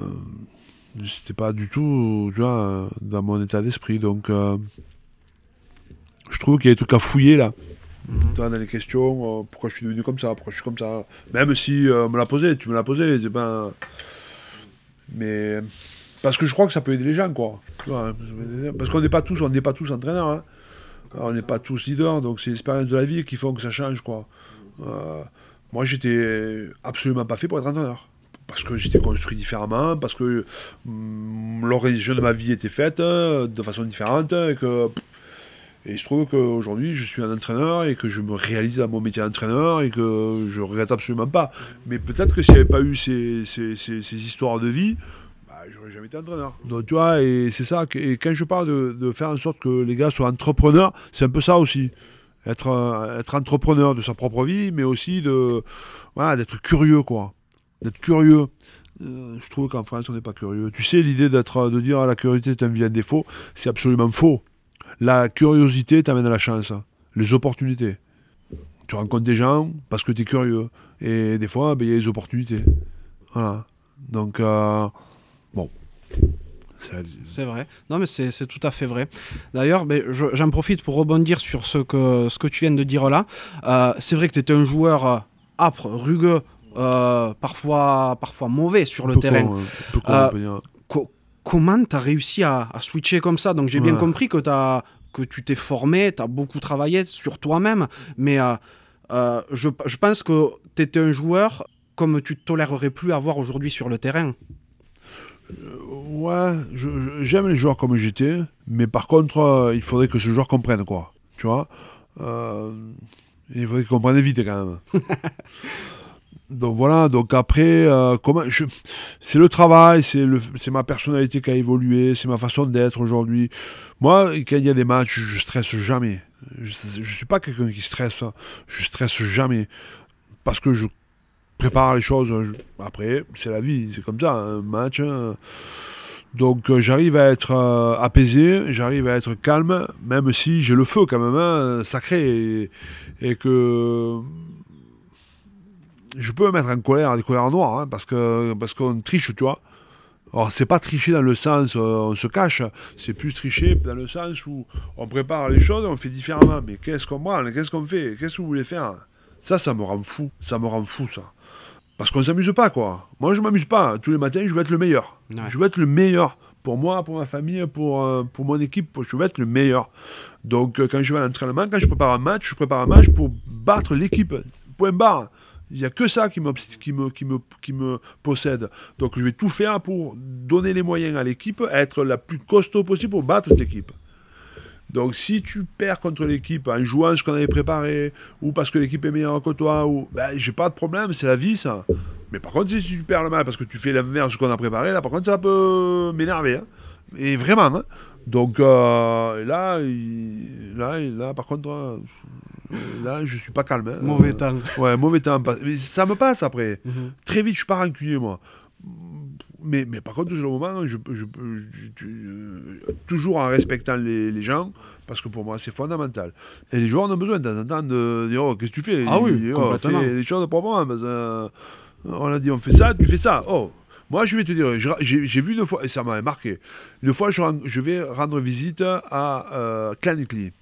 c'était pas du tout, tu vois, euh, dans mon état d'esprit. Donc, euh, je trouve qu'il y a des trucs à fouiller là. Vois, dans les questions, euh, pourquoi je suis devenu comme ça, pourquoi je suis comme ça. Même si euh, on me l'a posé, tu me l'as posé, c'est pas. Mais parce que je crois que ça peut aider les gens, quoi. Hein, parce qu'on n'est pas tous, on n'est pas tous entraîneurs, hein. on n'est pas tous leaders, donc c'est l'expérience de la vie qui font que ça change, quoi. Euh, moi, j'étais absolument pas fait pour être entraîneur. Parce que j'étais construit différemment, parce que hum, l'organisation de ma vie était faite euh, de façon différente, et que et se trouve qu'aujourd'hui, je suis un entraîneur et que je me réalise dans mon métier d'entraîneur et que je regrette absolument pas. Mais peut-être que s'il n'y avait pas eu ces, ces- histoires de vie, bah, j'aurais jamais été entraîneur. Donc tu vois, et c'est ça. Et quand je parle de, de faire en sorte que les gars soient entrepreneurs, c'est un peu ça aussi. Être, euh, être entrepreneur de sa propre vie, mais aussi de d'être curieux, quoi. D'être curieux. Euh, je trouve qu'en France, on n'est pas curieux. Tu sais, l'idée de dire ah, la curiosité est un vilain défaut, c'est absolument faux. La curiosité t'amène à la chance, les opportunités. Tu rencontres des gens parce que tu es curieux. Et des fois, ben, il y a des opportunités. Voilà. Donc, euh, bon. C'est vrai. Non, mais c'est tout à fait vrai. D'ailleurs, ben, je- j'en profite pour rebondir sur ce que, ce que tu viens de dire là. Euh, c'est vrai que tu étais un joueur euh, âpre, rugueux, euh, parfois, parfois mauvais sur Un le terrain. con, hein. Un peu con, on peut dire. Co- comment tu as réussi à, à switcher comme ça Donc j'ai bien Ouais. compris que, que tu t'es formé, tu as beaucoup travaillé sur toi-même, mais euh, euh, je, je pense que tu étais un joueur comme tu tolérerais plus avoir aujourd'hui sur le terrain. Ouais, je- je- j'aime les joueurs comme j'étais, mais par contre, euh, il faudrait que ce joueur comprenne, quoi. Tu vois? Euh, Il faudrait qu'il comprenne vite, quand même. Donc voilà, donc après, euh, comment c'est le travail, c'est le, c'est ma personnalité qui a évolué, c'est ma façon d'être aujourd'hui. Moi, quand il y a des matchs, je stresse jamais. Je, je suis pas quelqu'un qui stresse, hein. je stresse jamais parce que je prépare les choses. après, c'est la vie, c'est comme ça, un match. hein. Donc euh, j'arrive à être euh, apaisé, j'arrive à être calme, même si j'ai le feu quand même, hein, sacré, et que je peux me mettre en colère, des colères noires, hein, parce que parce qu'on triche, tu vois. Alors c'est pas tricher dans le sens euh, on se cache, c'est plus tricher dans le sens où on prépare les choses, on fait différemment. Mais qu'est-ce qu'on branle, qu'est-ce qu'on fait, qu'est-ce que vous voulez faire? Ça, ça me rend fou, ça me rend fou ça. Parce qu'on s'amuse pas quoi. Moi je m'amuse pas. Tous les matins je veux être le meilleur. Ouais. Je veux être le meilleur pour moi, pour ma famille, pour, euh, pour mon équipe. Je veux être le meilleur. Donc euh, quand je vais à l'entraînement, quand je prépare un match, je prépare un match pour battre l'équipe. Point barre. Il n'y a que ça qui me, possède. Donc je vais tout faire pour donner les moyens à l'équipe, être la plus costaud possible pour battre cette équipe. Donc si tu perds contre l'équipe en jouant ce qu'on avait préparé, ou parce que l'équipe est meilleure que toi, ou ben, j'ai pas de problème, c'est la vie ça. Mais par contre, si tu perds le match parce que tu fais l'inverse de ce qu'on a préparé, là par contre ça peut m'énerver. hein. Et vraiment. hein. Donc euh, là, là, là, par contre, euh, là, je suis pas calme. hein. Mauvais temps. Ouais, mauvais temps. Mais ça me passe après. Mhm. Très vite, je suis pas rancunier, moi. Mais, mais par contre, le moment, je, je, je- toujours en respectant les, les gens, parce que pour moi, c'est fondamental. Et les joueurs ont besoin de temps en temps de dire Oh, qu'est-ce que tu fais? Ah oui, Oh, complètement. fais les choses proprement. parce que, euh, on a dit On fait ça, tu fais ça. Oh, moi, je vais te dire, j'ai vu une fois, et ça m'avait marqué, une fois, je, vais rendre visite à euh.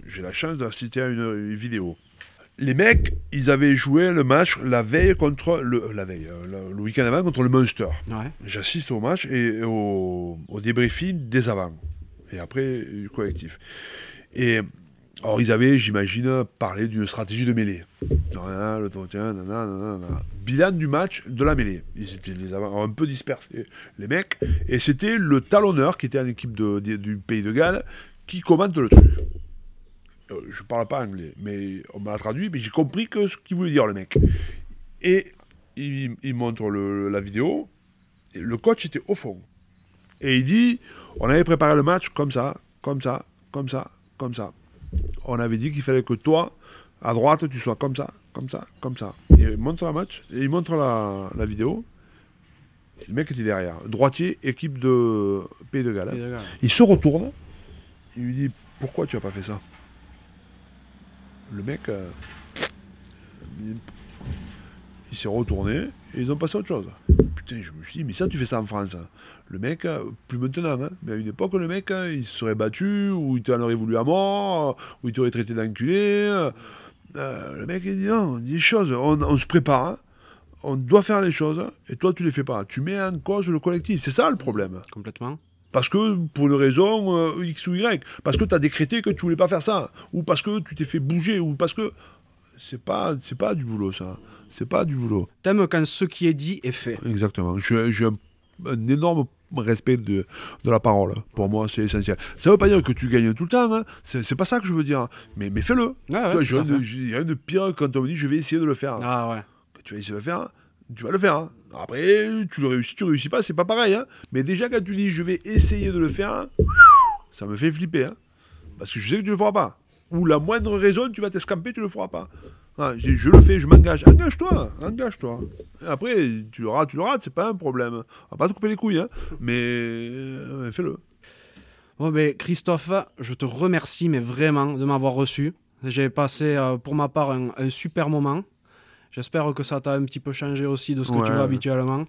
J'ai la chance d'assister à une, une vidéo. Les mecs, ils avaient joué le match la veille contre le, la veille, euh, le, le week-end avant contre le Munster. Ouais. J'assiste au match et au, au débriefing des avant et après du collectif. Et alors ils avaient, j'imagine, parlé d'une stratégie de mêlée. Nanana, le temps, tiens, nanana. Bilan du match de la mêlée. Ils étaient un peu dispersés, les mecs. Et c'était le talonneur qui était en équipe du pays de Galles qui commente le truc. Euh, Je parle pas anglais, mais on m'a traduit, mais j'ai compris que ce qu'il voulait dire le mec. Et il, montre la vidéo, le coach était au fond. Et il dit, on avait préparé le match comme ça, comme ça, comme ça, comme ça. On avait dit qu'il fallait que toi, à droite, tu sois comme ça, comme ça, comme ça. Et il montre la match, et il montre la, la vidéo. Et le mec était derrière. Droitier, équipe de Pays de Galles. Il se retourne, il lui dit Pourquoi tu as pas fait ça? Le mec, euh, il, s'est retourné et ils ont passé à autre chose. Putain, je me suis dit Mais ça, tu fais ça en France. hein. Le mec, euh, plus maintenant, hein, mais à une époque, le mec, hein, il se serait battu, ou il t'en aurait voulu à mort, ou il t'aurait traité d'enculé. euh. Euh, le mec, il dit Non, des choses, on, on se prépare. hein. On doit faire les choses et toi tu les fais pas. Tu mets en cause le collectif. C'est ça le problème. Complètement. Parce que, pour une raison euh, X ou Y, parce que tu as décrété que tu voulais pas faire ça, ou parce que tu t'es fait bouger, ou parce que. C'est pas, c'est pas du boulot, ça. C'est pas du boulot. T'aimes quand ce qui est dit est fait. Exactement. J'ai un, un énorme respect de, de la parole. Pour moi, c'est essentiel. Ça veut pas dire que tu gagnes tout le temps, hein. c'est pas ça que je veux dire. Mais, mais fais-le. Ah ouais, rien de- fait. j'ai rien de pire quand on me dit je vais essayer de le faire. Ah ouais. tu vas essayer de le faire, tu vas le faire. hein. Après, tu le réussis, tu réussis pas, c'est pas pareil. hein. Mais déjà, quand tu dis je vais essayer de le faire, ça me fait flipper. hein. Parce que je sais que tu le feras pas. Ou la moindre raison, tu vas t'escamper, tu le feras pas. Ah, je le fais, je m'engage. Engage-toi, engage-toi. Et Après, tu le rates, tu le rates, c'est pas un problème. On va pas te couper les couilles, hein. mais euh, fais-le. Bon ben Christophe, je te remercie mais vraiment de m'avoir reçu. J'ai passé euh, pour ma part un, un super moment. J'espère que ça t'a un petit peu changé aussi de ce que Ouais. tu vois habituellement.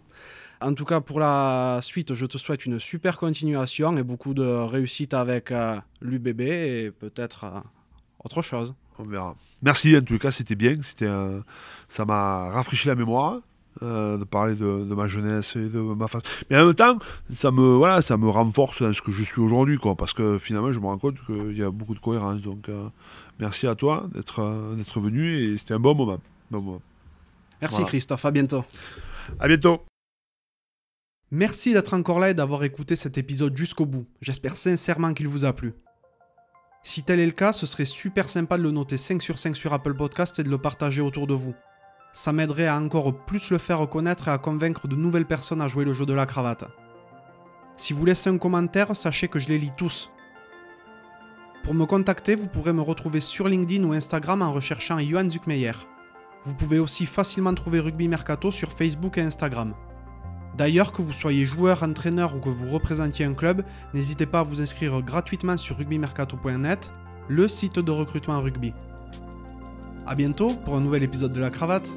En tout cas pour la suite, je te souhaite une super continuation et beaucoup de réussite avec euh, l'UBB et peut-être autre chose. On verra. Merci, en tout cas, c'était bien. C'était, un- ça m'a rafraîchi la mémoire euh, de parler de, de ma jeunesse et de ma façon. Mais en même temps, ça me, voilà, ça me renforce dans ce que je suis aujourd'hui, quoi. Parce que finalement, je me rends compte qu'il y a beaucoup de cohérence. Donc, euh, merci à toi d'être, euh, d'être venu et c'était un bon moment. Bon moment. Merci Voilà. Christophe, à bientôt. À bientôt. Merci d'être encore là et d'avoir écouté cet épisode jusqu'au bout. J'espère sincèrement qu'il vous a plu. Si tel est le cas, ce serait super sympa de le noter 5 sur 5 sur Apple Podcast et de le partager autour de vous. Ça m'aiderait à encore plus le faire connaître et à convaincre de nouvelles personnes à jouer le jeu de la cravate. Si vous laissez un commentaire, sachez que je les lis tous. Pour me contacter, vous pourrez me retrouver sur LinkedIn ou Instagram en recherchant Johan Zuckmeyer. Vous pouvez aussi facilement trouver Rugby Mercato sur Facebook et Instagram. D'ailleurs, que vous soyez joueur, entraîneur ou que vous représentiez un club, n'hésitez pas à vous inscrire gratuitement sur rugbymercato.net, le site de recrutement rugby. A bientôt pour un nouvel épisode de la cravate.